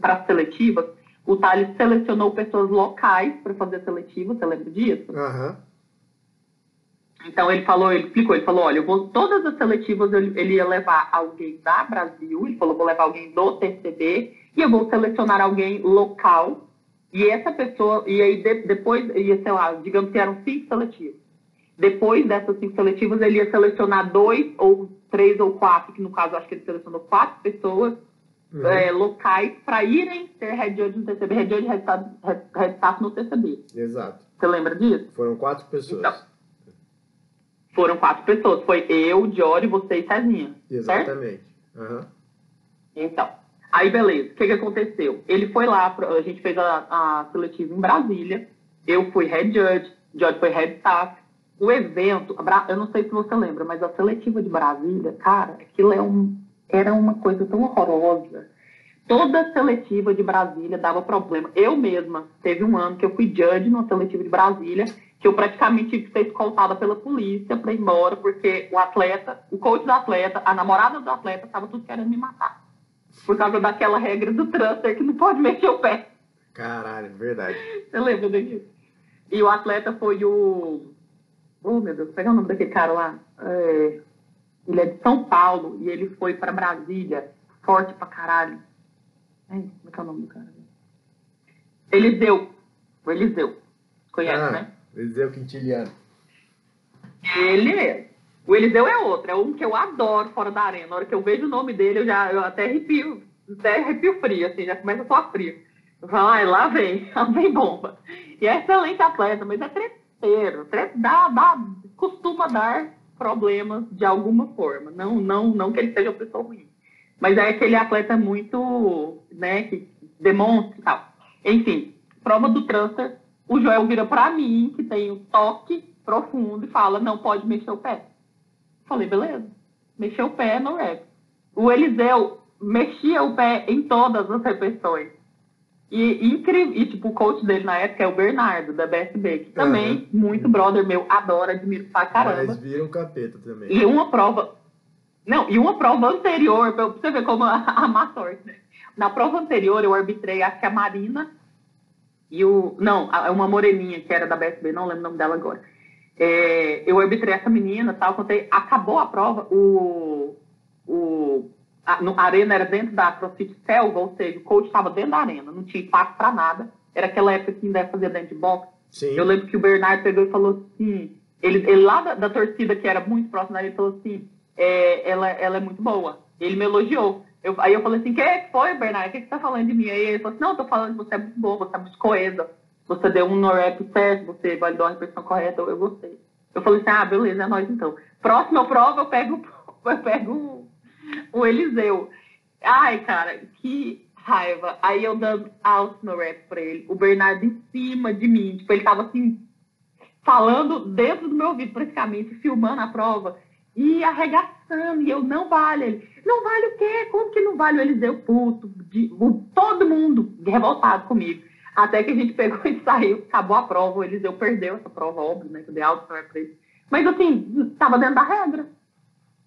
para as seletivas, o Thales selecionou pessoas locais para fazer a seletiva, você lembra disso? Uhum. Então ele falou, ele explicou, ele falou, olha, eu vou todas as seletivas ele, ele ia levar alguém da Brasil, ele falou, vou levar alguém do TCB e eu vou selecionar alguém local e essa pessoa e aí de, depois ia sei lá, digamos que eram cinco seletivas. Depois dessas cinco seletivas ele ia selecionar dois ou três ou quatro, que no caso acho que ele selecionou quatro pessoas uhum. é, locais para irem ser head judge no TCB, head judge head staff, head staff no TCB. Exato. Você lembra disso? Foram quatro pessoas. Então, foram quatro pessoas. Foi eu, Diori, você e Cezinha. Exatamente. Uhum. Então, aí beleza. O que, que aconteceu? Ele foi lá, a gente fez a, a seletiva em Brasília. Eu fui head judge, Diori foi head staff. O evento, eu não sei se você lembra, mas a seletiva de Brasília, cara, aquilo é um, era uma coisa tão horrorosa. Toda seletiva de Brasília dava problema. Eu mesma, teve um ano que eu fui judge numa seletiva de Brasília, que eu praticamente tive que ser escoltada pela polícia para ir embora, porque o atleta, o coach do atleta, a namorada do atleta, estava tudo querendo me matar. Por causa daquela regra do transfer que não pode mexer o pé. Caralho, verdade. Você lembra disso? E o atleta foi o. Oh, meu Deus, pegar o nome daquele cara lá. É... Ele é de São Paulo e ele foi para Brasília, forte pra caralho. Ai, como é que é o nome do cara? Eliseu. O Eliseu. Conhece, Ah, né? Eliseu Quintiliano. Ele mesmo. O Eliseu é outro, é um que eu adoro fora da arena. Na hora que eu vejo o nome dele, eu já eu até arrepio, até arrepio frio, assim, já começa a frio. Eu falo, ai, lá vem, [laughs] lá vem bomba. E é excelente atleta, mas é treteiro, tre- dá, dá, costuma dar problemas de alguma forma. Não, não, não que ele seja uma pessoa ruim. Mas é aquele atleta muito, né, que demonstra e tal. Enfim, prova do transfer, o Joel vira pra mim, que tem o toque profundo, e fala, não pode mexer o pé. Falei, beleza. Mexeu o pé no rap. O Eliseu mexia o pé em todas as repetições. E incrível. E, tipo, o coach dele na época é o Bernardo, da BSB, que também, muito brother meu, adora, admiro pra caramba. Mas vira um capeta também. E uma prova. Não, e uma prova anterior, pra você ver como a, a má sorte, né? Na prova anterior, eu arbitrei, acho que a Marina e o. Não, a- uma moreninha que era da BSB, não lembro o nome dela agora. É, eu arbitrei essa menina tal, contei. Acabou a prova, o. o a, no- a arena era dentro da CrossFit Selva, ou seja, o coach estava dentro da arena, não tinha espaço para nada. Era aquela época que ainda ia fazer dentro de boxe. Sim. Eu lembro que o Bernardo pegou e falou assim, ele, ele lá da, da torcida, que era muito próximo dele, falou assim, é, ela, ela é muito boa. Ele me elogiou. Eu, aí eu falei assim, que foi, Bernardo? O que, você tá falando de mim? Aí ele falou assim, não, eu tô falando que você é muito boa, você é muito coesa. Você deu um no-rap certo, você validou a repetição correta, eu, gostei. Eu falei assim, ah, beleza, é nóis então. Próxima prova, eu pego, [laughs] eu pego o Eliseu. Ai, cara, que raiva. Aí eu dando alto no rap pra ele. O Bernardo em cima de mim. Tipo, ele tava assim, falando dentro do meu ouvido, praticamente, filmando a prova. E arregaçando. E eu, não vale. Ele, não vale o quê? Como que não vale? O Eliseu puto. De, o- todo mundo revoltado comigo. Até que a gente pegou [laughs] e saiu. Acabou a prova. O Eliseu perdeu essa prova, óbvio, né? Que eu dei alto pra ele. Mas assim, tava dentro da regra.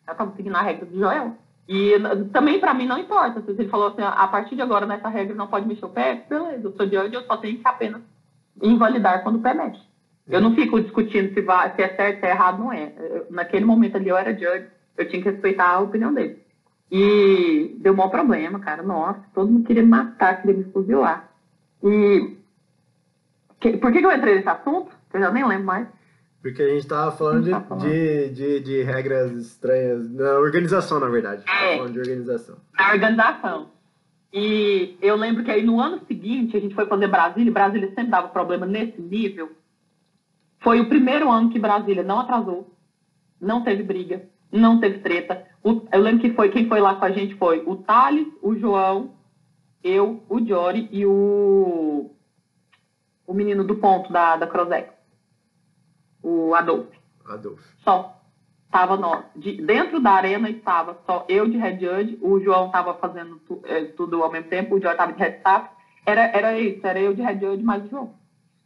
Eu tava seguindo a regra do Joel. E também pra mim não importa. Se ele falou assim, a partir de agora nessa regra não pode mexer o pé, beleza, eu sou de hoje, eu só tenho que apenas invalidar quando o pé mexe. Eu não fico discutindo se, vai, se é certo, se é errado, não é. Eu- naquele momento ali eu era judge, eu tinha que respeitar a opinião dele. E deu um maior problema, cara. Nossa, todo mundo queria me matar, queria me fuzilar. E que- por que, que eu entrei nesse assunto? Eu já nem lembro mais. Porque a gente tava falando de, Tá falando. de, de, de regras estranhas. Na organização, na verdade. É. falando de organização. na organização. E eu lembro que aí no ano seguinte a gente foi fazer Brasília, e Brasília sempre dava problema nesse nível. Foi o primeiro ano que Brasília não atrasou, não teve briga, não teve treta. O- eu lembro que foi quem foi lá com a gente foi o Thales, o João, eu, o Jory e o o menino do ponto da, da Crosex, o Adolfo. Adolfo. Só. Tava nós. De, dentro da arena estava só eu de head judge, o João estava fazendo tu- eh, tudo ao mesmo tempo, o João estava de head staff. Era, era isso, era eu de head judge mais o João.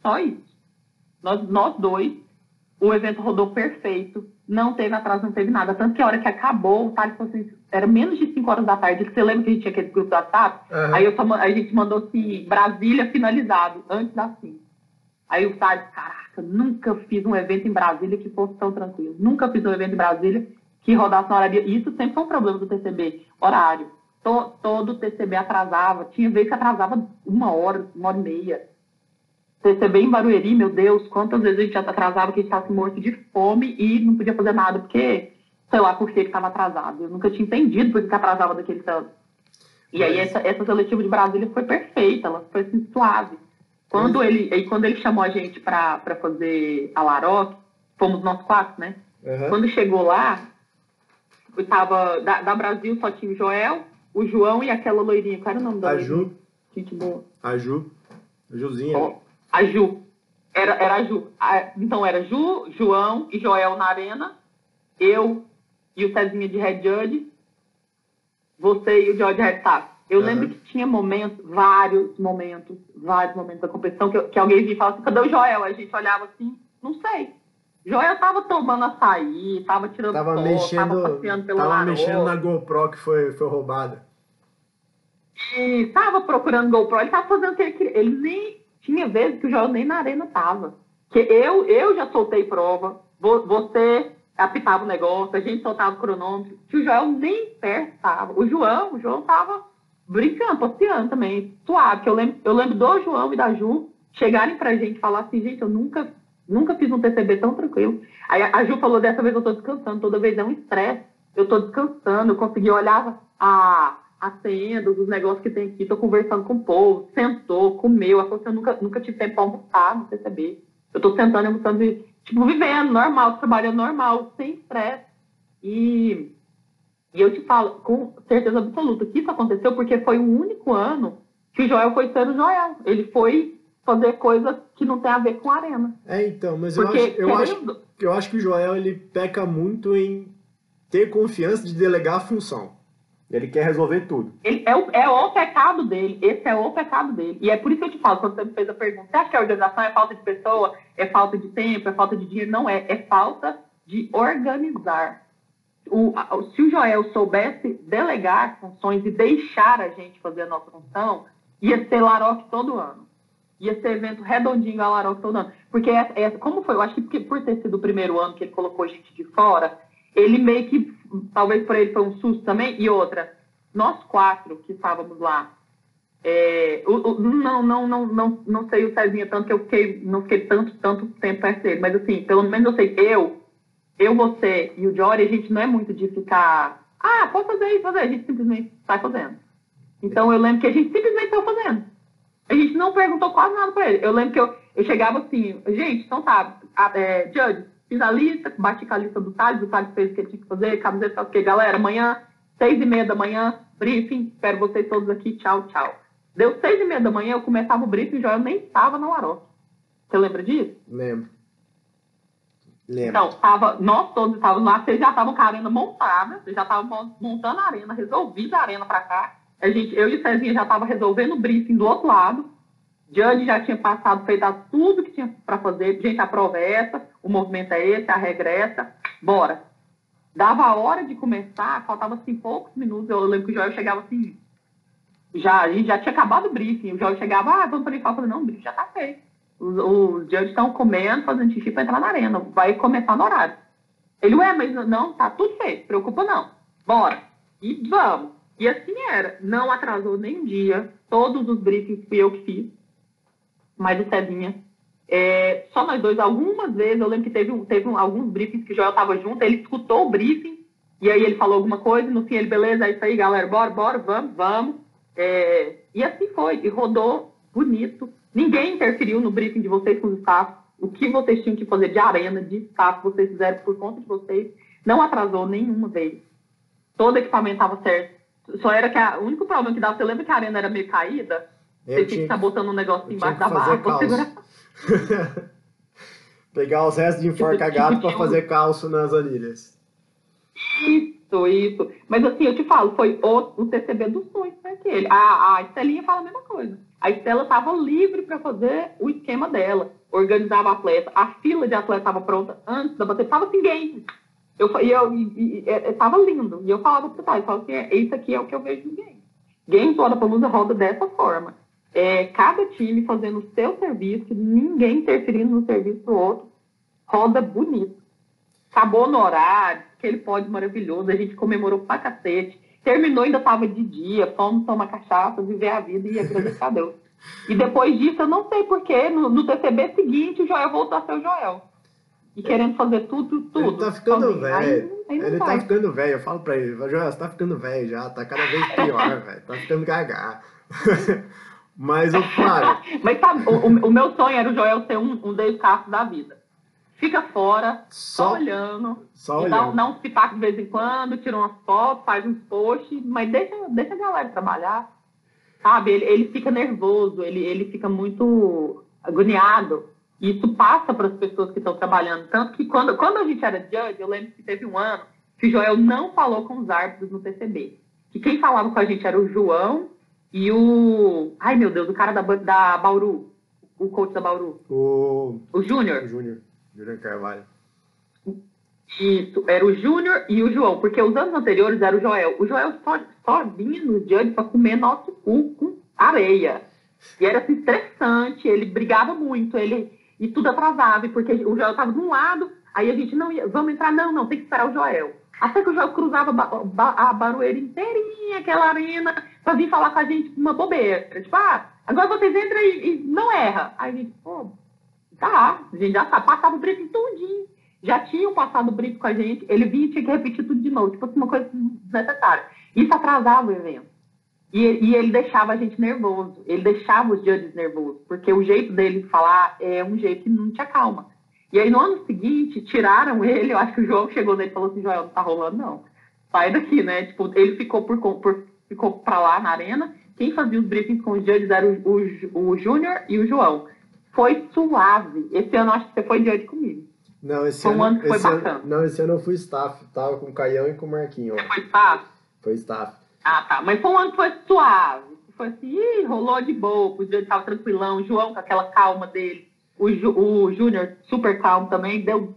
Só isso. Nós, nós dois, o evento rodou perfeito, não teve atraso, não teve nada. Tanto que a hora que acabou, o Thales falou assim, era menos de 5 horas da tarde. Você lembra que a gente tinha aquele grupo do WhatsApp? Aham. Aí eu só a gente mandou assim, Brasília finalizado, antes das 5. Aí o Thales, caraca, nunca fiz um evento em Brasília que fosse tão tranquilo. Nunca fiz um evento em Brasília que rodasse na horário. Isso sempre foi um problema do TCB, horário. To- todo TCB atrasava. Tinha vez que atrasava uma hora, uma hora e meia. TCB em Barueri, meu Deus, quantas vezes a gente já atrasava que a gente estava morto de fome e não podia fazer nada, porque, sei lá, por que estava atrasado. Eu nunca tinha entendido por que atrasava daquele tanto. E aí Mas- essa, essa seletiva de Brasília foi perfeita, ela foi assim, suave. Quando ele, aí quando ele chamou a gente para fazer a Laroque, fomos nós quatro, né? Aham. Quando chegou lá, tava, da, da Brasil só tinha o Joel, o João e aquela loirinha. Qual era o nome da A? Ju. Gente boa. A Ju. A Juzinha. Ó, a Ju. Era, era a Ju. A- então era Ju, João e Joel na arena, eu e o Cezinha de Red Judge, você e o George Red Staff. Eu uhum. lembro que tinha momentos, vários momentos, vários momentos da competição, que, que alguém vinha e falava assim, cadê o Joel? A gente olhava assim, não sei. Joel tava tomando açaí, tava tirando tava mexendo, tava passeando pelo Tava mexendo na GoPro que foi, foi roubada. E tava procurando GoPro, ele tava fazendo o que ele queria. Ele nem. Tinha vezes que o Joel nem na arena tava. Que eu, eu já soltei prova, você apitava o negócio, a gente soltava o cronômetro, que o Joel nem perto tava. O João, o João tava brincando, passeando também, suave. Que eu lembro, eu lembro do João e da Ju chegarem pra gente e falar assim, gente, eu nunca, nunca fiz um TCB tão tranquilo. Aí a Ju falou, dessa vez eu tô descansando, toda vez é um estresse. Eu tô descansando, eu consegui olhar a, a senha dos negócios que tem aqui, tô conversando com o povo, sentou, comeu. Ela eu nunca, nunca tive tempo pra almoçar no TCB. Eu tô sentando, almoçando, tipo, vivendo, normal, trabalhando normal, sem estresse. E, e eu te falo, com certeza absoluta, que isso aconteceu porque foi o único ano que o Joel foi ser o Joel. Ele foi fazer coisas que não tem a ver com a arena. É, então, mas eu, acho, eu, querendo... acho, eu acho que o Joel ele peca muito em ter confiança de delegar a função. Ele quer resolver tudo. Ele, é, o, é o pecado dele. Esse é o pecado dele. E é por isso que eu te falo, quando você me fez a pergunta, você acha que a organização é falta de pessoa, é falta de tempo, é falta de dinheiro? Não é. É falta de organizar. O, se o Joel soubesse delegar funções e deixar a gente fazer a nossa função, ia ser Laroque todo ano. Ia ser evento redondinho a Laroque todo ano. Porque, essa, essa, como foi? Eu acho que porque, por ter sido o primeiro ano que ele colocou gente de fora, ele meio que talvez para ele foi um susto também. E outra, nós quatro que estávamos lá, é, o, o, não, não, não, não, não sei o Cezinha tanto que eu fiquei, não fiquei tanto, tanto tempo perto dele, mas assim, pelo menos eu sei, eu, eu, você e o Jory, a gente não é muito de ficar, ah, pode fazer isso, fazer, a gente simplesmente sai fazendo. Então eu lembro que a gente simplesmente saiu fazendo. A gente não perguntou quase nada para ele. Eu lembro que eu, eu chegava assim, gente, então tá, é, Judge, Fiz a lista, bati com a lista do Thales, o Thales fez o que ele tinha que fazer, camiseta, o que, galera, amanhã, seis e meia da manhã, briefing, espero vocês todos aqui, tchau, tchau. Deu seis e meia da manhã, eu começava o briefing e já eu nem estava na Laroque. Você lembra disso? Lembro. Lembro. Então, tava, nós todos estávamos lá, vocês já estavam com a arena montada, vocês já estavam montando a arena, resolvida a arena para cá. A gente, eu e o Cezinha já estava resolvendo o briefing do outro lado. Judge já tinha passado, feito tudo que tinha para fazer. Gente, a prova é essa, o movimento é esse, a regra é bora. Dava a hora de começar, faltava assim poucos minutos. Eu lembro que o Joel chegava assim, já, já tinha acabado o briefing. O Joel chegava, ah, vamos para ele. Eu falei, não, o briefing já tá feito. Os, os estão comendo, fazendo xixi para entrar na arena. Vai começar no horário. Ele, ué, mas não, tá tudo feito, preocupa não. Bora. E vamos. E assim era. Não atrasou nem um dia. Todos os briefings fui eu que fiz mas o Cezinha. É, só nós dois, algumas vezes, eu lembro que teve, teve alguns briefings que o Joel estava junto, ele escutou o briefing, e aí ele falou alguma coisa, e no fim ele, beleza, é isso aí, galera, bora, bora, vamos, vamos. É, e assim foi, e rodou bonito. Ninguém interferiu no briefing de vocês com os staff. O que vocês tinham que fazer de arena, de staff, vocês fizeram por conta de vocês. Não atrasou nenhuma vez. Todo equipamento estava certo. Só era que a, o único problema que dava, você lembra que a arena era meio caída? Eu você tinha que estar botando um negócio embaixo da barra para segurar. [laughs] Pegar os restos de enforca gato para fazer calço nas anilhas. Isso, isso. Mas assim, eu te falo, foi o, o TCB dos sonhos, né? Aquele. A, a Estelinha fala a mesma coisa. A Estela estava livre para fazer o esquema dela, organizava a atleta. A fila de atleta estava pronta antes da bater, estava assim, game. Eu, e eu, e, e, tava lindo. E eu falava para o pai, falava assim, é, isso aqui é o que eu vejo no game. Game toda Palusa roda dessa forma é, cada time fazendo o seu serviço, ninguém interferindo no serviço do outro, roda bonito. Acabou no horário, aquele pódio maravilhoso, a gente comemorou pra cacete. Terminou, ainda tava de dia, fomos tomar cachaça, viver a vida e agradecer a Deus. E depois disso, eu não sei porquê, no, no TCB seguinte, o Joel voltou a ser o Joel. E querendo fazer tudo, tudo. Ele tá ficando velho. Ele tá ficando velho, eu falo pra ele, Joel, você tá ficando velho já, tá cada vez pior, [laughs] velho. Tá ficando gaga. [laughs] Mas o Flávio. [laughs] Mas sabe, o, o, meu sonho era o Joel ser um, um Dave Castro da vida. Fica fora, só, só olhando. Só olhando. Dá, dá uns pitacos de vez em quando, tira umas fotos, faz uns posts, mas deixa, deixa a galera trabalhar. Sabe? Ele, ele fica nervoso, ele, ele fica muito agoniado. E isso passa para as pessoas que estão trabalhando. Tanto que quando, quando a gente era judge, eu lembro que teve um ano que o Joel não falou com os árbitros no TCB. Que quem falava com a gente era o João E o. Ai, meu Deus, o cara da, da Bauru. O coach da Bauru. O. O Júnior. O Júnior. Júnior Carvalho. Isso, era o Júnior e o João, porque os anos anteriores era o Joel. O Joel só, só vinha nos dias para comer nosso cu com areia. E era assim, estressante, ele brigava muito, ele e tudo atrasava, porque o Joel estava de um lado, aí a gente não ia, vamos entrar, não, não, tem que esperar o Joel. Até que o Joel cruzava a Barueira inteirinha, aquela arena, para vir falar com a gente uma bobeira. Tipo, ah, agora vocês entram e, e não erra. Aí a gente, pô, tá, a gente já sabe, passava o briefing tudinho já tinham passado o brief com a gente, ele vinha e tinha que repetir tudo de novo, tipo assim, uma coisa desnecessária. Isso atrasava o evento. E, e, ele deixava a gente nervoso, ele deixava os judges nervosos, porque o jeito dele falar é um jeito que não te acalma. E aí, no ano seguinte, tiraram ele, eu acho que o João chegou nele e falou assim, Joel, não tá rolando não, sai daqui, né? Tipo, ele ficou por, por ficou pra lá na arena, quem fazia os briefings com os judges era o, o, o Júnior e o João. Foi suave. Esse ano, acho que você foi judge comigo. Não, esse foi ano, um ano que foi esse bacana. Ano, não, esse ano eu fui staff. Tava com o Caião e com o Marquinho. Você foi staff? Foi staff. Ah, tá. Mas foi um ano que foi suave. Foi assim, ih, rolou de boa. O Júnior tava tranquilão. O João com aquela calma dele. O, Ju, o Júnior, super calmo também, deu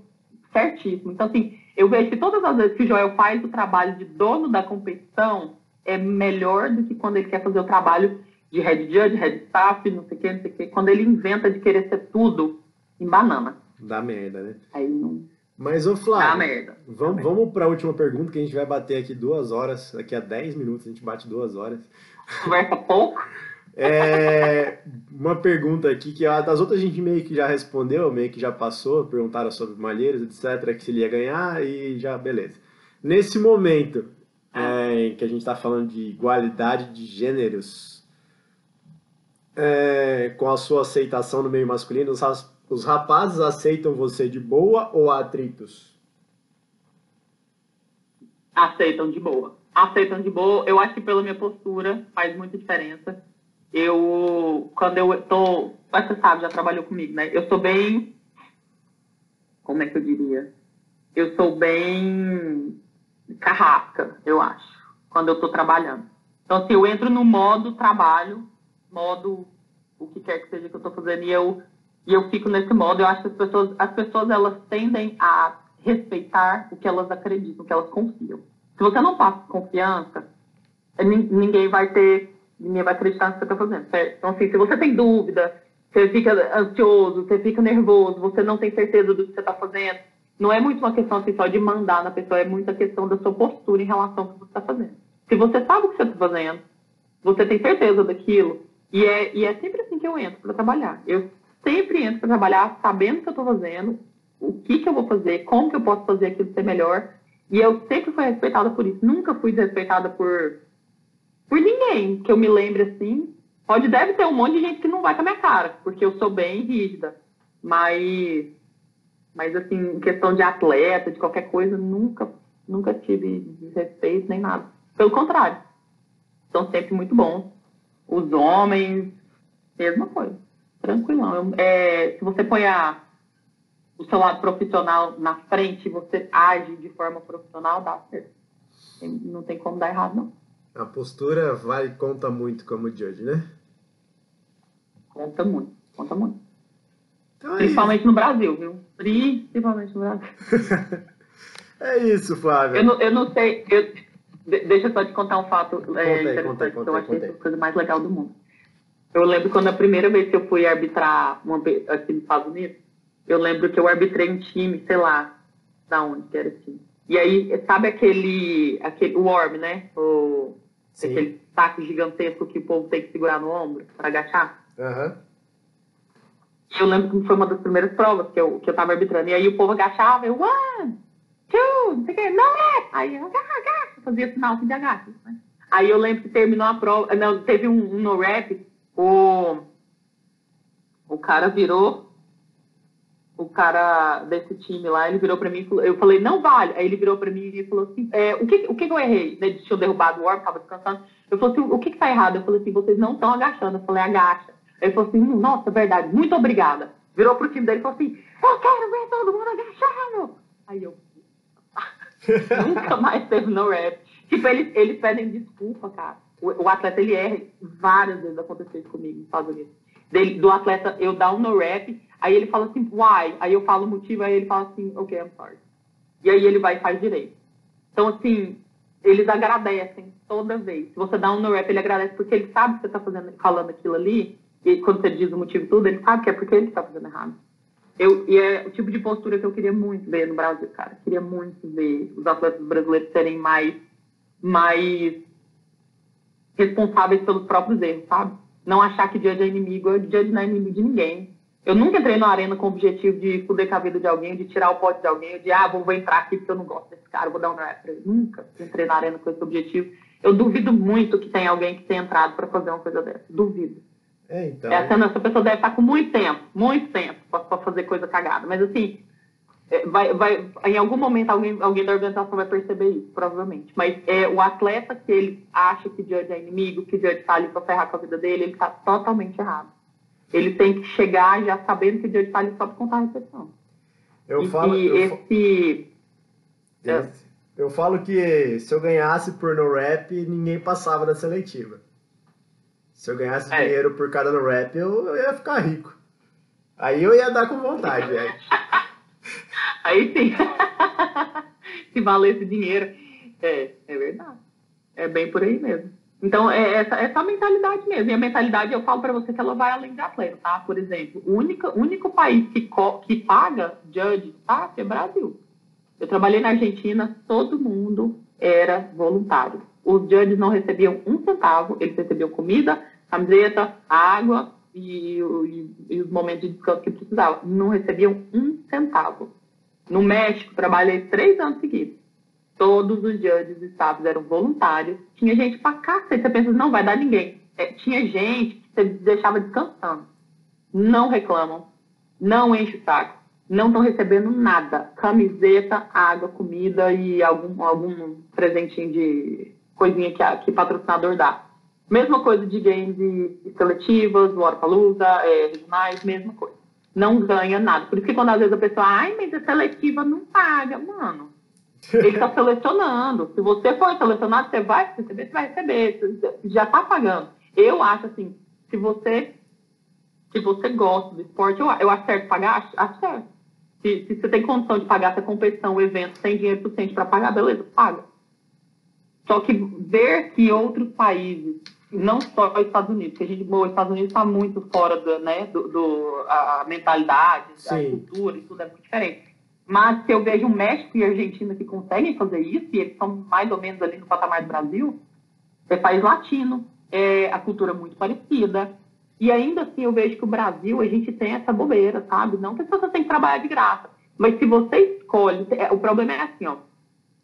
certíssimo. Então, assim, eu vejo que todas as vezes que o Joel faz o trabalho de dono da competição, é melhor do que quando ele quer fazer o trabalho de head judge, head staff, não sei o que, não sei o que. Quando ele inventa de querer ser tudo em banana. Dá merda, né? Aí não. Mas, ô Flávio, Dá merda. vamos, vamos para a última pergunta, que a gente vai bater aqui duas horas. Daqui a 10 minutos a gente bate duas horas. Conversa pouco. [laughs] É, uma pergunta aqui que a, das outras a gente meio que já respondeu, meio que já passou, perguntaram sobre Malheiros, etc, que se ele ia ganhar e já, beleza. Nesse momento é, em que a gente está falando de igualdade de gêneros, é, com a sua aceitação no meio masculino, os, os rapazes aceitam você de boa ou atritos? Aceitam de boa. Aceitam de boa. Eu acho que pela minha postura faz muita diferença. Eu, quando eu tô, você sabe, já trabalhou comigo, né? Eu sou bem, como é que eu diria? Eu sou bem carrasca, eu acho, quando eu tô trabalhando. Então, se assim, eu entro no modo trabalho, modo o que quer que seja que eu tô fazendo, e eu e eu fico nesse modo, eu acho que as pessoas, as pessoas elas tendem a respeitar o que elas acreditam, o que elas confiam. Se você não passa confiança, ninguém vai ter, ninguém vai acreditar no que você está fazendo, certo? Então, assim, se você tem dúvida, você fica ansioso, você fica nervoso, você não tem certeza do que você está fazendo, não é muito uma questão assim, só de mandar na pessoa, é muita questão da sua postura em relação ao que você está fazendo. Se você sabe o que você está fazendo, você tem certeza daquilo, e é, e é sempre assim que eu entro para trabalhar. Eu sempre entro para trabalhar sabendo o que eu estou fazendo, o que, que eu vou fazer, como que eu posso fazer aquilo ser melhor. E eu sempre fui respeitada por isso. Nunca fui desrespeitada por, por ninguém que eu me lembre assim. Pode, deve ter um monte de gente que não vai com a minha cara, porque eu sou bem rígida. Mas, mas assim, em questão de atleta, de qualquer coisa, nunca, nunca tive desrespeito nem nada. Pelo contrário. São sempre muito bons. Os homens, mesma coisa tranquilão. É, se você põe a, o seu lado profissional na frente, você age de forma profissional, dá certo. Não tem como dar errado, não. A postura vai conta muito como judge, né? Conta muito, conta muito. Então é Principalmente isso. no Brasil, viu? Principalmente no Brasil. [laughs] é isso, Flávio. Eu não, eu não sei, eu, deixa eu só te contar um fato é, aí, interessante, conta aí, que eu achei a coisa mais legal do mundo. Eu lembro quando a primeira vez que eu fui arbitrar uma, aqui nos Estados Unidos, eu lembro que eu arbitrei um time, sei lá, da onde que era esse time. E aí, sabe aquele, aquele worm, né? O, Sim. aquele saco gigantesco que o povo tem que segurar no ombro para agachar? E eu lembro que foi uma das primeiras provas que eu, que eu tava arbitrando. E aí o povo agachava, eu, one, two, não sei o que, não é! Aí eu, agacha, agacha, fazia sinal de agacha. Né? Aí eu lembro que terminou a prova, não, teve um, um no rap, o, o cara virou, o cara desse time lá, ele virou pra mim e falou, eu falei, não vale. Aí ele virou pra mim e falou assim, é, o, que, o que eu errei? Né, tinham derrubado o orbe, tava descansando. Eu falei assim, o que que tá errado? Eu falei assim, vocês não estão agachando. Eu falei, agacha. Ele falou assim, hum, nossa, verdade, muito obrigada. Virou pro time dele e falou assim, eu quero ver todo mundo agachando. Aí eu, [laughs] nunca mais teve no rap. Tipo, eles, eles pedem desculpa, cara. o, o atleta, ele erra várias vezes, aconteceu isso comigo nos Estados Unidos. Dele, do atleta, eu dar um no rap, aí ele fala assim, why? Aí eu falo o motivo, aí ele fala assim, ok, I'm sorry. E aí ele vai e faz direito. Então, assim, eles agradecem toda vez. Se você dá um no rap, ele agradece porque ele sabe que você está fazendo, falando aquilo ali, e quando você diz o motivo tudo, ele sabe que é porque ele está fazendo errado. Eu, e é o tipo de postura que eu queria muito ver no Brasil, cara. Queria muito ver os atletas brasileiros serem mais, mais responsáveis pelos próprios erros, sabe? Não achar que judge é inimigo, judge não é inimigo de ninguém. Eu nunca entrei na arena com o objetivo de fuder com a vida de alguém, de tirar o pote de alguém, de, ah, vou, vou entrar aqui porque eu não gosto desse cara, vou dar um rap. Nunca entrei na arena com esse objetivo. Eu duvido muito que tenha alguém que tenha entrado para fazer uma coisa dessa. Duvido. É, então. Essa, essa pessoa deve estar com muito tempo, muito tempo para fazer coisa cagada. Mas assim, é, vai, vai, em algum momento alguém, alguém da organização vai perceber isso, provavelmente. Mas é o atleta que ele acha que Judge é inimigo, que Judge está ali para ferrar com a vida dele, ele está totalmente errado. Ele tem que chegar já sabendo que Judge está ali só para contar a recepção. Eu e falo. que Eu, esse. esse- eu falo que se eu ganhasse por no rap, ninguém passava da seletiva. Se eu ganhasse É. dinheiro por cada no rap, eu, eu ia ficar rico. Aí eu ia dar com vontade, velho. [laughs] Aí sim. [laughs] Se valesse dinheiro. É, é verdade. É bem por aí mesmo. Então, é essa, essa a mentalidade mesmo. E a mentalidade, eu falo para você que ela vai além de atleta, tá? Por exemplo, o único, único país que, co- que paga judge, tá? É Brasil. Eu trabalhei na Argentina, todo mundo era voluntário. Os judges não recebiam um centavo, eles recebiam comida, camiseta, água e, e- e os momentos de descanso que precisavam. Não recebiam um centavo. No México, trabalhei três anos seguidos. Todos os judges e staffs eram voluntários. Tinha gente pra cacete. Você pensa, não vai dar ninguém. É, tinha gente que você deixava descansando. Não reclamam. Não enche o saco. Não estão recebendo nada. Camiseta, água, comida e algum, algum presentinho de coisinha que, que patrocinador dá. Mesma coisa de games e, seletivas, Waterpalooza, é, regionais, mesma coisa. Não ganha nada. Por isso que quando às vezes a pessoa, ai, mas a seletiva não paga. Mano, ele está selecionando. Se você for selecionado, você vai receber, você vai receber. Você já está pagando. Eu acho assim, se você, se você gosta do esporte, eu, eu acho certo pagar, acho, acho certo. Se, se você tem condição de pagar essa competição, o evento, tem dinheiro suficiente para pagar, beleza, paga. Só que ver que outros países, não só os Estados Unidos, porque a gente, bom, os Estados Unidos está muito fora do, né, do, do- a mentalidade, a Sim. cultura e tudo é muito diferente. Mas se eu vejo México e Argentina que conseguem fazer isso, e eles são mais ou menos ali no patamar do Brasil, é país latino, é a cultura é muito parecida. E ainda assim eu vejo que o Brasil, a gente tem essa bobeira, sabe? Não que as pessoas têm que trabalhar de graça. Mas se você escolhe, é, o problema é assim, ó.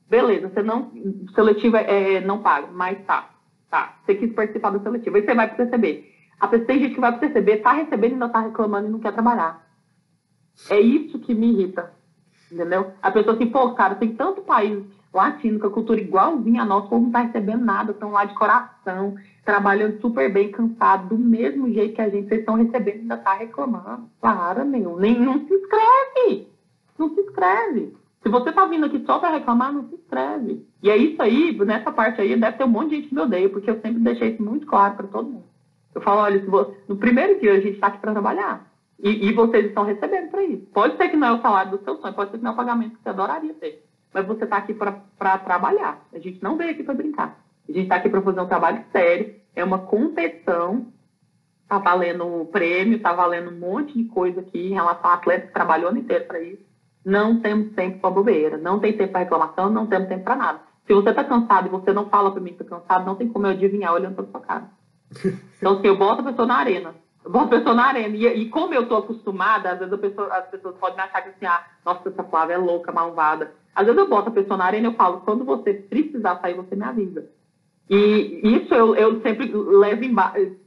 Beleza, você não. Seletiva é, não paga, mas tá. Tá. Você quis participar da seletiva. Aí você vai pro CCB. A pessoa tem gente que vai pro CCB, tá recebendo e ainda tá reclamando e não quer trabalhar. É isso que me irrita. Entendeu? A pessoa assim, pô, cara, tem tanto país latino com a cultura igualzinha a nossa, o povo não tá recebendo nada, estão lá de coração, trabalhando super bem, cansado, do mesmo jeito que a gente, vocês estão recebendo ainda tá reclamando. Para, meu. Nem, não se inscreve. Não se inscreve. Se você tá vindo aqui só para reclamar, não se inscreve. E é isso aí, nessa parte aí, deve ter um monte de gente que me odeia, porque eu sempre deixei isso muito claro para todo mundo. Eu falo, olha, se você, no primeiro dia a gente está aqui para trabalhar. E, e vocês estão recebendo para isso. Pode ser que não é o salário do seu sonho, pode ser que não é o pagamento que você adoraria ter. Mas você está aqui para trabalhar. A gente não veio aqui para brincar. A gente está aqui para fazer um trabalho sério. É uma competição. Tá valendo prêmio, tá valendo um monte de coisa aqui em relação a atletas que trabalhou o ano inteiro para isso. Não temos tempo para bobeira. Não tem tempo para reclamação, não temos tempo para nada. Se você está cansado e você não fala para mim que está cansado, não tem como eu adivinhar olhando para sua cara. [laughs] Então, assim, eu boto a pessoa na arena. Eu boto a pessoa na arena. E, e como eu tô acostumada, às vezes as pessoas podem achar que assim, ah, nossa, essa Flávia é louca, malvada. Às vezes eu boto a pessoa na arena e eu falo, quando você precisar sair, você me avisa. E isso eu, eu sempre levo em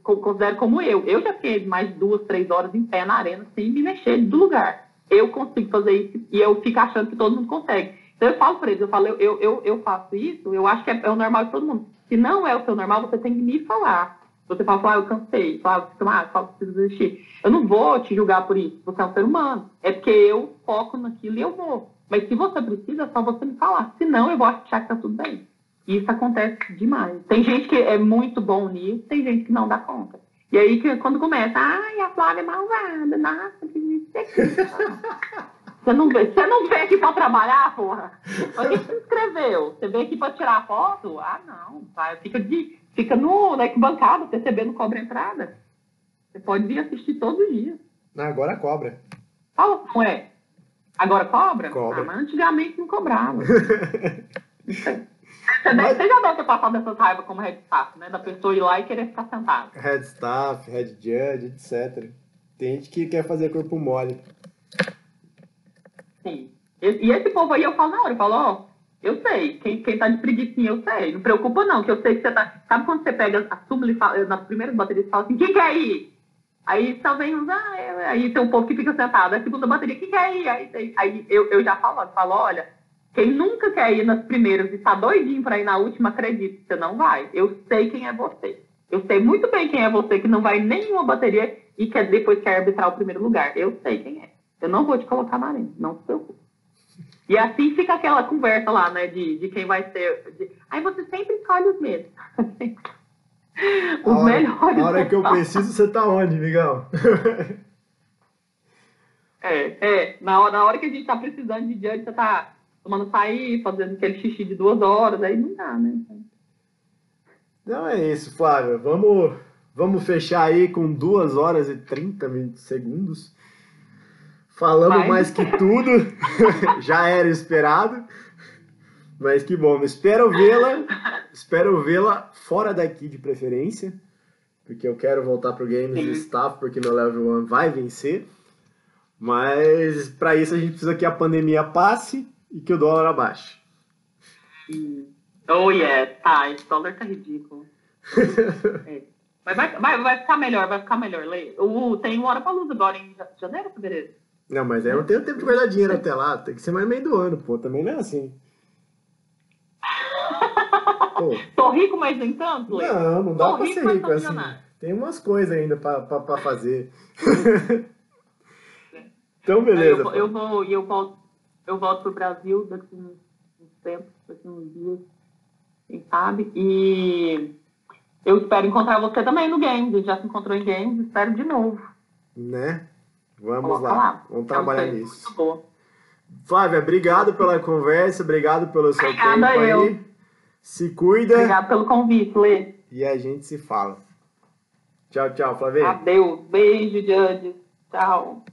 considero como eu. Eu já fiquei mais duas, três horas em pé na arena sem me mexer do lugar. Eu consigo fazer isso e eu fico achando que todo mundo consegue. Então eu falo para eles, eu falo, eu, eu, eu faço isso, eu acho que é, é o normal de todo mundo. Se não é o seu normal, você tem que me falar. Você fala, ah, eu cansei, fala, ah, fala, preciso desistir. Eu não vou te julgar por isso, você é um ser humano. É porque eu foco naquilo e eu vou. Mas se você precisa, é só você me falar. Se não, eu vou achar que tá tudo bem. Isso acontece demais. Tem gente que é muito bom nisso, tem gente que não dá conta. E aí, que, quando começa, ai, a Flávia é malvada, nossa, que isso [laughs] Você não, você não veio aqui para trabalhar, porra? Por que você se inscreveu? Você veio aqui para tirar foto? Ah, não. Vai, fica, de, fica no, na arquibancada, recebendo cobra entrada. Você pode vir assistir todo dia. Agora cobra. Fala, não é? Agora cobra? Cobra. Ah, mas antigamente não cobrava. [laughs] Você, mas... você já deve ter passado essas raivas como head staff, né? Da pessoa ir lá e querer ficar sentado. Head staff, head judge, etc. Tem gente que quer fazer corpo mole. Sim. E, esse povo aí eu falo na hora, eu falo, ó, eu sei, quem, quem tá de preguiçinha eu sei. Não preocupa não, que eu sei que você tá. Sabe quando você pega a súmula e fala, nas primeiras baterias fala assim, quem quer ir? Aí vem uns, ah, é, aí tem um povo que fica sentado, a segunda bateria, quem quer ir? Aí, aí eu, eu já falo, eu falo, olha, quem nunca quer ir nas primeiras e tá doidinho para ir na última, acredite, você não vai. Eu sei quem é você. Eu sei muito bem quem é você que não vai nenhuma bateria e quer depois quer arbitrar o primeiro lugar. Eu sei quem é. Eu não vou te colocar na arena, não se preocupe. E assim fica aquela conversa lá, né, de, de quem vai ser. De... Aí você sempre escolhe os mesmos. [laughs] os hora, melhores. A hora que eu preciso, você tá onde, Miguel? [laughs] é, é. Na hora, na hora que a gente tá precisando de diante, você tá tomando sair, fazendo aquele xixi de duas horas, aí não dá, né? Não é isso, Flávia. Vamos, vamos fechar aí com duas horas e 30 segundos. Falamos Vai. mais que tudo. [laughs] Já era esperado. Mas que bom. Espero vê-la. Espero vê-la fora daqui de preferência. Porque eu quero voltar pro Games Sim. de Staff, porque meu level 1 vai vencer. Mas para isso a gente precisa que a pandemia passe e que o dólar abaixe. Oh, yeah. Tá, esse dólar tá ridículo. [laughs] é. Mas vai, vai, vai ficar melhor, vai ficar melhor. Uh, tem uma hora pra luz agora em janeiro, fevereiro. Não, mas aí eu não tenho tempo de guardar dinheiro até lá. Tem que ser mais meio do ano, pô. Também não é assim. Tô rico, mas nem tanto, Lê? Não, não dá Tô pra rico, ser rico assim. Tem umas coisas ainda pra, pra, pra fazer. [laughs] então, beleza. Eu, eu vou, eu volto eu volto pro Brasil daqui uns, uns tempos, daqui uns dias, quem sabe. E eu espero encontrar você também no Games. Já se encontrou em Games, espero de novo. Né? Vamos lá. lá. Vamos trabalhar nisso. Muito boa. Flávia, obrigado pela conversa, obrigado pelo seu Obrigada tempo eu. aí. Se cuida. Obrigado pelo convite, Lê. E a gente se fala. Tchau, tchau, Flávia. Adeus. Beijo, Judge. Tchau.